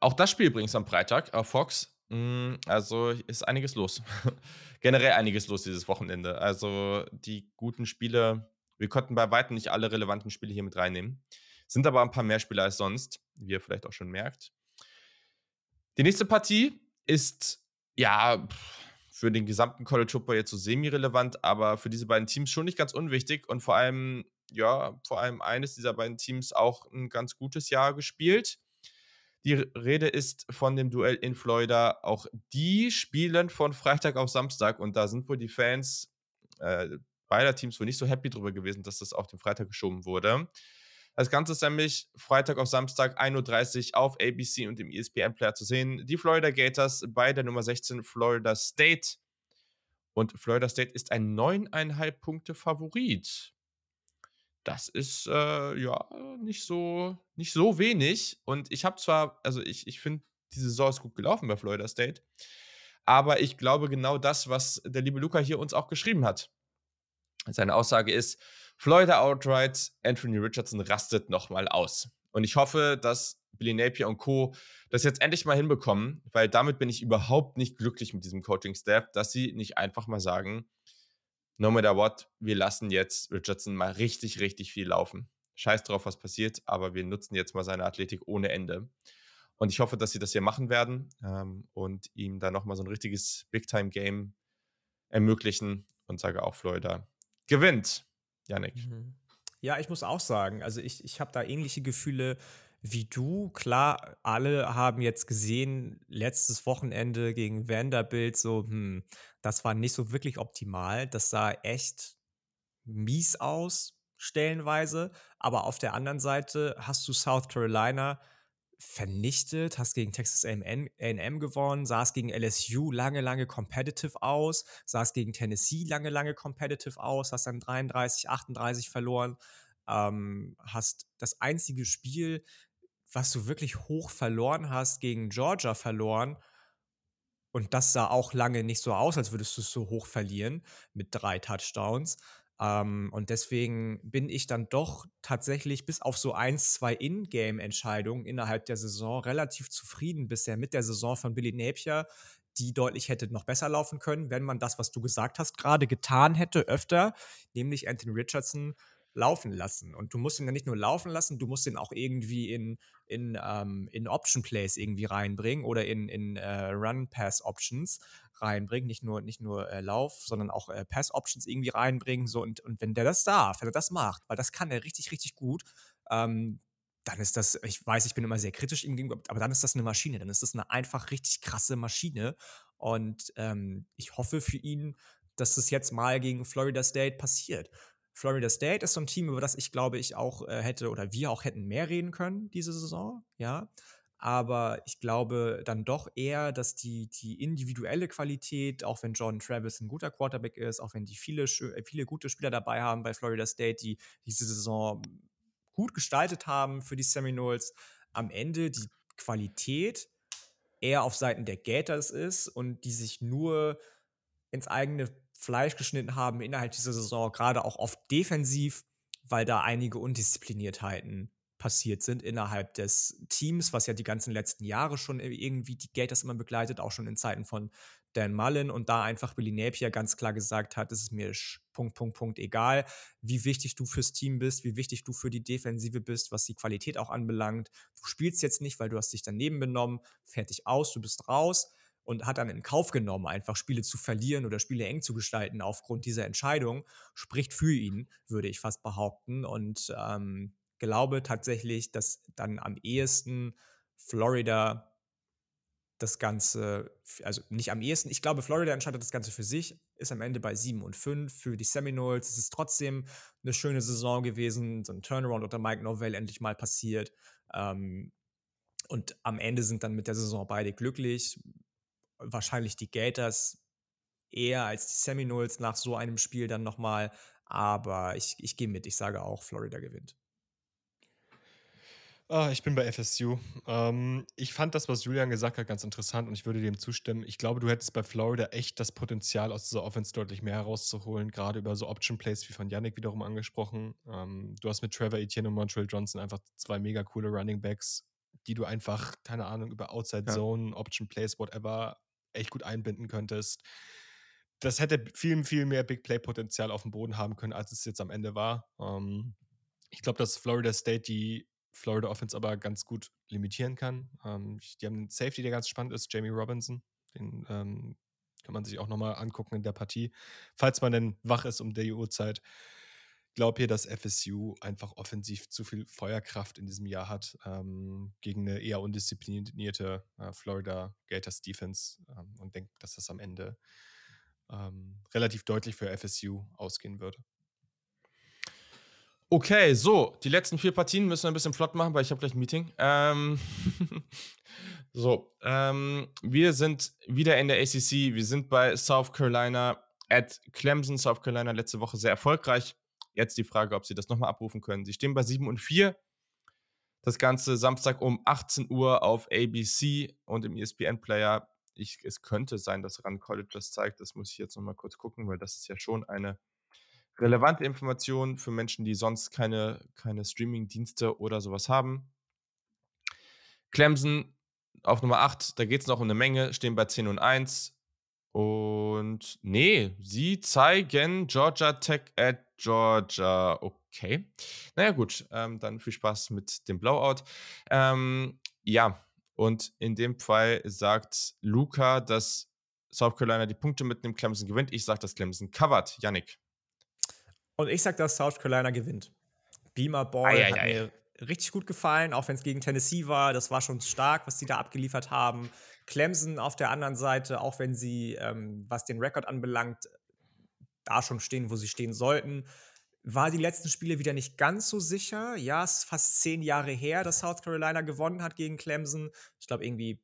Auch das Spiel übrigens am Freitag auf Fox. Mm, also ist einiges los. Generell einiges los dieses Wochenende. Also die guten Spiele, wir konnten bei weitem nicht alle relevanten Spiele hier mit reinnehmen. Sind aber ein paar mehr Spiele als sonst, wie ihr vielleicht auch schon merkt. Die nächste Partie ist, ja, für den gesamten College Football jetzt so semi-relevant, aber für diese beiden Teams schon nicht ganz unwichtig und vor allem, ja, vor allem eines dieser beiden Teams auch ein ganz gutes Jahr gespielt. Die Rede ist von dem Duell in Florida. Auch die spielen von Freitag auf Samstag und da sind wohl die Fans äh, beider Teams wohl nicht so happy drüber gewesen, dass das auf den Freitag geschoben wurde. Das Ganze ist nämlich Freitag auf Samstag 1.30 Uhr auf ABC und im ESPN-Player zu sehen. Die Florida Gators bei der Nummer 16 Florida State. Und Florida State ist ein 9,5 Punkte Favorit. Das ist äh, ja nicht so, nicht so wenig. Und ich habe zwar, also ich, ich finde, die Saison ist gut gelaufen bei Florida State. Aber ich glaube genau das, was der liebe Luca hier uns auch geschrieben hat. Seine Aussage ist, Florida outright, Anthony Richardson rastet nochmal aus. Und ich hoffe, dass Billy Napier und Co. das jetzt endlich mal hinbekommen, weil damit bin ich überhaupt nicht glücklich mit diesem Coaching-Staff, dass sie nicht einfach mal sagen, no matter what, wir lassen jetzt Richardson mal richtig, richtig viel laufen. Scheiß drauf, was passiert, aber wir nutzen jetzt mal seine Athletik ohne Ende. Und ich hoffe, dass sie das hier machen werden ähm, und ihm dann nochmal so ein richtiges Big-Time-Game ermöglichen und sage auch, Florida gewinnt. Janik. Mhm. Ja, ich muss auch sagen, also ich, ich habe da ähnliche Gefühle wie du. Klar, alle haben jetzt gesehen, letztes Wochenende gegen Vanderbilt, so, hm, das war nicht so wirklich optimal. Das sah echt mies aus, stellenweise. Aber auf der anderen Seite hast du South Carolina vernichtet, hast gegen Texas AM gewonnen, sah es gegen LSU lange, lange competitive aus, sah es gegen Tennessee lange, lange competitive aus, hast dann 33, 38 verloren, ähm, hast das einzige Spiel, was du wirklich hoch verloren hast, gegen Georgia verloren. Und das sah auch lange nicht so aus, als würdest du es so hoch verlieren mit drei Touchdowns. Ähm, und deswegen bin ich dann doch tatsächlich bis auf so ein, zwei In-Game-Entscheidungen innerhalb der Saison relativ zufrieden bisher mit der Saison von Billy Napier, die deutlich hätte noch besser laufen können, wenn man das, was du gesagt hast, gerade getan hätte, öfter, nämlich Anthony Richardson laufen lassen. Und du musst ihn ja nicht nur laufen lassen, du musst ihn auch irgendwie in, in, ähm, in Option Plays irgendwie reinbringen oder in, in äh, Run-Pass-Options reinbringen. Nicht nur, nicht nur äh, Lauf, sondern auch äh, Pass-Options irgendwie reinbringen. So, und, und wenn der das darf, wenn er das macht, weil das kann er richtig, richtig gut, ähm, dann ist das, ich weiß, ich bin immer sehr kritisch ihm gegenüber, aber dann ist das eine Maschine, dann ist das eine einfach richtig krasse Maschine. Und ähm, ich hoffe für ihn, dass das jetzt mal gegen Florida State passiert. Florida State ist so ein Team, über das ich glaube, ich auch äh, hätte oder wir auch hätten mehr reden können diese Saison, ja. Aber ich glaube dann doch eher, dass die, die individuelle Qualität, auch wenn John Travis ein guter Quarterback ist, auch wenn die viele, viele gute Spieler dabei haben bei Florida State, die diese Saison gut gestaltet haben für die Seminoles, am Ende die Qualität eher auf Seiten der Gators ist und die sich nur ins eigene Fleisch geschnitten haben innerhalb dieser Saison, gerade auch oft defensiv, weil da einige Undiszipliniertheiten passiert sind innerhalb des Teams, was ja die ganzen letzten Jahre schon irgendwie die Gators immer begleitet, auch schon in Zeiten von Dan Mullen und da einfach Billy Napier ganz klar gesagt hat, es ist mir Punkt, Punkt, Punkt egal, wie wichtig du fürs Team bist, wie wichtig du für die Defensive bist, was die Qualität auch anbelangt. Du spielst jetzt nicht, weil du hast dich daneben benommen, fertig aus, du bist raus und hat dann in Kauf genommen, einfach Spiele zu verlieren oder Spiele eng zu gestalten aufgrund dieser Entscheidung, spricht für ihn, würde ich fast behaupten. Und ähm, glaube tatsächlich, dass dann am ehesten Florida das Ganze, also nicht am ehesten, ich glaube, Florida entscheidet das Ganze für sich, ist am Ende bei 7 und 5 für die Seminoles. Es ist trotzdem eine schöne Saison gewesen, so ein Turnaround unter Mike Novell endlich mal passiert. Ähm, und am Ende sind dann mit der Saison beide glücklich. Wahrscheinlich die Gators eher als die Seminoles nach so einem Spiel dann nochmal. Aber ich, ich gehe mit, ich sage auch, Florida gewinnt. Ah, ich bin bei FSU. Ähm, ich fand das, was Julian gesagt hat, ganz interessant und ich würde dem zustimmen. Ich glaube, du hättest bei Florida echt das Potenzial, aus dieser Offense deutlich mehr herauszuholen, gerade über so Option Plays wie von Yannick wiederum angesprochen. Ähm, du hast mit Trevor Etienne und Montreal Johnson einfach zwei mega coole Running Backs, die du einfach, keine Ahnung, über Outside Zone, ja. Option Plays, whatever, echt gut einbinden könntest. Das hätte viel, viel mehr Big Play Potenzial auf dem Boden haben können, als es jetzt am Ende war. Ähm, ich glaube, dass Florida State die Florida Offense aber ganz gut limitieren kann. Ähm, die haben einen Safety, der ganz spannend ist, Jamie Robinson. Den ähm, kann man sich auch nochmal angucken in der Partie, falls man denn wach ist um die Uhrzeit. Glaube hier, dass FSU einfach offensiv zu viel Feuerkraft in diesem Jahr hat ähm, gegen eine eher undisziplinierte äh, Florida Gators Defense ähm, und denke, dass das am Ende ähm, relativ deutlich für FSU ausgehen würde. Okay, so, die letzten vier Partien müssen wir ein bisschen flott machen, weil ich habe gleich ein Meeting. Ähm, so, ähm, wir sind wieder in der ACC. Wir sind bei South Carolina at Clemson. South Carolina letzte Woche sehr erfolgreich. Jetzt die Frage, ob sie das nochmal abrufen können. Sie stehen bei 7 und 4. Das Ganze Samstag um 18 Uhr auf ABC und im ESPN-Player. Es könnte sein, dass Run College das zeigt. Das muss ich jetzt nochmal kurz gucken, weil das ist ja schon eine relevante Informationen für Menschen, die sonst keine, keine Streaming-Dienste oder sowas haben. Clemson auf Nummer 8, da geht es noch um eine Menge, stehen bei 10 und 1. Und nee, sie zeigen Georgia Tech at Georgia. Okay. Naja, gut, ähm, dann viel Spaß mit dem Blowout. Ähm, ja, und in dem Fall sagt Luca, dass South Carolina die Punkte mitnimmt, Clemson gewinnt. Ich sage, dass Clemson covert. Yannick. Und ich sage, dass South Carolina gewinnt. Beamer Ball ei, ei, hat ei. mir richtig gut gefallen, auch wenn es gegen Tennessee war. Das war schon stark, was die da abgeliefert haben. Clemson auf der anderen Seite, auch wenn sie, ähm, was den Rekord anbelangt, da schon stehen, wo sie stehen sollten, war die letzten Spiele wieder nicht ganz so sicher. Ja, es ist fast zehn Jahre her, dass South Carolina gewonnen hat gegen Clemson. Ich glaube, irgendwie,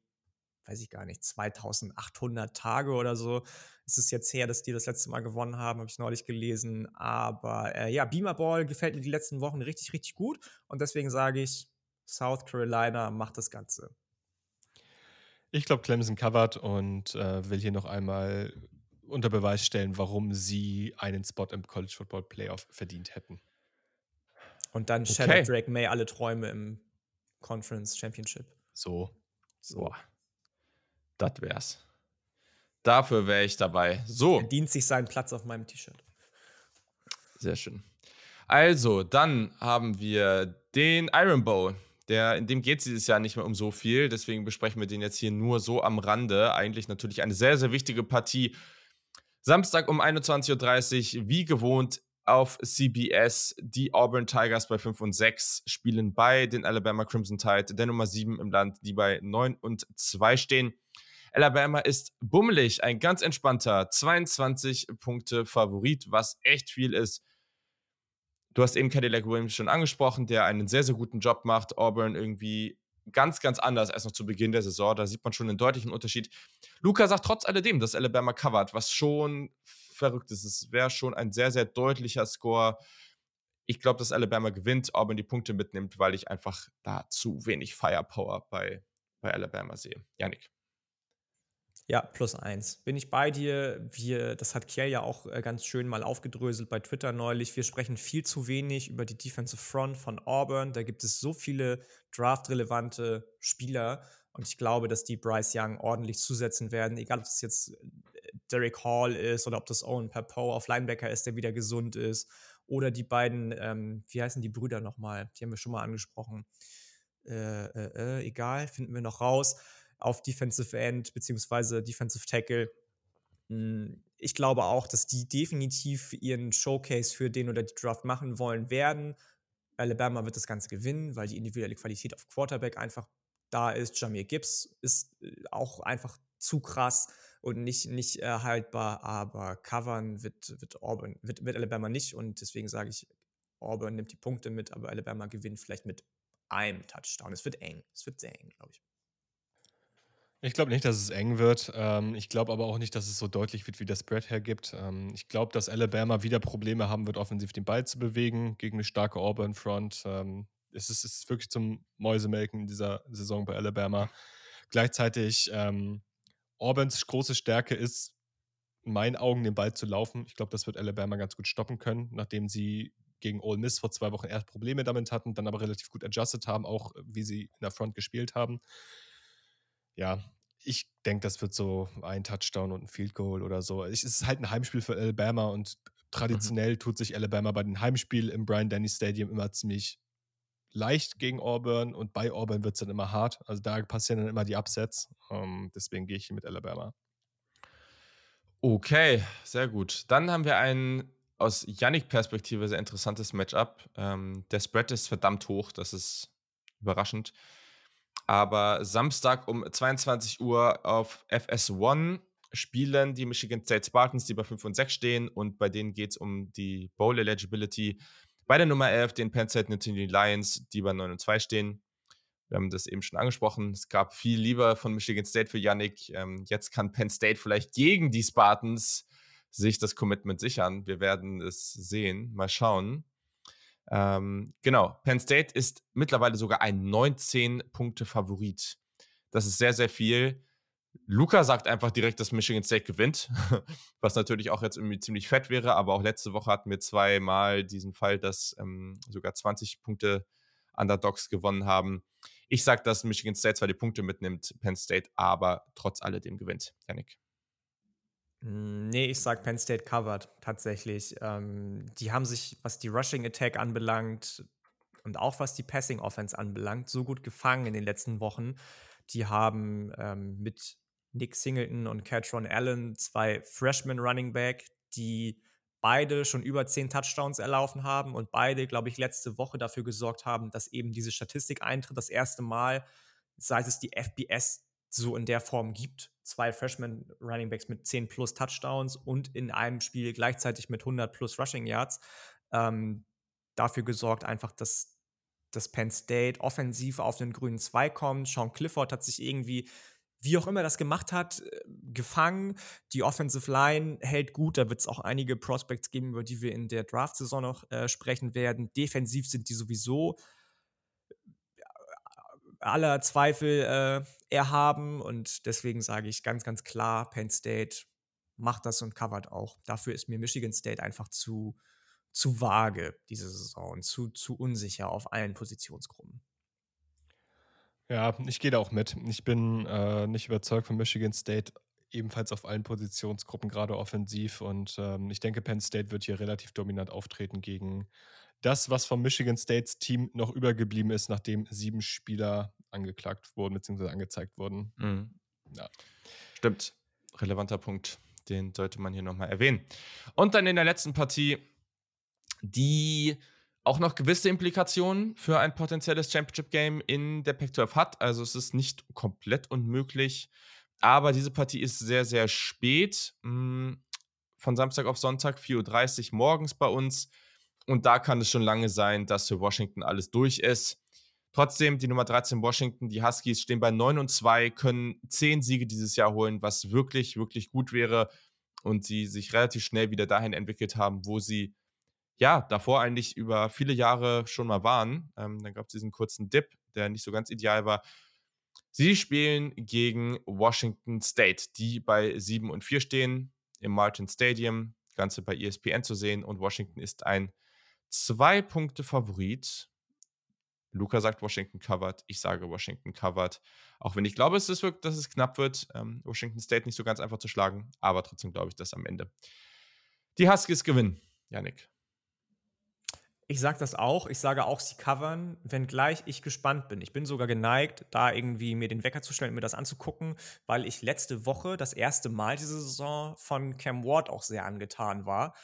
weiß ich gar nicht, 2800 Tage oder so. Es ist jetzt her, dass die das letzte Mal gewonnen haben, habe ich neulich gelesen. Aber äh, ja, Beamer Ball gefällt mir die letzten Wochen richtig, richtig gut. Und deswegen sage ich, South Carolina macht das Ganze. Ich glaube, Clemson covert und äh, will hier noch einmal unter Beweis stellen, warum sie einen Spot im College Football Playoff verdient hätten. Und dann okay. Shadow Drake May alle Träume im Conference Championship. So. So. Boah. Das wär's. Dafür wäre ich dabei. So. Er dient sich seinen Platz auf meinem T-Shirt. Sehr schön. Also, dann haben wir den Iron Bow. Der, in dem geht es dieses Jahr nicht mehr um so viel, deswegen besprechen wir den jetzt hier nur so am Rande. Eigentlich natürlich eine sehr, sehr wichtige Partie. Samstag um 21.30 Uhr, wie gewohnt, auf CBS. Die Auburn Tigers bei 5 und 6 spielen bei den Alabama Crimson Tide, der Nummer 7 im Land, die bei 9 und 2 stehen. Alabama ist bummelig, ein ganz entspannter 22 Punkte Favorit, was echt viel ist. Du hast eben Cadillac Williams schon angesprochen, der einen sehr, sehr guten Job macht. Auburn irgendwie ganz, ganz anders als noch zu Beginn der Saison. Da sieht man schon einen deutlichen Unterschied. Luca sagt trotz alledem, dass Alabama covert, was schon verrückt ist. Es wäre schon ein sehr, sehr deutlicher Score. Ich glaube, dass Alabama gewinnt, Auburn die Punkte mitnimmt, weil ich einfach da zu wenig Firepower bei, bei Alabama sehe. Janik. Ja, plus eins. Bin ich bei dir. Wir, das hat Kiel ja auch äh, ganz schön mal aufgedröselt bei Twitter neulich. Wir sprechen viel zu wenig über die Defensive Front von Auburn. Da gibt es so viele draftrelevante Spieler. Und ich glaube, dass die Bryce Young ordentlich zusetzen werden. Egal, ob das jetzt äh, Derek Hall ist oder ob das Owen Papo auf Linebacker ist, der wieder gesund ist. Oder die beiden, ähm, wie heißen die Brüder nochmal? Die haben wir schon mal angesprochen. Äh, äh, äh egal, finden wir noch raus auf Defensive End beziehungsweise Defensive Tackle. Hm, ich glaube auch, dass die definitiv ihren Showcase für den oder die Draft machen wollen werden. Alabama wird das Ganze gewinnen, weil die individuelle Qualität auf Quarterback einfach da ist. Jamir Gibbs ist äh, auch einfach zu krass und nicht, nicht erhaltbar, aber covern wird, wird, Auburn, wird, wird Alabama nicht und deswegen sage ich, Auburn nimmt die Punkte mit, aber Alabama gewinnt vielleicht mit einem Touchdown. Es wird eng. Es wird sehr eng, glaube ich. Ich glaube nicht, dass es eng wird. Ähm, ich glaube aber auch nicht, dass es so deutlich wird, wie der Spread hergibt. Ähm, ich glaube, dass Alabama wieder Probleme haben wird, offensiv den Ball zu bewegen gegen eine starke Auburn-Front. Ähm, es, ist, es ist wirklich zum Mäusemelken in dieser Saison bei Alabama. Gleichzeitig ähm, Aubans große Stärke ist, in meinen Augen den Ball zu laufen. Ich glaube, das wird Alabama ganz gut stoppen können, nachdem sie gegen Ole Miss vor zwei Wochen erst Probleme damit hatten, dann aber relativ gut adjusted haben, auch wie sie in der Front gespielt haben ja, ich denke, das wird so ein Touchdown und ein Field Goal oder so. Es ist halt ein Heimspiel für Alabama und mhm. traditionell mhm. tut sich Alabama bei den Heimspielen im Brian Denny Stadium immer ziemlich leicht gegen Auburn und bei Auburn wird es dann immer hart. Also da passieren dann immer die Upsets. Um, ähm, deswegen gehe ich hier mit Alabama. Okay, sehr gut. Dann haben wir ein aus Yannick-Perspektive sehr interessantes Matchup. Ähm, der Spread ist verdammt hoch, das ist überraschend. Aber Samstag um 22 Uhr auf FS1 spielen die Michigan State Spartans, die bei 5 und 6 stehen. Und bei denen geht es um die Bowl Eligibility. Bei der Nummer 11 den Penn State Nittany Lions, die bei 9 und 2 stehen. Wir haben das eben schon angesprochen. Es gab viel lieber von Michigan State für Yannick. Ähm, jetzt kann Penn State vielleicht gegen die Spartans sich das Commitment sichern. Wir werden es sehen. Mal schauen. Ähm, genau, Penn State ist mittlerweile sogar ein 19-Punkte-Favorit. Das ist sehr, sehr viel. Luca sagt einfach direkt, dass Michigan State gewinnt, was natürlich auch jetzt irgendwie ziemlich fett wäre, aber auch letzte Woche hatten wir zweimal diesen Fall, dass ähm, sogar 20 Punkte Underdogs gewonnen haben. Ich sage, dass Michigan State zwar die Punkte mitnimmt, Penn State aber trotz alledem gewinnt. Janik. Hm, nee, ich sag Penn State covered tatsächlich. Ähm, die haben sich, was die Rushing Attack anbelangt und auch was die Passing Offense anbelangt, so gut gefangen in den letzten Wochen. Die haben ähm, mit Nick Singleton und Catron Allen zwei Freshman Running Back, die beide schon über zehn Touchdowns erlaufen haben und beide, glaube ich, letzte Woche dafür gesorgt haben, dass eben diese Statistik eintritt. Das erste Mal, seit es die FBS so in der Form gibt. Zwei Freshman Running Backs mit 10 plus Touchdowns und in einem Spiel gleichzeitig mit 100 plus Rushing Yards. Ähm, dafür gesorgt einfach, dass das Penn State offensiv auf den grünen Zweig kommt. Sean Clifford hat sich irgendwie, wie auch immer das gemacht hat, äh, gefangen. Die Offensive Line hält gut. Da wird es auch einige Prospects geben, über die wir in der Draft-Saison noch äh, sprechen werden. Defensiv sind die sowieso aller Zweifel äh, erhaben und deswegen sage ich ganz, ganz klar, Penn State macht das und covert auch. Dafür ist mir Michigan State einfach zu, zu vage diese Saison, zu, zu unsicher auf allen Positionsgruppen. Ja, ich gehe da auch mit. Ich bin äh, nicht überzeugt von Michigan State, ebenfalls auf allen Positionsgruppen, gerade offensiv. Und ähm, ich denke, Penn State wird hier relativ dominant auftreten gegen das, was vom Michigan States Team noch übergeblieben ist, nachdem sieben Spieler angeklagt wurden bzw. angezeigt wurden. Mhm. Ja. Stimmt. Relevanter Punkt. Den sollte man hier nochmal erwähnen. Und dann in der letzten Partie, die auch noch gewisse Implikationen für ein potenzielles Championship-Game in der Pac-12 hat. Also es ist nicht komplett unmöglich. Aber diese Partie ist sehr, sehr spät. Hm, von Samstag auf Sonntag, 4.30 Uhr morgens bei uns. Und da kann es schon lange sein, dass für Washington alles durch ist. Trotzdem, die Nummer 13 Washington, die Huskies stehen bei 9 und 2, können 10 Siege dieses Jahr holen, was wirklich, wirklich gut wäre. Und sie sich relativ schnell wieder dahin entwickelt haben, wo sie ja davor eigentlich über viele Jahre schon mal waren. Ähm, dann gab es diesen kurzen Dip, der nicht so ganz ideal war. Sie spielen gegen Washington State, die bei 7 und 4 stehen im Martin Stadium. Ganze bei ESPN zu sehen. Und Washington ist ein zwei Punkte Favorit. Luca sagt Washington covered. Ich sage Washington covered. Auch wenn ich glaube, es ist, dass es knapp wird. Ähm, Washington State nicht so ganz einfach zu schlagen. Aber trotzdem glaube ich, dass am Ende die Huskies gewinnen. Janik. Ich sage das auch. Ich sage auch, sie covern, wenngleich ich gespannt bin. Ich bin sogar geneigt, da irgendwie mir den Wecker zu stellen und mir das anzugucken, weil ich letzte Woche das erste Mal diese Saison von Cam Ward auch sehr angetan war.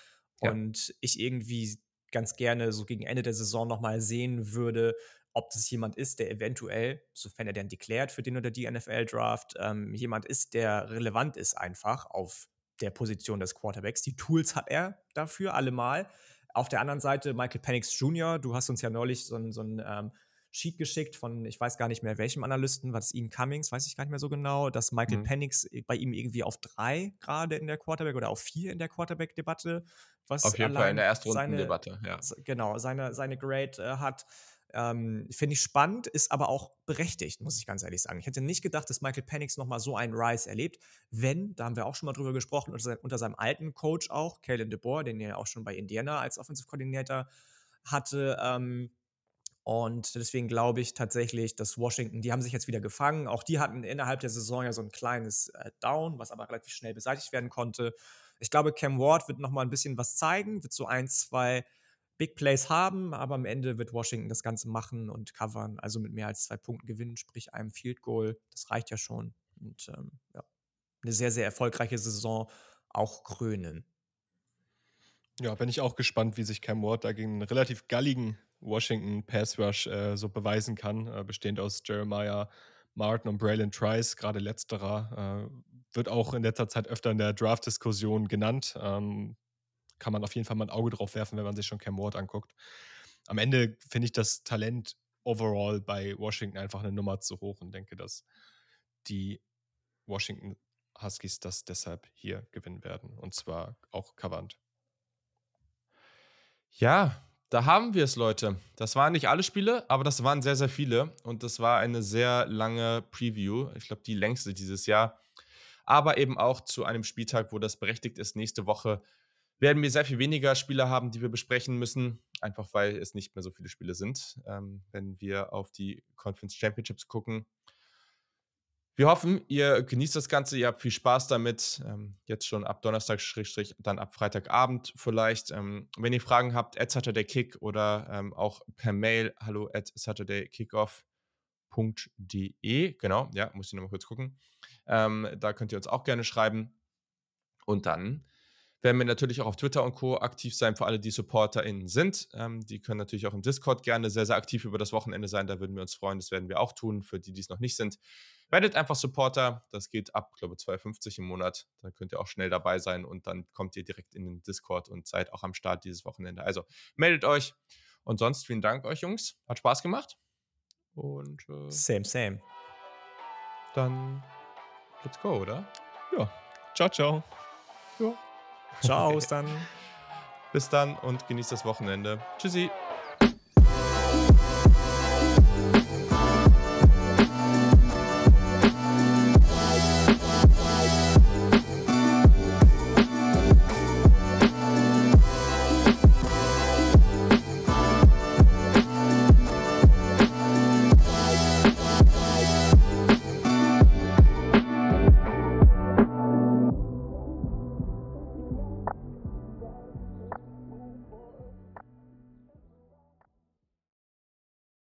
Ja. Und ich irgendwie ganz gerne so gegen Ende der Saison nochmal sehen würde, ob das jemand ist, der eventuell, sofern er denn deklärt für den oder die NFL-Draft, ähm, jemand ist, der relevant ist einfach auf der Position des Quarterbacks. Die Tools hat er dafür allemal. Auf der anderen Seite Michael Penix Jr., du hast uns ja neulich so ein, so ein ähm, Sheet geschickt von, ich weiß gar nicht mehr welchem Analysten, war das Ian Cummings, weiß ich gar nicht mehr so genau, dass Michael mhm. Penix bei ihm irgendwie auf drei gerade in der Quarterback oder auf vier in der Quarterback-Debatte was Auf jeden Fall in der Erstrundendebatte, ja. Genau, seine, seine Grade äh, hat. Ähm, Finde ich spannend, ist aber auch berechtigt, muss ich ganz ehrlich sagen. Ich hätte nicht gedacht, dass Michael Penix nochmal so einen Rise erlebt. Wenn, da haben wir auch schon mal drüber gesprochen, unter, unter seinem alten Coach auch, Kalen DeBoer, den er auch schon bei Indiana als Offensive Coordinator hatte. Ähm, und deswegen glaube ich tatsächlich, dass Washington, die haben sich jetzt wieder gefangen. Auch die hatten innerhalb der Saison ja so ein kleines äh, Down, was aber relativ schnell beseitigt werden konnte. Ich glaube, Cam Ward wird noch mal ein bisschen was zeigen, wird so ein, zwei Big Plays haben, aber am Ende wird Washington das Ganze machen und covern, also mit mehr als zwei Punkten gewinnen, sprich einem Field Goal. Das reicht ja schon. Und ähm, ja, eine sehr, sehr erfolgreiche Saison auch krönen. Ja, bin ich auch gespannt, wie sich Cam Ward da gegen einen relativ galligen Washington Pass Rush äh, so beweisen kann, äh, bestehend aus Jeremiah Martin und Braylon Trice, gerade letzterer, äh, wird auch in letzter Zeit öfter in der Draft-Diskussion genannt. Ähm, kann man auf jeden Fall mal ein Auge drauf werfen, wenn man sich schon Cam Ward anguckt. Am Ende finde ich das Talent overall bei Washington einfach eine Nummer zu hoch und denke, dass die Washington Huskies das deshalb hier gewinnen werden. Und zwar auch covernd. Ja, da haben wir es, Leute. Das waren nicht alle Spiele, aber das waren sehr, sehr viele. Und das war eine sehr lange Preview. Ich glaube, die längste dieses Jahr aber eben auch zu einem Spieltag, wo das berechtigt ist. Nächste Woche werden wir sehr viel weniger Spiele haben, die wir besprechen müssen, einfach weil es nicht mehr so viele Spiele sind, ähm, wenn wir auf die Conference Championships gucken. Wir hoffen, ihr genießt das Ganze, ihr habt viel Spaß damit. Ähm, jetzt schon ab Donnerstag, dann ab Freitagabend vielleicht. Ähm, wenn ihr Fragen habt, at Saturday Kick oder ähm, auch per Mail, hallo at saturdaykickoff.de. Genau, ja, muss ich nochmal kurz gucken. Ähm, da könnt ihr uns auch gerne schreiben. Und dann werden wir natürlich auch auf Twitter und Co. aktiv sein für alle, die SupporterInnen sind. Ähm, die können natürlich auch im Discord gerne sehr, sehr aktiv über das Wochenende sein. Da würden wir uns freuen. Das werden wir auch tun. Für die, die es noch nicht sind, werdet einfach Supporter. Das geht ab, glaube ich, 2,50 im Monat. Dann könnt ihr auch schnell dabei sein und dann kommt ihr direkt in den Discord und seid auch am Start dieses Wochenende. Also meldet euch. Und sonst vielen Dank euch, Jungs. Hat Spaß gemacht. Und äh, same, same. Dann Let's go, oder? Ja. Ciao, ciao. Ja. Ciao, bis dann. bis dann und genießt das Wochenende. Tschüssi.